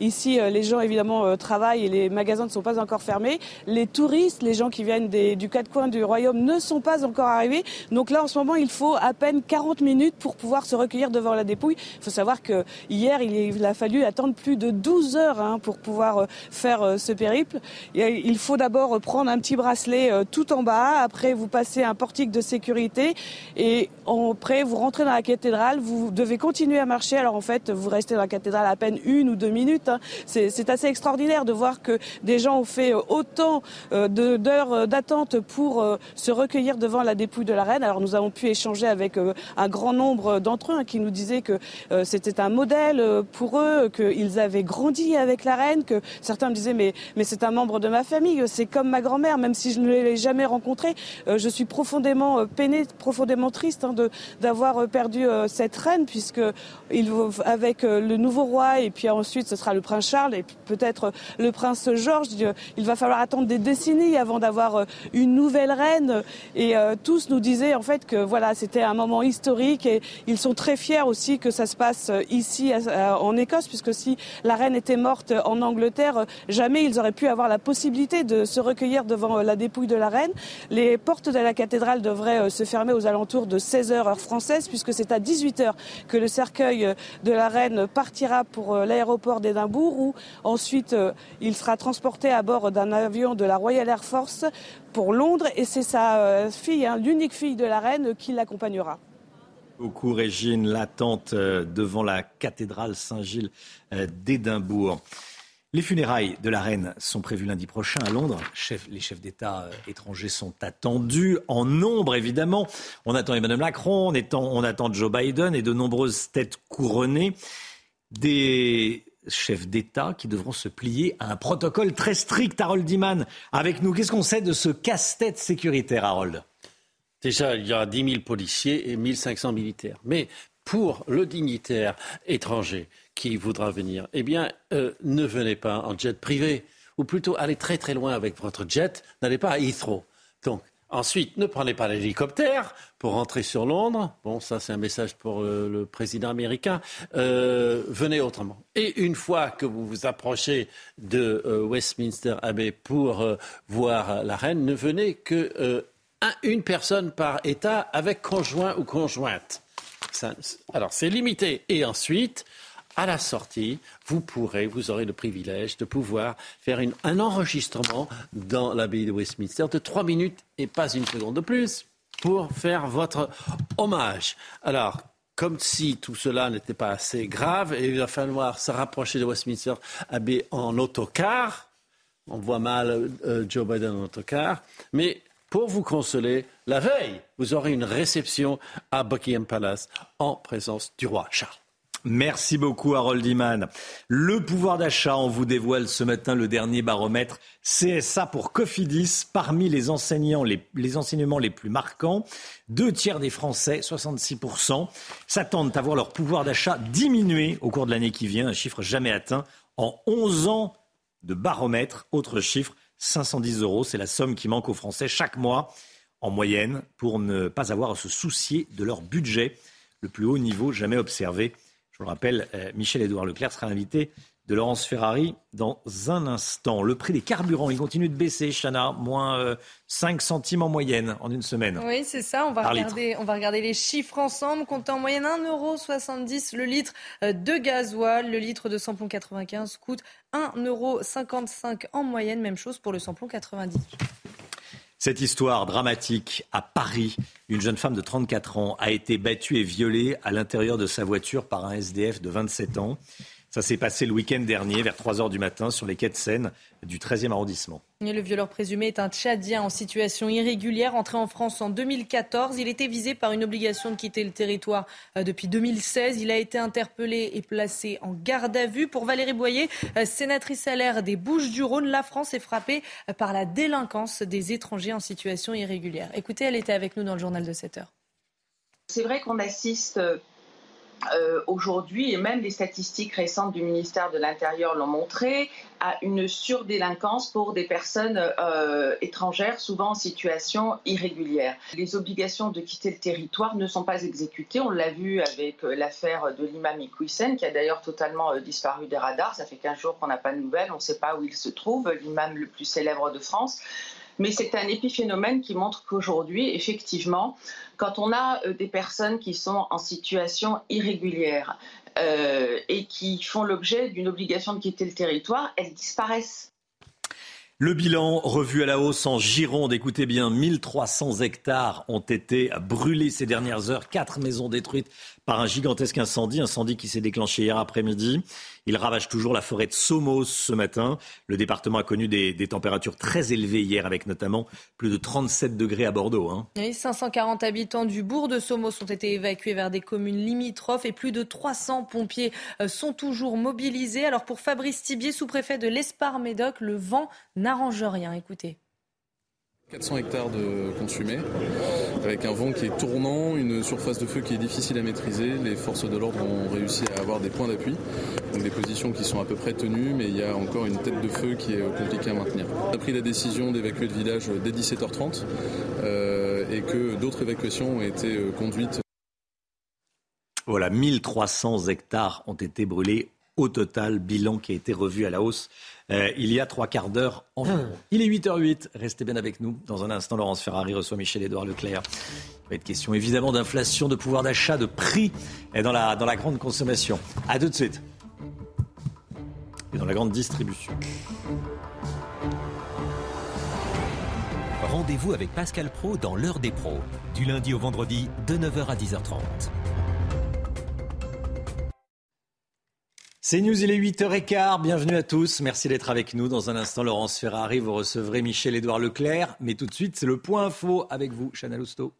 ici les gens évidemment travaillent et les magasins ne sont pas encore fermés. Les touristes, les gens qui viennent des, du quatre coins du royaume ne sont pas encore arrivés. Donc là en ce moment il faut à peine 40 minutes pour pouvoir se recueillir devant la dépouille. Il faut savoir que hier, il a fallu attendre plus de 12 heures hein, pour pouvoir euh, faire euh, ce périple. Il faut d'abord prendre un petit bracelet euh, tout en bas, après vous passez un portique de sécurité et après vous rentrez dans la cathédrale, vous devez continuer à marcher. Alors en fait, vous restez dans la cathédrale à peine une ou deux minutes. Hein. C'est assez extraordinaire de voir que des gens ont fait autant d'heures d'attente pour se recueillir devant la dépouille de la reine. Alors nous avons pu échanger avec un grand nombre d'entre eux hein, qui nous disaient que c'était un modèle pour eux, qu'ils avaient grandi avec la reine, que certains me disaient mais, mais c'est un membre de ma famille, c'est comme ma grand-mère, même si je ne l'ai jamais rencontrée, je suis profondément peinée, profondément triste hein, d'avoir perdu cette reine, puisque avec le nouveau roi et puis ensuite ce sera le prince Charles et peut-être le prince Georges, il va falloir attendre des décennies avant d'avoir une nouvelle reine. Et tous nous disaient en fait que voilà, c'était un moment historique ils sont très fiers aussi que ça se passe ici en Écosse, puisque si la reine était morte en Angleterre, jamais ils auraient pu avoir la possibilité de se recueillir devant la dépouille de la reine. Les portes de la cathédrale devraient se fermer aux alentours de 16 heures heure française, puisque c'est à 18 heures que le cercueil de la reine partira pour l'aéroport d'Édimbourg, où ensuite il sera transporté à bord d'un avion de la Royal Air Force pour Londres, et c'est sa fille, hein, l'unique fille de la reine, qui l'accompagnera. Beaucoup, Régine, l'attente devant la cathédrale Saint-Gilles d'Édimbourg. Les funérailles de la reine sont prévues lundi prochain à Londres. les chefs d'État étrangers sont attendus en nombre, évidemment. On attend Emmanuel Macron, on attend Joe Biden et de nombreuses têtes couronnées. Des chefs d'État qui devront se plier à un protocole très strict. Harold Diman, avec nous, qu'est-ce qu'on sait de ce casse-tête sécuritaire, Harold? Déjà, il y aura 10 000 policiers et 1 500 militaires. Mais pour le dignitaire étranger qui voudra venir, eh bien, euh, ne venez pas en jet privé. Ou plutôt, allez très très loin avec votre jet, n'allez pas à Heathrow. Donc, Ensuite, ne prenez pas l'hélicoptère pour rentrer sur Londres. Bon, ça c'est un message pour le, président américain. Euh, venez autrement. Et une fois que vous vous approchez de euh, Westminster Abbey pour euh, voir la reine, ne venez que une personne par État avec conjoint ou conjointe. alors c'est limité. Et ensuite, à la sortie, vous pourrez, vous aurez le privilège de pouvoir faire un enregistrement dans l'abbaye de Westminster de trois minutes et pas une seconde de plus pour faire votre hommage. Alors, comme si tout cela n'était pas assez grave, il va falloir se rapprocher de Westminster Abbey en autocar. On voit mal euh, Joe Biden en autocar. Mais pour vous consoler, la veille, vous aurez une réception à Buckingham Palace en présence du roi Charles. Merci beaucoup Harold Iman. Le pouvoir d'achat, on vous dévoile ce matin le dernier baromètre CSA pour Cofidis. Parmi les, enseignants, les, les enseignements les plus marquants, deux tiers des Français, 66%, s'attendent à voir leur pouvoir d'achat diminuer au cours de l'année qui vient, un chiffre jamais atteint en 11 ans de baromètre. Autre chiffre, 510 euros, c'est la somme qui manque aux Français chaque mois en moyenne pour ne pas avoir à se soucier de leur budget, le plus haut niveau jamais observé. Je vous le rappelle, euh, Michel-Édouard Leclerc sera invité de Laurence Ferrari dans un instant. Le prix des carburants, il continue de baisser, Chana, moins 5 euh, centimes en moyenne en une semaine. Oui, c'est ça. On va, regarder, on va regarder les chiffres ensemble. Comptez en moyenne 1,70€ le litre euh, de gasoil. Le litre de samplon 95 coûte 1,55€ en moyenne. Même chose pour le samplon 90. Cette histoire dramatique à Paris, une jeune femme de 34 ans a été battue et violée à l'intérieur de sa voiture par un SDF de 27 ans. Ça s'est passé le week-end dernier, vers 3 h du matin, sur les quais de Seine du 13e arrondissement. le violeur présumé est un Tchadien en situation irrégulière, entré en France en 2014. Il était visé par une obligation de quitter le territoire euh, depuis 2016. Il a été interpellé et placé en garde à vue. Pour Valérie Boyer, euh, sénatrice à l'air des Bouches-du-Rhône, la France est frappée euh, par la délinquance des étrangers en situation irrégulière. Écoutez, elle était avec nous dans le journal de 7 heures. C'est vrai qu'on assiste euh, aujourd'hui, et même les statistiques récentes du ministère de l'Intérieur l'ont montré, à une surdélinquance pour des personnes euh, étrangères, souvent en situation irrégulière. Les obligations de quitter le territoire ne sont pas exécutées. On l'a vu avec euh, l'affaire de l'imam Iqwisen, qui a d'ailleurs totalement disparu des radars. Ça fait 15 jours qu'on n'a pas de nouvelles. On ne sait pas où il se trouve, l'imam le plus célèbre de France. Mais c'est un épiphénomène qui montre qu'aujourd'hui, effectivement, quand on a euh, des personnes qui sont en situation irrégulière euh, et qui font l'objet d'une obligation de quitter le territoire, elles disparaissent. Le bilan revu à la hausse en Gironde. Écoutez bien, 1300 hectares ont été brûlés ces dernières heures. Quatre maisons détruites par un gigantesque incendie. Incendie qui s'est déclenché hier après-midi. Il ravage toujours la forêt de Somos ce matin. Le département a connu des, températures très élevées hier, avec notamment plus de 37 degrés à Bordeaux. Hein. 540 habitants du bourg de Somos ont été évacués vers des communes limitrophes et plus de 300 pompiers euh, sont toujours mobilisés. Alors pour Fabrice Tibier, sous-préfet de l'Espar-Médoc, le vent n'arrange rien. Écoutez. 400 hectares de consumés, avec un vent qui est tournant, une surface de feu qui est difficile à maîtriser. Les forces de l'ordre ont réussi à avoir des points d'appui, donc des positions qui sont à peu près tenues, mais il y a encore une tête de feu qui est compliquée à maintenir. On a pris la décision d'évacuer le village dès 17h30 euh, et que d'autres évacuations ont été euh, conduites. Voilà, 1300 hectares ont été brûlés au total, bilan qui a été revu à la hausse euh, il y a trois quarts d'heure environ. Il est 8h08, restez bien avec nous. Dans un instant, Laurence Ferrari reçoit Michel-Édouard Leclerc. Il va être question évidemment d'inflation, de pouvoir d'achat, de prix dans la, dans la grande consommation. A tout de suite. Et dans la grande distribution. Rendez-vous avec Pascal Pro dans l'heure des pros, du lundi au vendredi de 9h à 10h30. C'est News, il est 8h15. Bienvenue à tous. Merci d'être avec nous. Dans un instant, Laurence Ferrari, vous recevrez Michel-Édouard Leclerc. Mais tout de suite, c'est le point info avec vous, Chana Lousteau.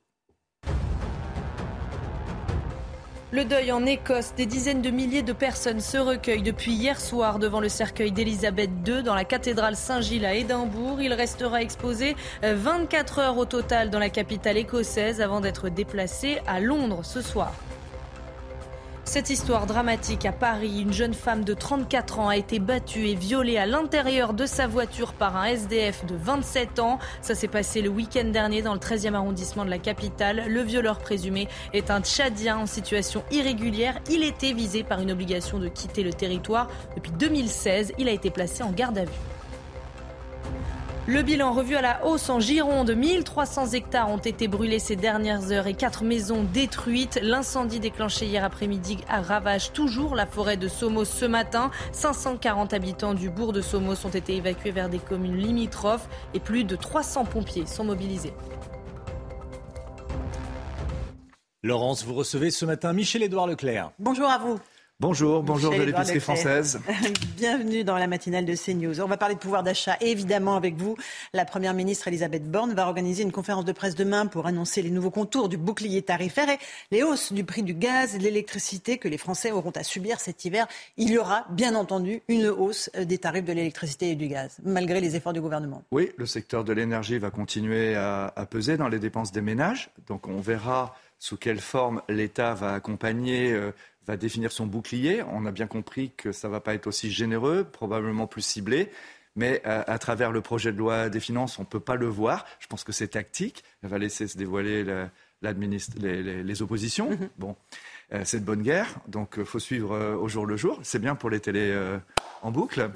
Le deuil en Écosse, des dizaines de milliers de personnes se recueillent depuis hier soir devant le cercueil d'Élisabeth II dans la cathédrale Saint-Gilles à Édimbourg. Il restera exposé 24 heures au total dans la capitale écossaise avant d'être déplacé à Londres ce soir. Cette histoire dramatique à Paris, une jeune femme de 34 ans a été battue et violée à l'intérieur de sa voiture par un SDF de 27 ans. Ça s'est passé le week-end dernier dans le 13e arrondissement de la capitale. Le violeur présumé est un Tchadien en situation irrégulière. Il était visé par une obligation de quitter le territoire. Depuis 2016, il a été placé en garde à vue. Le bilan revu à la hausse en Gironde, 1300 hectares ont été brûlés ces dernières heures et quatre maisons détruites. L'incendie déclenché hier après-midi ravage toujours la forêt de Somos ce matin. 540 habitants du bourg de Somos ont été évacués vers des communes limitrophes et plus de 300 pompiers sont mobilisés. Laurence, vous recevez ce matin Michel-Édouard Leclerc. Bonjour à vous. Bonjour, bonjour de l'épicerie française. Bienvenue dans la matinale de CNews. On va parler de pouvoir d'achat évidemment avec vous. La Première ministre Elisabeth Borne va organiser une conférence de presse demain pour annoncer les nouveaux contours du bouclier tarifaire et les hausses du prix du gaz et de l'électricité que les Français auront à subir cet hiver. Il y aura bien entendu une hausse des tarifs de l'électricité et du gaz, malgré les efforts du gouvernement. Oui, le secteur de l'énergie va continuer à, à peser dans les dépenses des ménages. Donc on verra sous quelle forme l'État va accompagner euh, va définir son bouclier. On a bien compris que ça ne va pas être aussi généreux, probablement plus ciblé. Mais euh, à, travers le projet de loi des finances, on ne peut pas le voir. Je pense que c'est tactique. Elle va laisser se dévoiler les, oppositions. Mm-hmm. Bon, euh, c'est de bonne guerre, donc il euh, faut suivre au jour le jour. C'est bien pour les télés en boucle.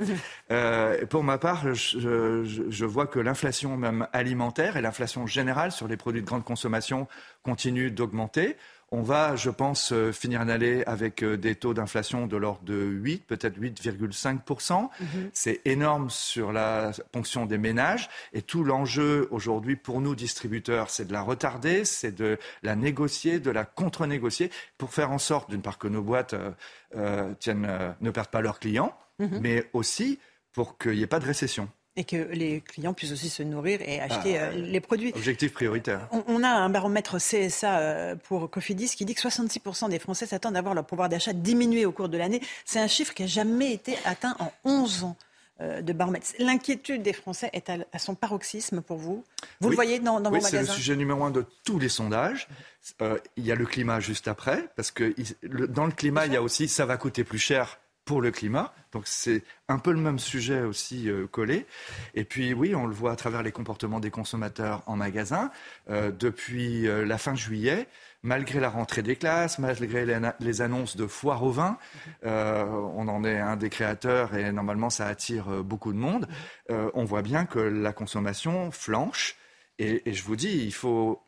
Pour ma part, je, je vois que l'inflation même alimentaire et l'inflation générale sur les produits de grande consommation continue d'augmenter. On va, je pense, euh, finir une année avec euh, des taux d'inflation de l'ordre de 8, peut-être 8,5%. Mhm. C'est énorme sur la ponction des ménages. Et tout l'enjeu aujourd'hui pour nous, distributeurs, c'est de la retarder, c'est de la négocier, de la contre-négocier pour faire en sorte, d'une part, que nos boîtes euh, tiennent, ne perdent pas leurs clients, mhm. mais aussi pour qu'il n'y ait pas de récession et que les clients puissent aussi se nourrir et acheter ah, euh, les produits. Objectif prioritaire. On, a un baromètre CSA euh, pour Cofidis qui dit que 66% des Français s'attendent à voir leur pouvoir d'achat diminuer au cours de l'année. C'est un chiffre qui n'a jamais été atteint en 11 ans euh, de baromètre. L'inquiétude des Français est à, son paroxysme pour vous Vous le voyez dans, dans oui, vos magasins C'est le sujet numéro un de tous les sondages. il y a le climat juste après, parce que dans le climat, il y a aussi ça va coûter plus cher pour le climat. Donc c'est un peu le même sujet aussi euh, collé. Et puis oui, on le voit à travers les comportements des consommateurs en magasin. Euh, depuis euh, la fin juillet, malgré la rentrée des classes, malgré les, annonces de foire au vin, on en est un des créateurs et normalement ça attire beaucoup de monde, on voit bien que la consommation flanche. Et, et je vous dis, il faut,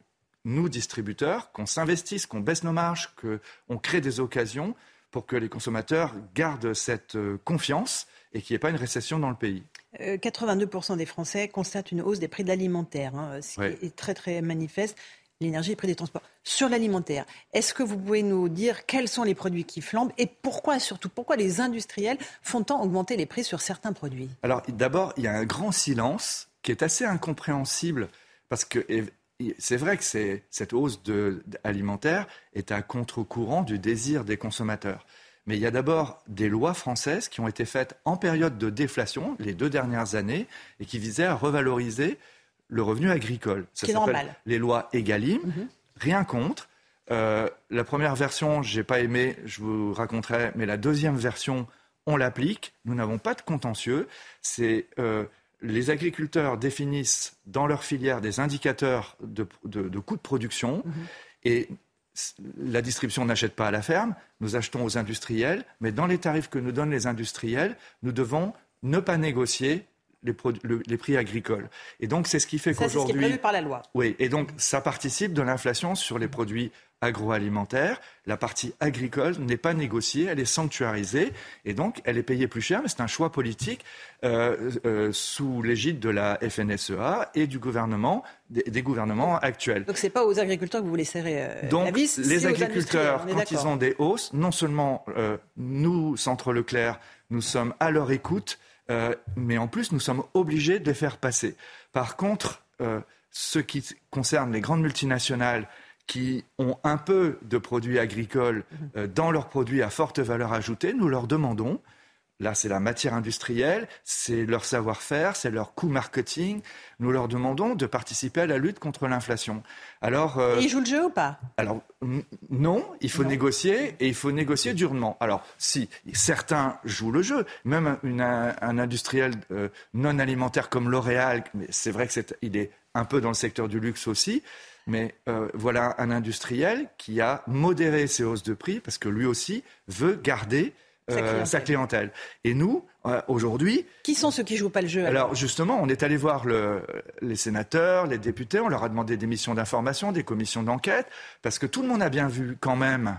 nous distributeurs, qu'on s'investisse, qu'on baisse nos marges, qu'on crée des occasions pour que les consommateurs gardent cette euh, confiance et qu'il n'y ait pas une récession dans le pays. 82% des Français constatent une hausse des prix de l'alimentaire, hein, ce qui est très très manifeste. L'énergie, les prix des transports. Sur l'alimentaire, est-ce que vous pouvez nous dire quels sont les produits qui flambent et pourquoi surtout, pourquoi les industriels font tant augmenter les prix sur certains produits? Alors d'abord, il y a un grand silence qui est assez incompréhensible parce que c'est vrai que cette hausse de, alimentaire est à contre-courant du désir des consommateurs. Mais il y a d'abord des lois françaises qui ont été faites en période de déflation, les deux dernières années, et qui visaient à revaloriser le revenu agricole. Ça s'appelle les lois EGalim. Mhm. Rien contre. Euh, la première version, je n'ai pas aimé, je vous raconterai, mais la deuxième version, on l'applique. Nous n'avons pas de contentieux. C'est euh, les agriculteurs définissent dans leur filière des indicateurs de, coûts de production mhm. et la distribution n'achète pas à la ferme, nous achetons aux industriels, mais dans les tarifs que nous donnent les industriels, nous devons ne pas négocier les, prix agricoles. Et donc, c'est ce qui fait qu'aujourd'hui. C'est ce qui est prévu par la loi. Oui, et donc, ça participe de l'inflation sur les produits agroalimentaire, la partie agricole n'est pas négociée, elle est sanctuarisée et donc elle est payée plus cher, mais c'est un choix politique euh, euh, sous l'égide de la FNSEA et du gouvernement, des, gouvernements actuels. Donc c'est pas aux agriculteurs que vous voulez serrer euh, donc, la vis, les agriculteurs, quand ils ont des hausses, non seulement nous, Centre Leclerc, nous sommes à leur écoute, mais en plus nous sommes obligés de les faire passer. Par contre, ce qui concerne les grandes multinationales, qui ont un peu de produits agricoles euh, dans leurs produits à forte valeur ajoutée, nous leur demandons, là c'est la matière industrielle, c'est leur savoir-faire, c'est leur coût marketing, nous leur demandons de participer à la lutte contre l'inflation. Alors, euh, ils jouent le jeu ou pas? Alors non, il faut négocier et il faut négocier durement. Alors si certains jouent le jeu, même un, industriel euh, non alimentaire comme L'Oréal, mais c'est vrai que c'est, il est un peu dans le secteur du luxe aussi, mais euh, voilà un industriel qui a modéré ses hausses de prix parce que lui aussi veut garder euh, sa, clientèle. Et nous, euh, aujourd'hui... Qui sont ceux qui jouent pas le jeu Alors, justement, on est allé voir les sénateurs, les députés, on leur a demandé des missions d'information, des commissions d'enquête, parce que tout le monde a bien vu quand même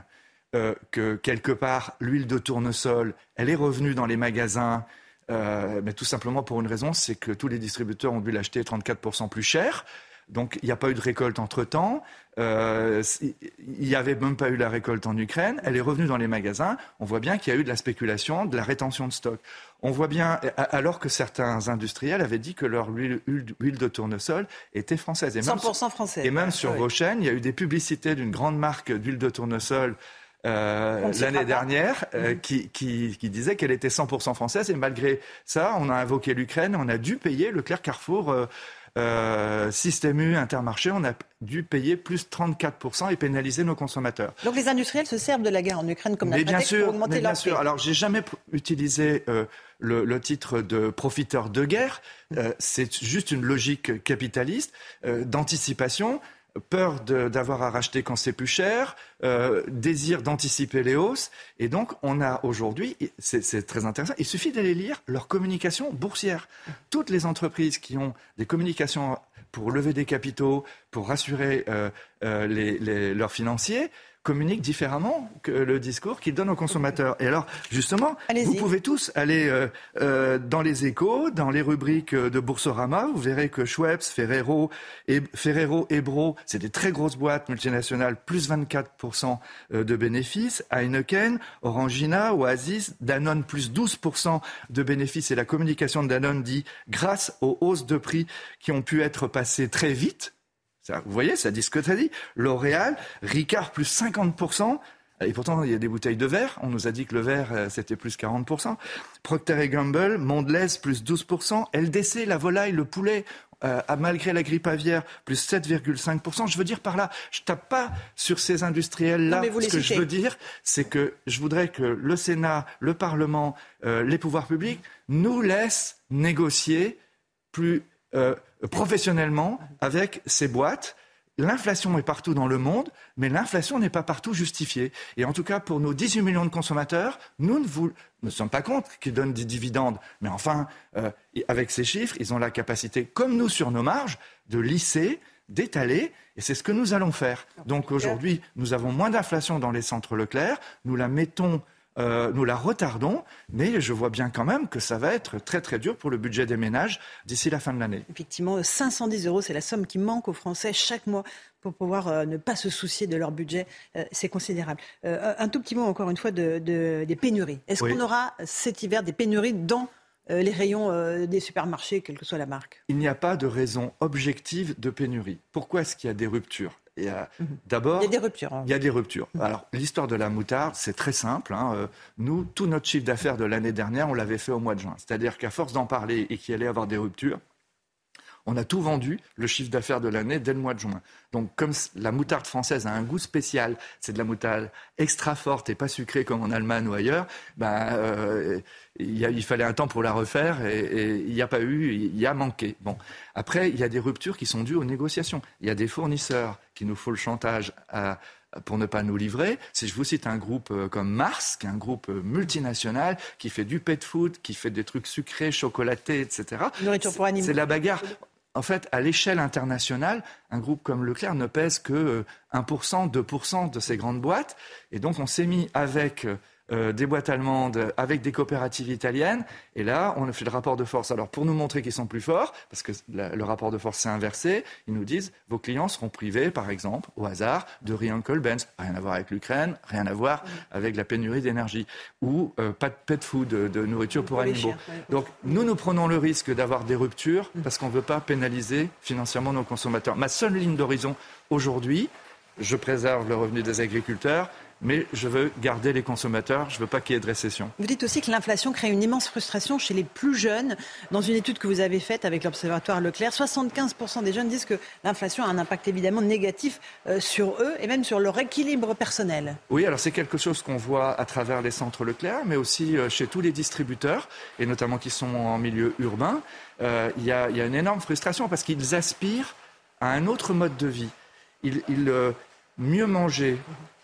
que quelque part, l'huile de tournesol, elle est revenue dans les magasins, mais tout simplement pour une raison, c'est que tous les distributeurs ont dû l'acheter 34% plus cher. Donc il n'y a pas eu de récolte entre-temps. Euh, il n'y avait même pas eu la récolte en Ukraine. Elle est revenue dans les magasins. On voit bien qu'il y a eu de la spéculation, de la rétention de stock. On voit bien, alors que certains industriels avaient dit que leur huile, de tournesol était française. Et 100% française. Et même sur vos chaînes, il y a eu des publicités d'une grande marque d'huile de tournesol euh, l'année dernière euh, qui, qui, qui, disait qu'elle était 100% française. Et malgré ça, on a invoqué l'Ukraine, on a dû payer le Leclerc Carrefour. Euh, euh, système U, Intermarché, on a dû payer plus 34% et pénaliser nos consommateurs. Donc les industriels se servent de la guerre en Ukraine comme mais bien sûr, pour augmenter mais bien sûr. Alors j'ai jamais utilisé euh, le, titre de profiteur de guerre. Euh, c'est juste une logique capitaliste d'anticipation peur d'avoir à racheter quand c'est plus cher, euh, désir d'anticiper les hausses. Et donc, on a aujourd'hui, c'est très intéressant, il suffit d'aller lire leur communication boursière. Toutes les entreprises qui ont des communications pour lever des capitaux, pour rassurer euh, euh, leurs financiers, communique différemment que le discours qu'il donne aux consommateurs. Et alors, justement, vous pouvez tous aller euh, euh, dans les échos, dans les rubriques de Boursorama, vous verrez que Schweppes, Ferrero, et, Ferrero, Ebro, c'est des très grosses boîtes multinationales, plus 24% euh, de bénéfices. Heineken, Orangina, Oasis, Danone, plus 12% de bénéfices. Et la communication de Danone dit, grâce aux hausses de prix qui ont pu être passées très vite, vous voyez, ça dit ce que tu as dit. L'Oréal, Ricard plus 50%. Et pourtant, il y a des bouteilles de verre. On nous a dit que le verre, euh, c'était plus 40%. Procter Gamble, Mondelez, plus 12%. LDC, la volaille, le poulet, euh, malgré la grippe aviaire, plus 7,5%. Je veux dire par là, je tape pas sur ces industriels-là. Ce que je veux dire, c'est que je voudrais que le Sénat, le Parlement, euh, les pouvoirs publics nous laissent négocier plus professionnellement avec ces boîtes. L'inflation est partout dans le monde, mais l'inflation n'est pas partout justifiée. Et en tout cas, pour nos 18 millions de consommateurs, nous ne sommes pas contre qu'ils donnent des dividendes. Mais enfin, euh, avec ces chiffres, ils ont la capacité, comme nous sur nos marges, de lisser, d'étaler. Et c'est ce que nous allons faire. Donc aujourd'hui, nous avons moins d'inflation dans les centres Leclerc. Nous la mettons euh, nous la retardons, mais je vois bien quand même que ça va être très très dur pour le budget des ménages d'ici la fin de l'année. Effectivement, 510 euros, c'est la somme qui manque aux Français chaque mois pour pouvoir euh, ne pas se soucier de leur budget. Euh, c'est considérable. un tout petit mot encore une fois de, des pénuries. Est-ce qu'on aura cet hiver des pénuries dans les rayons des supermarchés, quelle que soit la marque? Il n'y a pas de raison objective de pénurie. Pourquoi est-ce qu'il y a des ruptures? Mhm. D'abord, il y a des ruptures. Hein. Il y a des ruptures. Mhm. Alors, l'histoire de la moutarde, c'est très simple. Hein. Euh, nous, tout notre chiffre d'affaires de l'année dernière, on l'avait fait au mois de juin. C'est-à-dire qu'à force d'en parler et qu'il allait y avoir des ruptures, on a tout vendu, le chiffre d'affaires de l'année, dès le mois de juin. Donc, comme la moutarde française a un goût spécial, c'est de la moutarde extra forte et pas sucrée comme en Allemagne ou ailleurs, ben, euh, il, fallait un temps pour la refaire et, il n'y a pas eu, il y a manqué. Bon. Après, il y a des ruptures qui sont dues aux négociations. Il y a des fournisseurs qui nous font le chantage pour ne pas nous livrer. Si je vous cite un groupe euh, comme Mars, qui est un groupe euh, multinational, qui fait du pet food, qui fait des trucs sucrés, chocolatés, etc. Nourriture pour animaux. C'est la bagarre en fait, à l'échelle internationale, un groupe comme Leclerc ne pèse que 1%, euh, 2% de ces grandes boîtes. Et donc, on s'est mis avec euh, des boîtes allemandes avec des coopératives italiennes. Et là, on a fait le rapport de force. Alors, pour nous montrer qu'ils sont plus forts, parce que le rapport de force s'est inversé, ils nous disent vos clients seront privés, par exemple, au hasard, de Rian Benz. Rien à voir avec l'Ukraine, rien à voir avec la pénurie d'énergie. Ou euh, pas de pet food, de, nourriture pour, animaux. Donc, nous, nous prenons le risque d'avoir des ruptures parce qu'on ne veut pas pénaliser financièrement nos consommateurs. Ma seule ligne d'horizon aujourd'hui, je préserve le revenu des agriculteurs mais je veux garder les consommateurs, je ne veux pas qu'il y ait de récession. Vous dites aussi que l'inflation crée une immense frustration chez les plus jeunes. Dans une étude que vous avez faite avec l'Observatoire Leclerc, 75% des jeunes disent que l'inflation a un impact évidemment négatif euh, sur eux et même sur leur équilibre personnel. Oui, alors c'est quelque chose qu'on voit à travers les centres Leclerc, mais aussi euh, chez tous les distributeurs, et notamment qui sont en milieu urbain. Euh, il y, a une énorme frustration parce qu'ils aspirent à un autre mode de vie. Ils, ils mieux manger,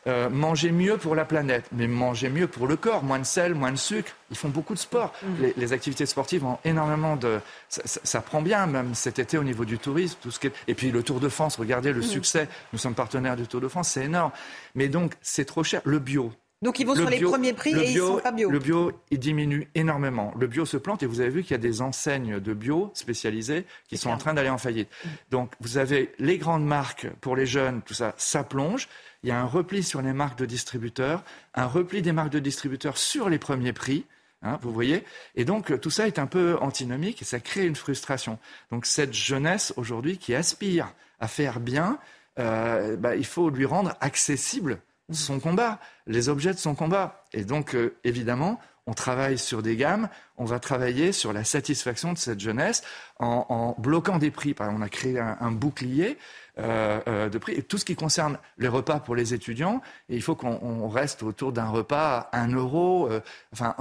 euh, manger mieux pour la planète, mais manger mieux pour le corps, moins de sel, moins de sucre. Ils font beaucoup de sport. Mm. Les, activités sportives ont énormément de. Ça, prend bien, même cet été au niveau du tourisme, tout ce qui Et puis le Tour de France, regardez le mm. succès. Nous sommes partenaires du Tour de France, c'est énorme. Mais donc, c'est trop cher. Le bio. Donc ils vont sur les premiers prix et ils sont pas bio. Le bio, il diminue énormément. Le bio se plante et vous avez vu qu'il y a des enseignes de bio spécialisées qui sont en train d'aller en faillite. Donc vous avez les grandes marques pour les jeunes, tout ça, ça plonge il y a un repli sur les marques de distributeurs, un repli des marques de distributeurs sur les premiers prix. Hein, vous voyez Et donc, tout ça est un peu antinomique et ça crée une frustration. Donc, cette jeunesse aujourd'hui qui aspire à faire bien, euh, bah, il faut lui rendre accessible son combat, les objets de son combat. Et donc, euh, évidemment, on travaille sur des gammes, on va travailler sur la satisfaction de cette jeunesse en, bloquant des prix. on a créé un bouclier euh, euh, de prix. Et tout ce qui concerne les repas pour les étudiants, il faut qu'on reste autour d'un repas à 1 euro, euh, enfin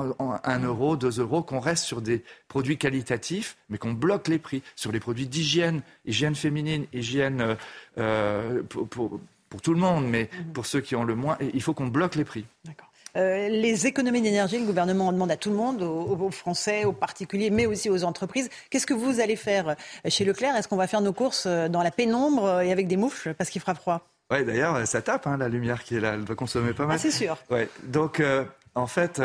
1 euro, 2 euros, qu'on reste sur des produits qualitatifs, mais qu'on bloque les prix. Sur les produits d'hygiène, hygiène féminine, hygiène pour, pour, pour, tout le monde, mais mhm. pour ceux qui ont le moins, il faut qu'on bloque les prix. D'accord. Euh, les économies d'énergie, le gouvernement en demande à tout le monde, aux, Français, aux particuliers, mais aussi aux entreprises. Qu'est-ce que vous allez faire euh, chez Leclerc? Est-ce qu'on va faire nos courses euh, dans la pénombre et avec des moufles parce qu'il fera froid? Oui, d'ailleurs, ça tape, hein, la lumière qui est là. Elle doit consommer pas mal. Ah, c'est sûr. Ouais. Donc, en fait,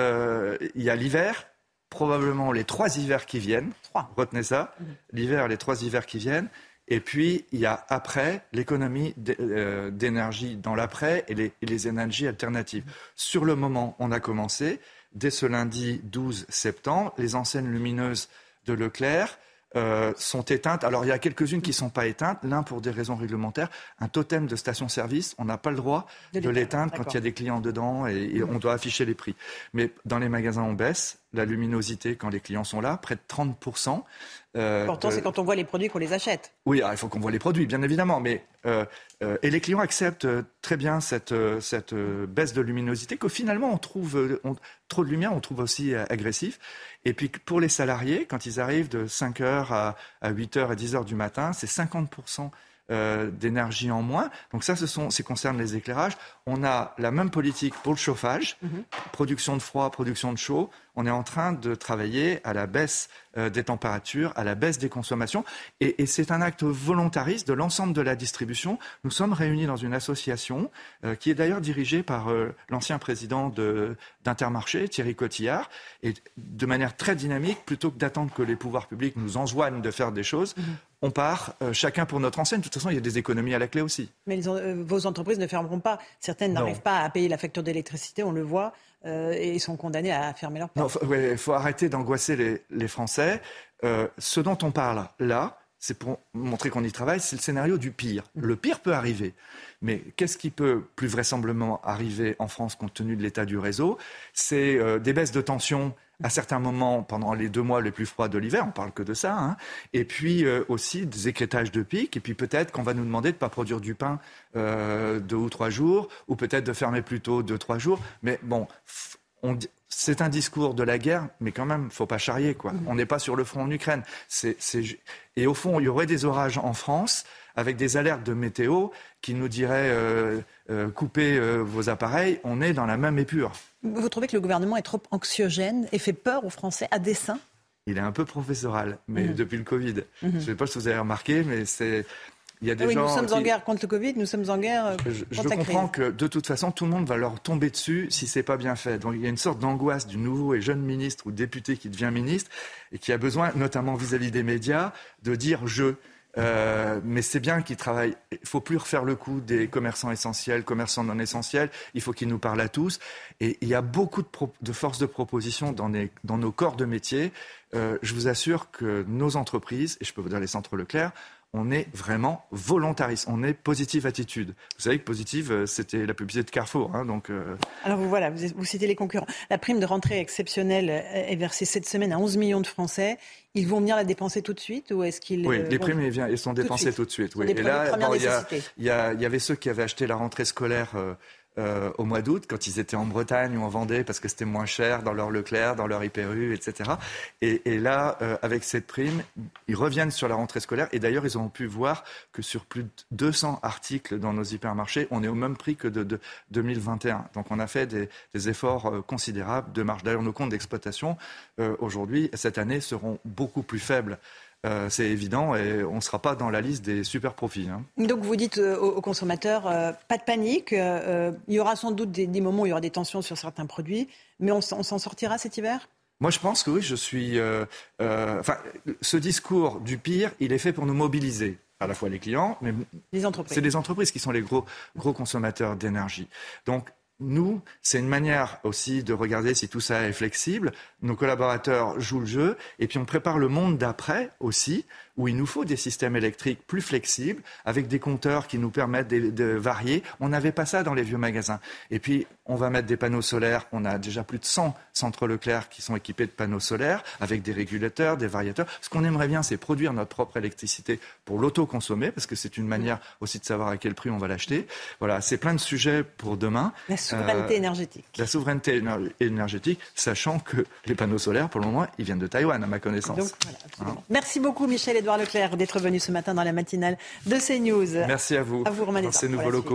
il y a l'hiver, probablement les trois hivers qui viennent. Trois. Retenez ça. Mhm. L'hiver, les trois hivers qui viennent. Et puis, il y a après l'économie euh, d'énergie dans l'après et les, énergies alternatives. Sur le moment, on a commencé. Dès ce lundi 12 septembre, les enseignes lumineuses de Leclerc euh, sont éteintes. Alors il y a quelques-unes qui ne sont pas éteintes, l'un pour des raisons réglementaires. Un totem de station-service, on n'a pas le droit de, l'éteindre quand il y a des clients dedans et, on doit afficher les prix. Mais dans les magasins, on baisse la luminosité quand les clients sont là, près de 30%. Euh, L'important, c'est quand on voit les produits qu'on les achète. Oui, il faut qu'on voit les produits, bien évidemment. Mais, euh, euh, et les clients acceptent très bien cette, cette baisse de luminosité que finalement, on trouve trop de lumière, on trouve aussi agressif. Et puis, pour les salariés, quand ils arrivent de 5h à, à 8h à 10h du matin, c'est 50% euh, d'énergie en moins. Donc ça, ce sont, ça concerne les éclairages. On a la même politique pour le chauffage, Mhm. production de froid, production de chaud. On est en train de travailler à la baisse euh, des températures, à la baisse des consommations. Et, et c'est un acte volontariste de l'ensemble de la distribution. Nous sommes réunis dans une association euh, qui est d'ailleurs dirigée par l'ancien président de- d'Intermarché, Thierry Cotillard. Et de manière très dynamique, plutôt que d'attendre que les pouvoirs publics nous enjoignent de faire des choses, on part euh, chacun pour notre enseigne. De toute façon, il y a des économies à la clé aussi. Mais les euh, vos entreprises ne fermeront pas. Certaines n'arrivent pas à payer la facture d'électricité, on le voit, euh, et sont condamnées à fermer leurs Non, portes. faut, ouais, faut arrêter d'angoisser les, les Français. Euh, ce dont on parle là, c'est pour montrer qu'on y travaille, c'est le scénario du pire. Le pire peut arriver. Mais qu'est-ce qui peut plus vraisemblablement arriver en France compte tenu de l'état du réseau? C'est des baisses de tension à certains moments pendant les deux mois les plus froids de l'hiver, on parle que de ça, hein. et puis euh, aussi des écrétages de pics, et puis peut-être qu'on va nous demander de ne pas produire du pain euh, deux ou trois jours, ou peut-être de fermer plus tôt deux, trois jours. Mais bon, on c'est un discours de la guerre, mais quand même, faut pas charrier, quoi. On n'est pas sur le front en Ukraine. C'est, c'est Et au fond, il y aurait des orages en France avec des alertes de météo qui nous diraient euh, euh, coupez euh, vos appareils. On est dans la même épure. Vous trouvez que le gouvernement est trop anxiogène et fait peur aux Français à dessein? Il est un peu professoral, mais Mhm. depuis le Covid. Mhm. Je ne sais pas si vous avez remarqué, mais c'est. Il y a des oui, gens Nous sommes en guerre contre le Covid, nous sommes en guerre euh, Je, je contre la comprends crise. que de toute façon, tout le monde va leur tomber dessus si c'est pas bien fait. Donc il y a une sorte d'angoisse du nouveau et jeune ministre ou député qui devient ministre et qui a besoin, notamment vis-à-vis des médias, de dire je. Euh, mais c'est bien qu'ils travaillent. Il faut plus refaire le coup des commerçants essentiels, commerçants non essentiels. Il faut qu'ils nous parlent à tous. Et il y a beaucoup de, pro- de force de proposition dans nos corps de métier. Euh, je vous assure que nos entreprises, et je peux vous dire les centres Leclerc, on est vraiment volontariste, on est positive attitude. Vous savez que positive, euh, c'était la publicité de Carrefour, hein, donc euh, Alors vous, voilà, vous, vous citez les concurrents. La prime de rentrée exceptionnelle euh, est versée cette semaine à 11 millions de Français. Ils vont venir la dépenser tout de suite ou est-ce qu'ils oui, les primes elles, sont Tout de dépensées suite? tout de suite. Oui. des Et de là, bon, il y, avait ceux qui avaient acheté la rentrée scolaire. euh, euh, au mois d'août, quand ils étaient en Bretagne ou en Vendée, parce que c'était moins cher dans leur Leclerc, dans leur IPRU, etc. Et, et là, euh, avec cette prime, ils reviennent sur la rentrée scolaire. Et d'ailleurs, ils ont pu voir que sur plus de 200 articles dans nos hypermarchés, on est au même prix que de, de 2021. Donc on a fait des, des efforts euh, considérables de marge. D'ailleurs, nos comptes d'exploitation, euh, aujourd'hui, cette année, seront beaucoup plus faibles. Euh, c'est évident et on ne sera pas dans la liste des super profits. hein. Donc vous dites euh, aux, aux consommateurs, euh, pas de panique. euh, il y aura sans doute des, des moments où il y aura des tensions sur certains produits, mais on, s'en sortira cet hiver? Moi, je pense que oui, je suis. enfin, ce discours du pire, il est fait pour nous mobiliser, à la fois les clients, mais Les entreprises. c'est les entreprises qui sont les gros, gros consommateurs d'énergie. Donc, nous, c'est une manière aussi de regarder si tout ça est flexible. Nos collaborateurs jouent le jeu et puis on prépare le monde d'après aussi, où il nous faut des systèmes électriques plus flexibles, avec des compteurs qui nous permettent de, de varier. On n'avait pas ça dans les vieux magasins. Et puis, on va mettre des panneaux solaires. On a déjà plus de 100 centres Leclerc qui sont équipés de panneaux solaires, avec des régulateurs, des variateurs. Ce qu'on aimerait bien, c'est produire notre propre électricité pour l'autoconsommer, parce que c'est une manière aussi de savoir à quel prix on va l'acheter. Voilà, c'est plein de sujets pour demain. La souveraineté Euh, énergétique. La souveraineté éner- énergétique, sachant que les panneaux solaires, pour le moment, ils viennent de Taïwan, à ma connaissance. Donc, voilà. Hein. Merci beaucoup Michel-Édouard Leclerc d'être venu ce matin dans la matinale de CNews. Merci à vous, À vous, Romain dans ces nouveaux suite.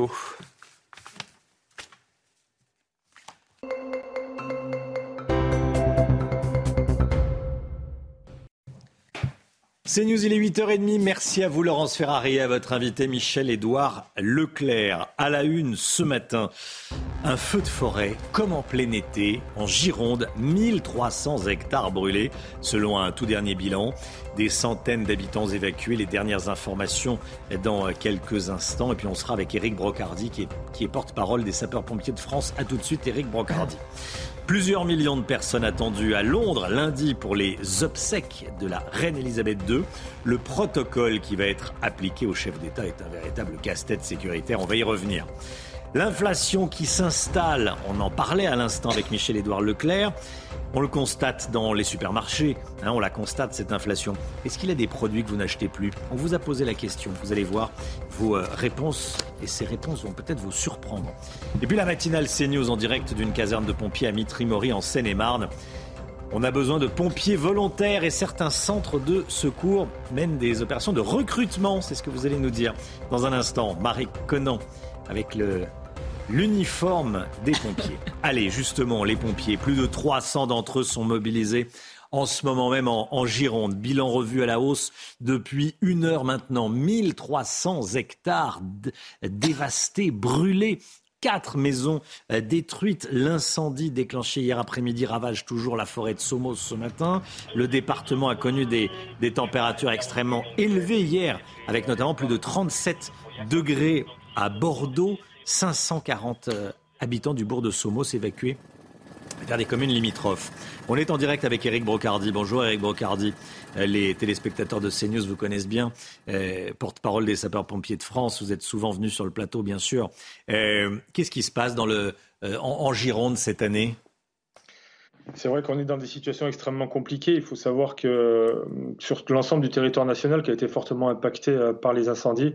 C'est News, il est 8h30. Merci à vous, Laurence Ferrari, et à votre invité Michel-Édouard Leclerc. À la une ce matin, un feu de forêt, comme en plein été, en Gironde, 1300 hectares brûlés, selon un tout dernier bilan. Des centaines d'habitants évacués. Les dernières informations dans quelques instants. Et puis on sera avec Éric Brocardi, qui est, qui est porte-parole des sapeurs-pompiers de France. À tout de suite, Éric Brocardi. Plusieurs millions de personnes attendues à Londres lundi pour les obsèques de la reine Elisabeth II. Le protocole qui va être appliqué au chef d'État est un véritable casse-tête sécuritaire. On va y revenir. L'inflation qui s'installe, on en parlait à l'instant avec Michel-Édouard Leclerc. On le constate dans les supermarchés, hein, on la constate cette inflation. Est-ce qu'il y a des produits que vous n'achetez plus? On vous a posé la question, vous allez voir vos euh, réponses et ces réponses vont peut-être vous surprendre. Et puis la matinale CNews en direct d'une caserne de pompiers à Mitry-Mory en Seine-et-Marne. On a besoin de pompiers volontaires et certains centres de secours mènent des opérations de recrutement. C'est ce que vous allez nous dire dans un instant. Marie Conan avec le l'uniforme des pompiers. Allez, justement, les pompiers, plus de 300 d'entre eux sont mobilisés en ce moment même en, Gironde. Bilan revu à la hausse depuis une heure maintenant. 1300 hectares dévastés, brûlés. Quatre maisons euh, détruites. L'incendie déclenché hier après-midi ravage toujours la forêt de Somos ce matin. Le département a connu des, des températures extrêmement élevées hier, avec notamment plus de 37 degrés à Bordeaux. 540 euh, habitants du bourg de Somos évacués vers des communes limitrophes. On est en direct avec Eric Brocardi. Bonjour Eric Brocardi. Euh, les téléspectateurs de CNews vous connaissent bien. Euh, porte-parole des sapeurs-pompiers de France. Vous êtes souvent venu sur le plateau, bien sûr. Qu'est-ce qui se passe en, Gironde cette année? C'est vrai qu'on est dans des situations extrêmement compliquées. Il faut savoir que sur l'ensemble du territoire national qui a été fortement impacté par les incendies,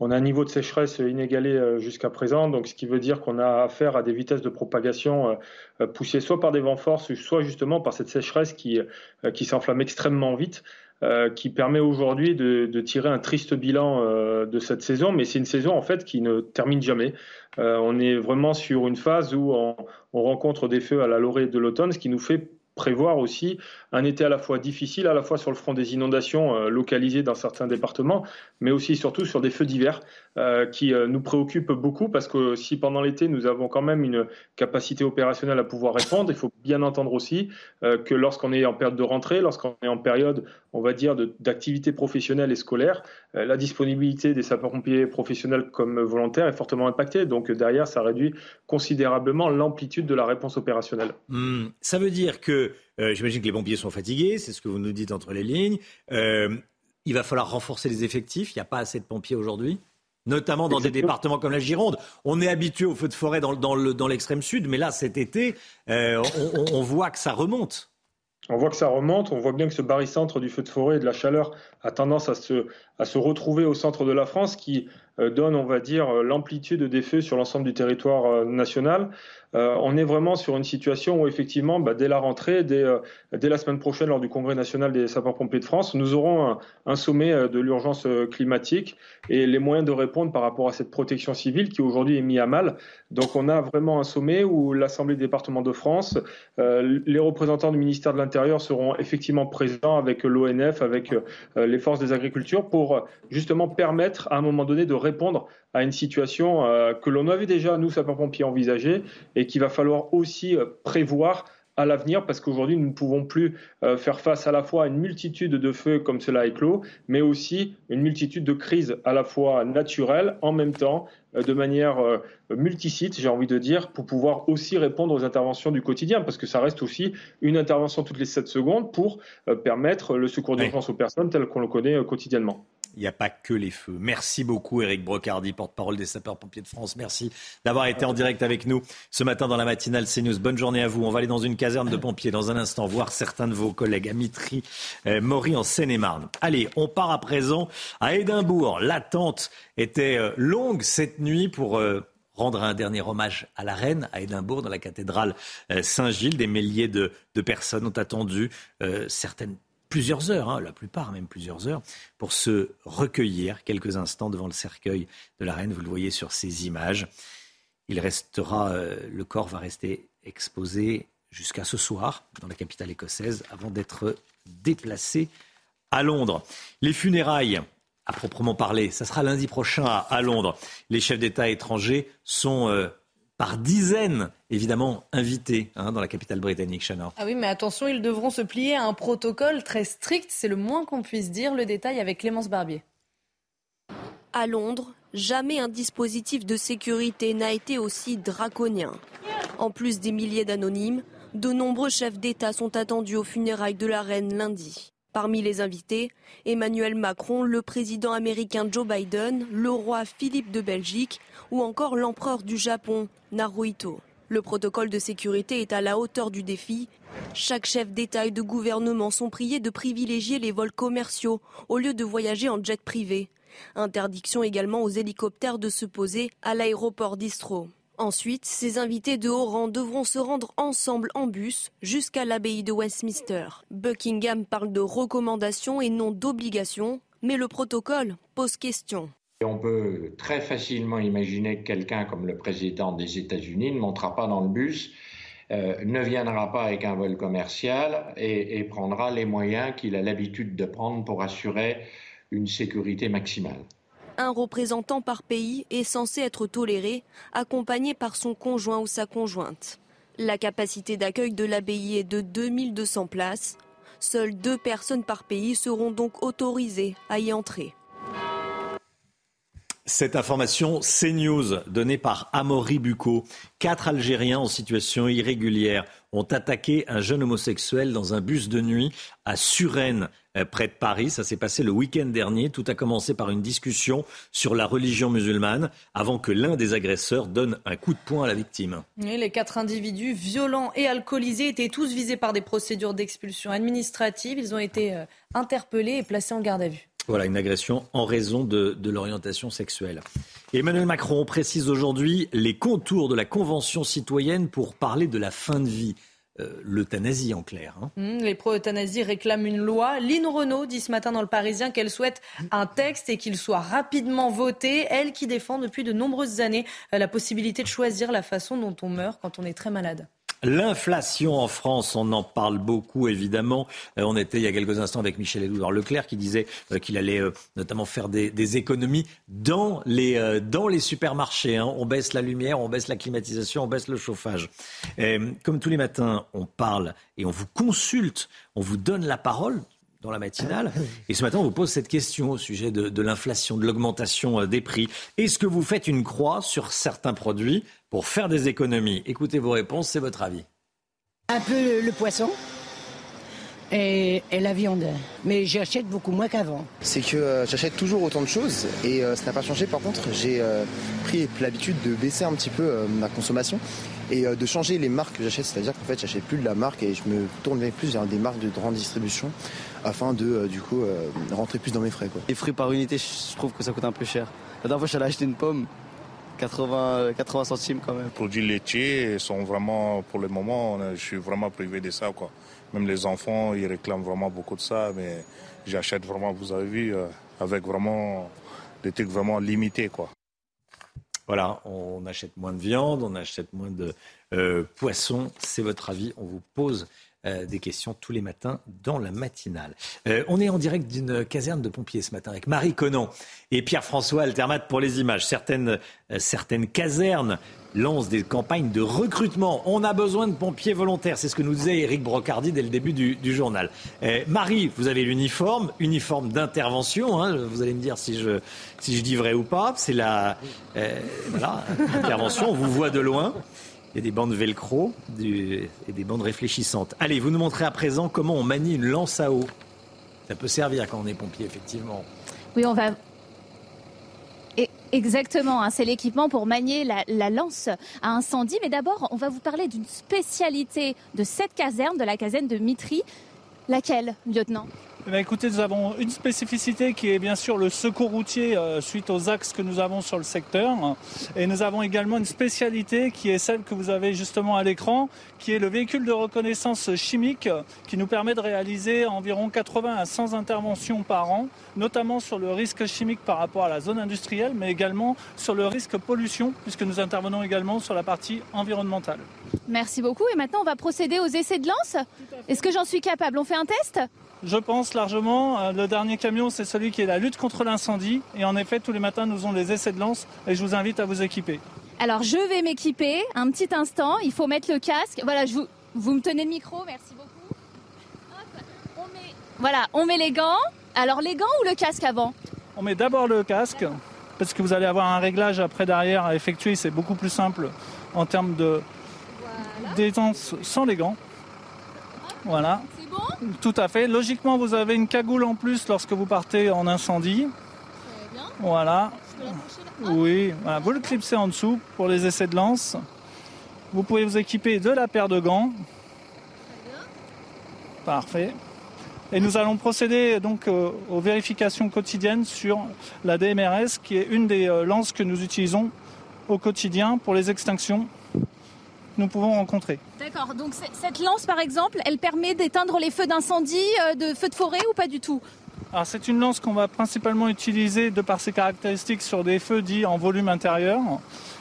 on a un niveau de sécheresse inégalé euh, jusqu'à présent, donc ce qui veut dire qu'on a affaire à des vitesses de propagation euh, euh, poussées soit par des vents forts, soit justement par cette sécheresse qui, qui s'enflamme extrêmement vite. qui permet aujourd'hui de, tirer un triste bilan de cette saison, mais c'est une saison en fait qui ne termine jamais. on est vraiment sur une phase où on, on rencontre des feux à la lorée de l'automne, ce qui nous fait prévoir aussi un été à la fois difficile, à la fois sur le front des inondations euh, localisées dans certains départements, mais aussi surtout sur des feux d'hiver euh, qui euh, nous préoccupent beaucoup parce que si pendant l'été nous avons quand même une capacité opérationnelle à pouvoir répondre, il faut bien entendre aussi que lorsqu'on est en période de rentrée, lorsqu'on est en période, on va dire, d'activité professionnelle et scolaire, la disponibilité des sapeurs-pompiers professionnels comme volontaires est fortement impactée. Donc derrière, ça réduit considérablement l'amplitude de la réponse opérationnelle. Hmm. ça veut dire que euh, j'imagine que les pompiers sont fatigués, c'est ce que vous nous dites entre les lignes. Euh, il va falloir renforcer les effectifs. Il n'y a pas assez de pompiers aujourd'hui notamment dans des départements comme la Gironde. On est habitué aux feux de forêt dans, l'extrême sud, mais là, cet été, euh, on, voit que ça remonte. On voit que ça remonte, on voit bien que ce barycentre du feu de forêt et de la chaleur a tendance à se, à se retrouver au centre de la France, qui donne, on va dire, l'amplitude des feux sur l'ensemble du territoire national. Euh, on est vraiment sur une situation où effectivement, bah, dès la rentrée, euh, dès, la semaine prochaine, lors du Congrès national des sapeurs-pompiers de France, nous aurons un, sommet euh, de l'urgence climatique et les moyens de répondre par rapport à cette protection civile qui aujourd'hui est mise à mal. Donc on a vraiment un sommet où l'Assemblée des départements de France, les représentants du ministère de l'Intérieur seront effectivement présents avec l'ONF, avec les forces des agricultures pour justement permettre à un moment donné de répondre à une situation que l'on avait déjà, nous, sapeurs-pompiers, envisagée et qu'il va falloir aussi euh, prévoir à l'avenir parce qu'aujourd'hui nous ne pouvons plus euh, faire face à la fois à une multitude de feux comme cela est clos, mais aussi une multitude de crises à la fois naturelles en même temps euh, de manière multisite, j'ai envie de dire, pour pouvoir aussi répondre aux interventions du quotidien, parce que ça reste aussi une intervention toutes les 7 secondes pour permettre le secours d'urgence aux personnes tel qu'on le connaît quotidiennement. Il n'y a pas que les feux. Merci beaucoup, Eric Brocardi, porte-parole des sapeurs-pompiers de France. Merci d'avoir été en direct avec nous ce matin dans la matinale CNews. Bonne journée à vous. On va aller dans une caserne de pompiers dans un instant, voir certains de vos collègues à Mitry, euh, Maury en Seine-et-Marne. Allez, on part à présent à Édimbourg. L'attente était euh, longue cette nuit pour. Euh, rendre un dernier hommage à la reine à Édimbourg, dans la cathédrale Saint-Gilles. Des milliers de, personnes ont attendu, certaines plusieurs heures, hein, la plupart même plusieurs heures, pour se recueillir quelques instants devant le cercueil de la reine. Vous le voyez sur ces images. Il restera, euh, le corps va rester exposé jusqu'à ce soir dans la capitale écossaise avant d'être déplacé à Londres. Les funérailles, à proprement parler, ça sera lundi prochain à, Londres. Les chefs d'État étrangers sont euh, par dizaines, évidemment, invités hein, dans la capitale britannique, Chana. Ah oui, mais attention, ils devront se plier à un protocole très strict, c'est le moins qu'on puisse dire. Le détail avec Clémence Barbier. À Londres, jamais un dispositif de sécurité n'a été aussi draconien. En plus des milliers d'anonymes, de nombreux chefs d'État sont attendus aux funérailles de la reine lundi. Parmi les invités, Emmanuel Macron, le président américain Joe Biden, le roi Philippe de Belgique ou encore l'empereur du Japon, Naruhito. Le protocole de sécurité est à la hauteur du défi. Chaque chef d'État et de gouvernement sont priés de privilégier les vols commerciaux au lieu de voyager en jet privé. Interdiction également aux hélicoptères de se poser à l'aéroport d'Istro. Ensuite, ces invités de haut rang devront se rendre ensemble en bus jusqu'à l'abbaye de Westminster. Buckingham parle de recommandations et non d'obligations, mais le protocole pose question. On peut très facilement imaginer que quelqu'un comme le président des États-Unis ne montera pas dans le bus, euh, ne viendra pas avec un vol commercial et, et prendra les moyens qu'il a l'habitude de prendre pour assurer une sécurité maximale. Un représentant par pays est censé être toléré, accompagné par son conjoint ou sa conjointe. La capacité d'accueil de l'abbaye est de 2200 places. Seules deux personnes par pays seront donc autorisées à y entrer. Cette information CNews donnée par Amaury Bucco. Quatre Algériens en situation irrégulière ont attaqué un jeune homosexuel dans un bus de nuit à Suresnes, près de Paris. Ça s'est passé le week-end dernier. Tout a commencé par une discussion sur la religion musulmane avant que l'un des agresseurs donne un coup de poing à la victime. les quatre individus violents et alcoolisés étaient tous visés par des procédures d'expulsion administrative. Ils ont été euh, interpellés et placés en garde à vue. Voilà, une agression en raison de, l'orientation sexuelle. Emmanuel Macron précise aujourd'hui les contours de la Convention citoyenne pour parler de la fin de vie. Euh, l'euthanasie en clair. Hein. Mmh, les pro-euthanasie réclament une loi. Lynn Renault dit ce matin dans le Parisien qu'elle souhaite un texte et qu'il soit rapidement voté. Elle qui défend depuis de nombreuses années euh, la possibilité de choisir la façon dont on meurt quand on est très malade. L'inflation en France, on en parle beaucoup évidemment. Euh, on était il y a quelques instants avec Michel-Édouard Leclerc qui disait euh, qu'il allait euh, notamment faire des, économies dans les, dans les supermarchés. Hein. On baisse la lumière, on baisse la climatisation, on baisse le chauffage. comme tous les matins, on parle et on vous consulte, on vous donne la parole dans la matinale. Et ce matin, on vous pose cette question au sujet de, de l'inflation, de l'augmentation des prix. Est-ce que vous faites une croix sur certains produits pour faire des économies? Écoutez vos réponses, c'est votre avis. Un peu le, poisson. Et, la viande. Mais j'achète beaucoup moins qu'avant. C'est que euh, j'achète toujours autant de choses et euh, ça n'a pas changé. Par contre, j'ai euh, pris l'habitude de baisser un petit peu ma consommation et de changer les marques que j'achète. C'est-à-dire qu'en fait, j'achète plus de la marque et je me tourne plus vers des marques de grande distribution afin de, du coup, rentrer plus dans mes frais. Quoi. Les fruits par unité, je trouve que ça coûte un peu cher. La dernière fois, j'allais acheter une pomme. 80, 80 centimes quand même. Les produits laitiers sont vraiment, pour le moment, je suis vraiment privé de ça. Quoi. Même les enfants, ils réclament vraiment beaucoup de ça, mais j'achète vraiment, vous avez vu, euh, avec vraiment des trucs vraiment limités. Quoi. Voilà, on achète moins de viande, on achète moins de euh, poissons. C'est votre avis, on vous pose euh, des questions tous les matins dans la matinale. Euh, on est en direct d'une caserne de pompiers ce matin avec Marie Conan et Pierre-François Altermat pour les images. Certaines, euh, certaines casernes lancent des campagnes de recrutement. On a besoin de pompiers volontaires. C'est ce que nous disait Eric Brocardi dès le début du, journal. Marie, vous avez l'uniforme, uniforme d'intervention. Hein. vous allez me dire si je, si je dis vrai ou pas. C'est la voilà, intervention. On vous voit de loin. Il y a des bandes velcro et des bandes réfléchissantes. Allez, vous nous montrez à présent comment on manie une lance à eau. Ça peut servir quand on est pompier, effectivement. Oui, on va Exactement, hein, c'est l'équipement pour manier la, lance à incendie. Mais d'abord, on va vous parler d'une spécialité de cette caserne, de la caserne de Mitry. Laquelle, lieutenant? Eh écoutez, nous avons une spécificité qui est bien sûr le secours routier euh, suite aux axes que nous avons sur le secteur. Et nous avons également une spécialité qui est celle que vous avez justement à l'écran, qui est le véhicule de reconnaissance chimique qui nous permet de réaliser environ 80 à 100 interventions par an, notamment sur le risque chimique par rapport à la zone industrielle, mais également sur le risque pollution, puisque nous intervenons également sur la partie environnementale. Merci beaucoup. Et maintenant, on va procéder aux essais de lance. Est-ce que j'en suis capable? On fait un test? Je pense largement. Euh, le dernier camion, c'est celui qui est la lutte contre l'incendie. Et en effet, tous les matins, nous avons les essais de lance et je vous invite à vous équiper. Alors, je vais m'équiper. Un petit instant. Il faut mettre le casque. Voilà, je vous, vous me tenez le micro. Merci beaucoup. on met, voilà, on met les gants. Alors, les gants ou le casque avant? On met d'abord le casque parce que vous allez avoir un réglage après derrière à effectuer. C'est beaucoup plus simple en termes de détente sans les gants. Voilà. Tout à fait. Logiquement, vous avez une cagoule en plus lorsque vous partez en incendie. Voilà. Oui, vous le clipsez en dessous pour les essais de lance. Vous pouvez vous équiper de la paire de gants. Parfait. Et nous allons procéder donc euh, aux vérifications quotidiennes sur la DMRS, qui est une des euh, lances que nous utilisons au quotidien pour les extinctions nous pouvons rencontrer. D'accord, donc cette lance par exemple, elle permet d'éteindre les feux d'incendie, euh, de feux de forêt ou pas du tout? Alors c'est une lance qu'on va principalement utiliser de par ses caractéristiques sur des feux dits en volume intérieur,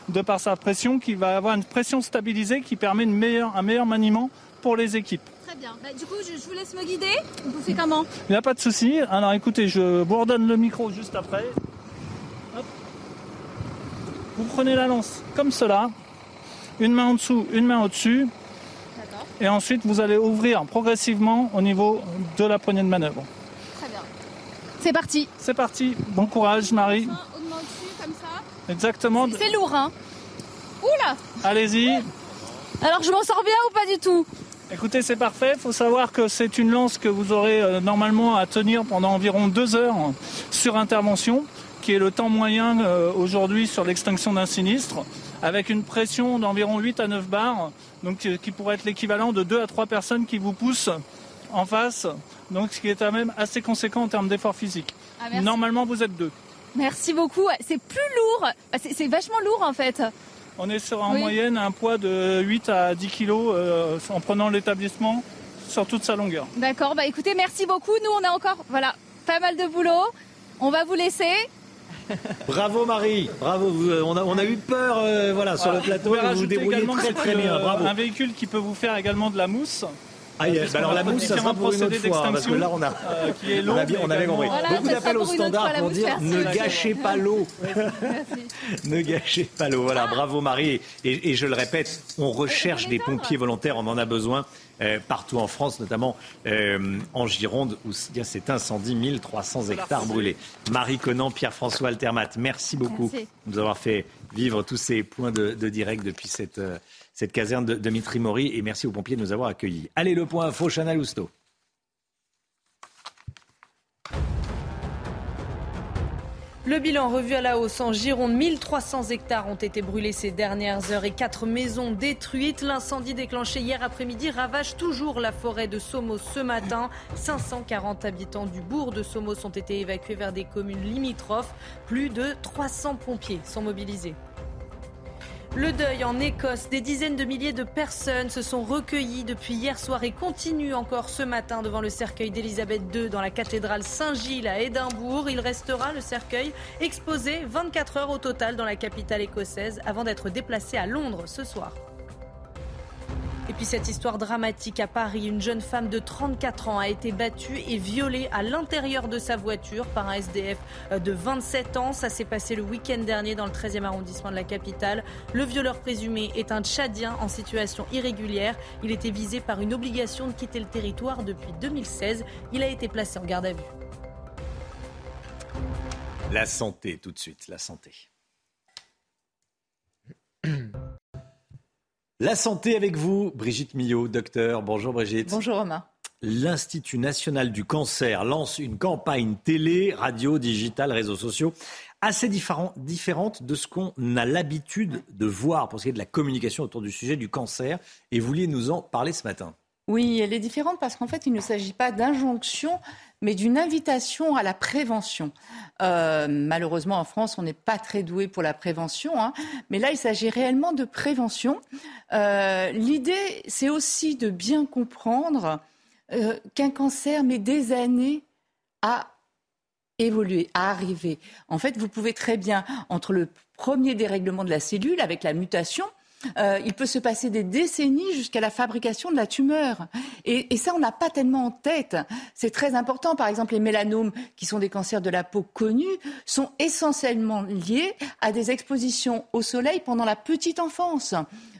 de par sa pression qui va avoir une pression stabilisée qui permet une meilleure, un meilleur maniement pour les équipes. Très bien. Bah, du coup, je, vous laisse me guider. Vous faites comment? Il n'y a pas de souci. Alors écoutez, je vous redonne le micro juste après. Vous prenez la lance comme cela, une main en dessous, une main au-dessus. Et ensuite, vous allez ouvrir progressivement au niveau de la poignée de manœuvre. C'est parti. C'est parti. Bon courage, Marie. Exactement. C'est lourd, hein Oula Allez-y. Alors, je m'en sors bien ou pas du tout? Écoutez, c'est parfait. Il faut savoir que c'est une lance que vous aurez euh, normalement à tenir pendant environ deux heures sur intervention, qui est le temps moyen euh, aujourd'hui sur l'extinction d'un sinistre, avec une pression d'environ 8 à 9 bars, donc qui pourrait être l'équivalent de 2 à 3 personnes qui vous poussent en face donc ce qui est quand même assez conséquent en termes d'effort physique. Ah, Normalement, vous êtes deux. Merci beaucoup. C'est plus lourd. Bah, c'est vachement lourd en fait. On est sur en moyenne un poids de 8 à 10 kilos euh, en prenant l'établissement sur toute sa longueur. D'accord. Bah écoutez, merci beaucoup. Nous, on a encore voilà pas mal de boulot. On va vous laisser. Bravo Marie, bravo. Euh, on a, on a eu peur euh, voilà, sur le plateau. Vous vous débrouillez très très bien. Bravo. Un véhicule qui peut vous faire également de la mousse. Ah, bah alors la mousse, ça sera pour une autre fois, parce que là, on a, euh, qui est long, on, a bien, on avait compris. Beaucoup d'appels au standard pour dire ne gâchez pas l'eau. ne gâchez pas l'eau. Voilà, bravo Marie. Et, et, je le répète, on recherche des pompiers volontaires, on en a besoin. Euh, partout en France, notamment euh, en Gironde, où il y a cet incendie, 1300 hectares brûlés. Marie Conan, Pierre-François Altermat, merci beaucoup de nous avoir fait vivre tous ces points de, de direct depuis cette, euh, cette caserne de, de Mitri Mori. Et merci aux pompiers de nous avoir accueillis. Allez, le point info, Chana Lousteau. Le bilan revu à la hausse en Gironde, 1300 hectares ont été brûlés ces dernières heures et quatre maisons détruites. L'incendie déclenché hier après-midi ravage toujours la forêt de Somos ce matin. 540 habitants du bourg de Somos ont été évacués vers des communes limitrophes. Plus de 300 pompiers sont mobilisés. Le deuil en Écosse, des dizaines de milliers de personnes se sont recueillies depuis hier soir et continuent encore ce matin devant le cercueil d'Élisabeth II dans la cathédrale Saint-Gilles à Édimbourg. Il restera le cercueil exposé 24 heures au total dans la capitale écossaise avant d'être déplacé à Londres ce soir. Et puis cette histoire dramatique à Paris, une jeune femme de 34 ans a été battue et violée à l'intérieur de sa voiture par un SDF de 27 ans. Ça s'est passé le week-end dernier dans le 13e arrondissement de la capitale. Le violeur présumé est un Tchadien en situation irrégulière. Il était visé par une obligation de quitter le territoire depuis 2016. Il a été placé en garde à vue. La santé, tout de suite, la santé. La santé avec vous, Brigitte Millot, docteur. Bonjour Brigitte. Bonjour Romain. L'Institut national du cancer lance une campagne télé, radio, digitale, réseaux sociaux assez différente de ce qu'on a l'habitude de voir pour ce qui est de la communication autour du sujet du cancer. Et vous vouliez nous en parler ce matin. Oui, elle est différente parce qu'en fait, il ne s'agit pas d'injonction, mais d'une invitation à la prévention. Euh, malheureusement, en France, on n'est pas très doué pour la prévention, hein. mais là, il s'agit réellement de prévention. Euh, l'idée, c'est aussi de bien comprendre euh, qu'un cancer met des années à évoluer, à arriver. En fait, vous pouvez très bien, entre le premier dérèglement de la cellule avec la mutation, euh, il peut se passer des décennies jusqu'à la fabrication de la tumeur. Et, ça, on n'a pas tellement en tête. C'est très important. Par exemple, les mélanomes, qui sont des cancers de la peau connus, sont essentiellement liés à des expositions au soleil pendant la petite enfance.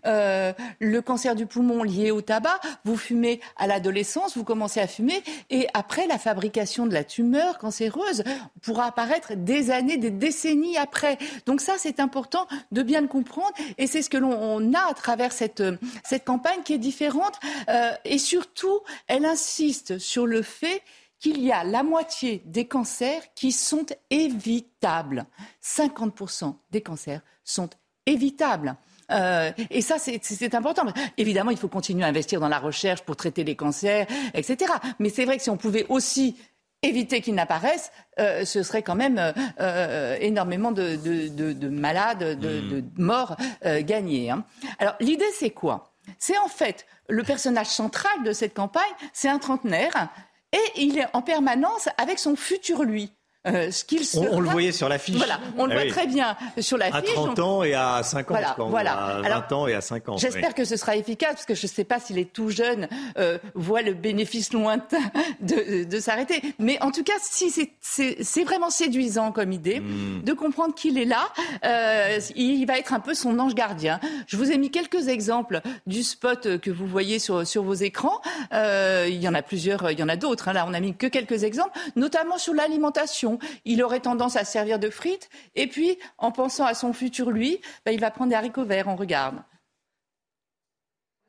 Euh, le cancer du poumon lié au tabac, vous fumez à l'adolescence, vous commencez à fumer, et après la fabrication de la tumeur cancéreuse pourra apparaître des années, des décennies après. Donc ça, c'est important de bien le comprendre, et c'est ce que l'on a à travers cette, cette campagne qui est différente, euh, et surtout, elle insiste sur le fait qu'il y a la moitié des cancers qui sont évitables. 50% des cancers sont évitables. Euh, et ça, c'est important. Évidemment, il faut continuer à investir dans la recherche pour traiter les cancers, etc. Mais c'est vrai que si on pouvait aussi éviter qu'ils n'apparaissent, euh, ce serait quand même euh, euh, énormément de, malades, de, hmm. morts gagnés. Hein. Alors l'idée, c'est quoi? C'est en fait le personnage central de cette campagne, c'est un trentenaire, et il est en permanence avec son futur lui. Euh, ce qu'il on, le voyait sur l'affiche. Voilà, on le ah voit très bien sur l'affiche. À 30 ans et à 50 ans. Voilà, À 20 ans et à 50 ans. J'espère que ce sera efficace, parce que je ne sais pas si les tout jeunes euh, voient le bénéfice lointain de, de s'arrêter. Mais en tout cas, si c'est vraiment séduisant comme idée hmm. de comprendre qu'il est là, euh, il va être un peu son ange gardien. Je vous ai mis quelques exemples du spot que vous voyez sur, sur vos écrans. Il y en a plusieurs, il y en a d'autres. Hein. Là, on a mis que quelques exemples, notamment sur l'alimentation il aurait tendance à servir de frites. Et puis, en pensant à son futur lui, bah, il va prendre des haricots verts. On regarde.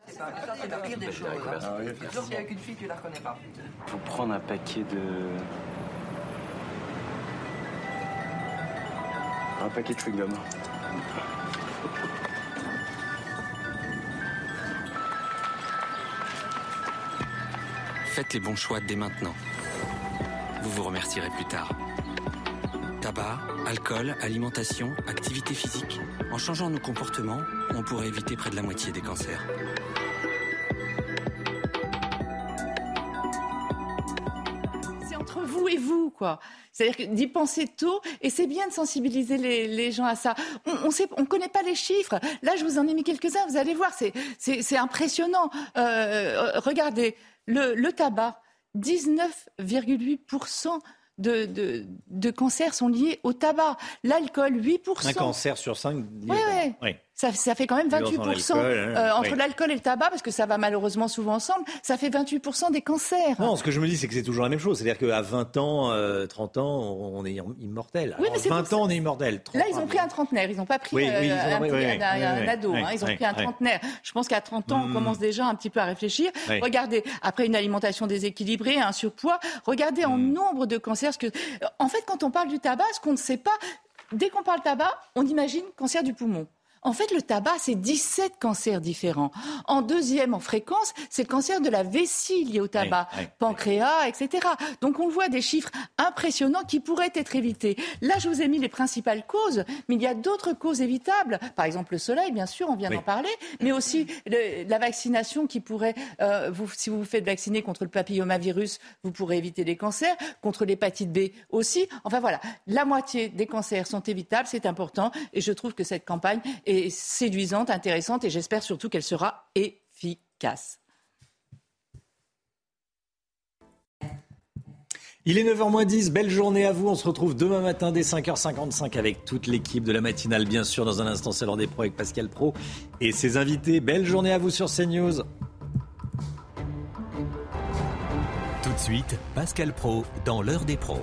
C'est la pire des choses. Hein. avec une fille, tu la reconnais pas. Pour prendre un paquet de. Un paquet de chewing-gum. Faites les bons choix dès maintenant. Vous vous remercierez plus tard. Tabac, alcool, alimentation, activité physique. En changeant nos comportements, on pourrait éviter près de la moitié des cancers. C'est entre vous et vous, quoi. C'est-à-dire d'y penser tôt, et c'est bien de sensibiliser les, gens à ça. On ne on connaît pas les chiffres. Là, je vous en ai mis quelques-uns, vous allez voir, c'est impressionnant. Euh, regardez, le tabac, 19,8% de, de, de, cancers sont liés au tabac. L'alcool, 8%. Un cancer sur 5 Oui, oui ça, fait quand même 28% hein. euh, entre l'alcool et le tabac, parce que ça va malheureusement souvent ensemble, ça fait 28% des cancers. Non, ce que je me dis, c'est que c'est toujours la même chose. C'est-à-dire qu'à 20 ans, 30 euh, ans, on est immortel. Oui, mais 20 ans, on est immortel. Là, ils ont pris un trentenaire, ils n'ont pas pris un, ado, hein. ils ont pris un trentenaire. Je pense qu'à 30 ans, on mm. commence déjà un petit peu à réfléchir. Regardez, après une alimentation déséquilibrée, un surpoids, regardez en mm. nombre de cancers. Que... En fait, quand on parle du tabac, ce qu'on ne sait pas, dès qu'on parle tabac, on imagine cancer du poumon. En fait, le tabac, c'est 17 cancers différents. En deuxième en fréquence, c'est le cancer de la vessie lié au tabac, pancréas, etc. Donc on voit des chiffres impressionnants qui pourraient être évités. Là, je vous ai mis les principales causes, mais il y a d'autres causes évitables. Par exemple, le soleil, bien sûr, on vient d'en parler, mais aussi la vaccination qui pourrait, euh, vous, si vous vous faites vacciner contre le papillomavirus, vous pourrez éviter les cancers, contre l'hépatite B aussi. Enfin voilà, la moitié des cancers sont évitables, c'est important, et je trouve que cette campagne est séduisante, intéressante et j'espère surtout qu'elle sera efficace. Il est 9h10, belle journée à vous. On se retrouve demain matin dès 5h55 avec toute l'équipe de la matinale, bien sûr. Dans un instant, c'est l'heure des pros avec Pascal Pro et ses invités. Belle journée à vous sur CNews. Tout de suite, Pascal Pro dans l'heure des pros.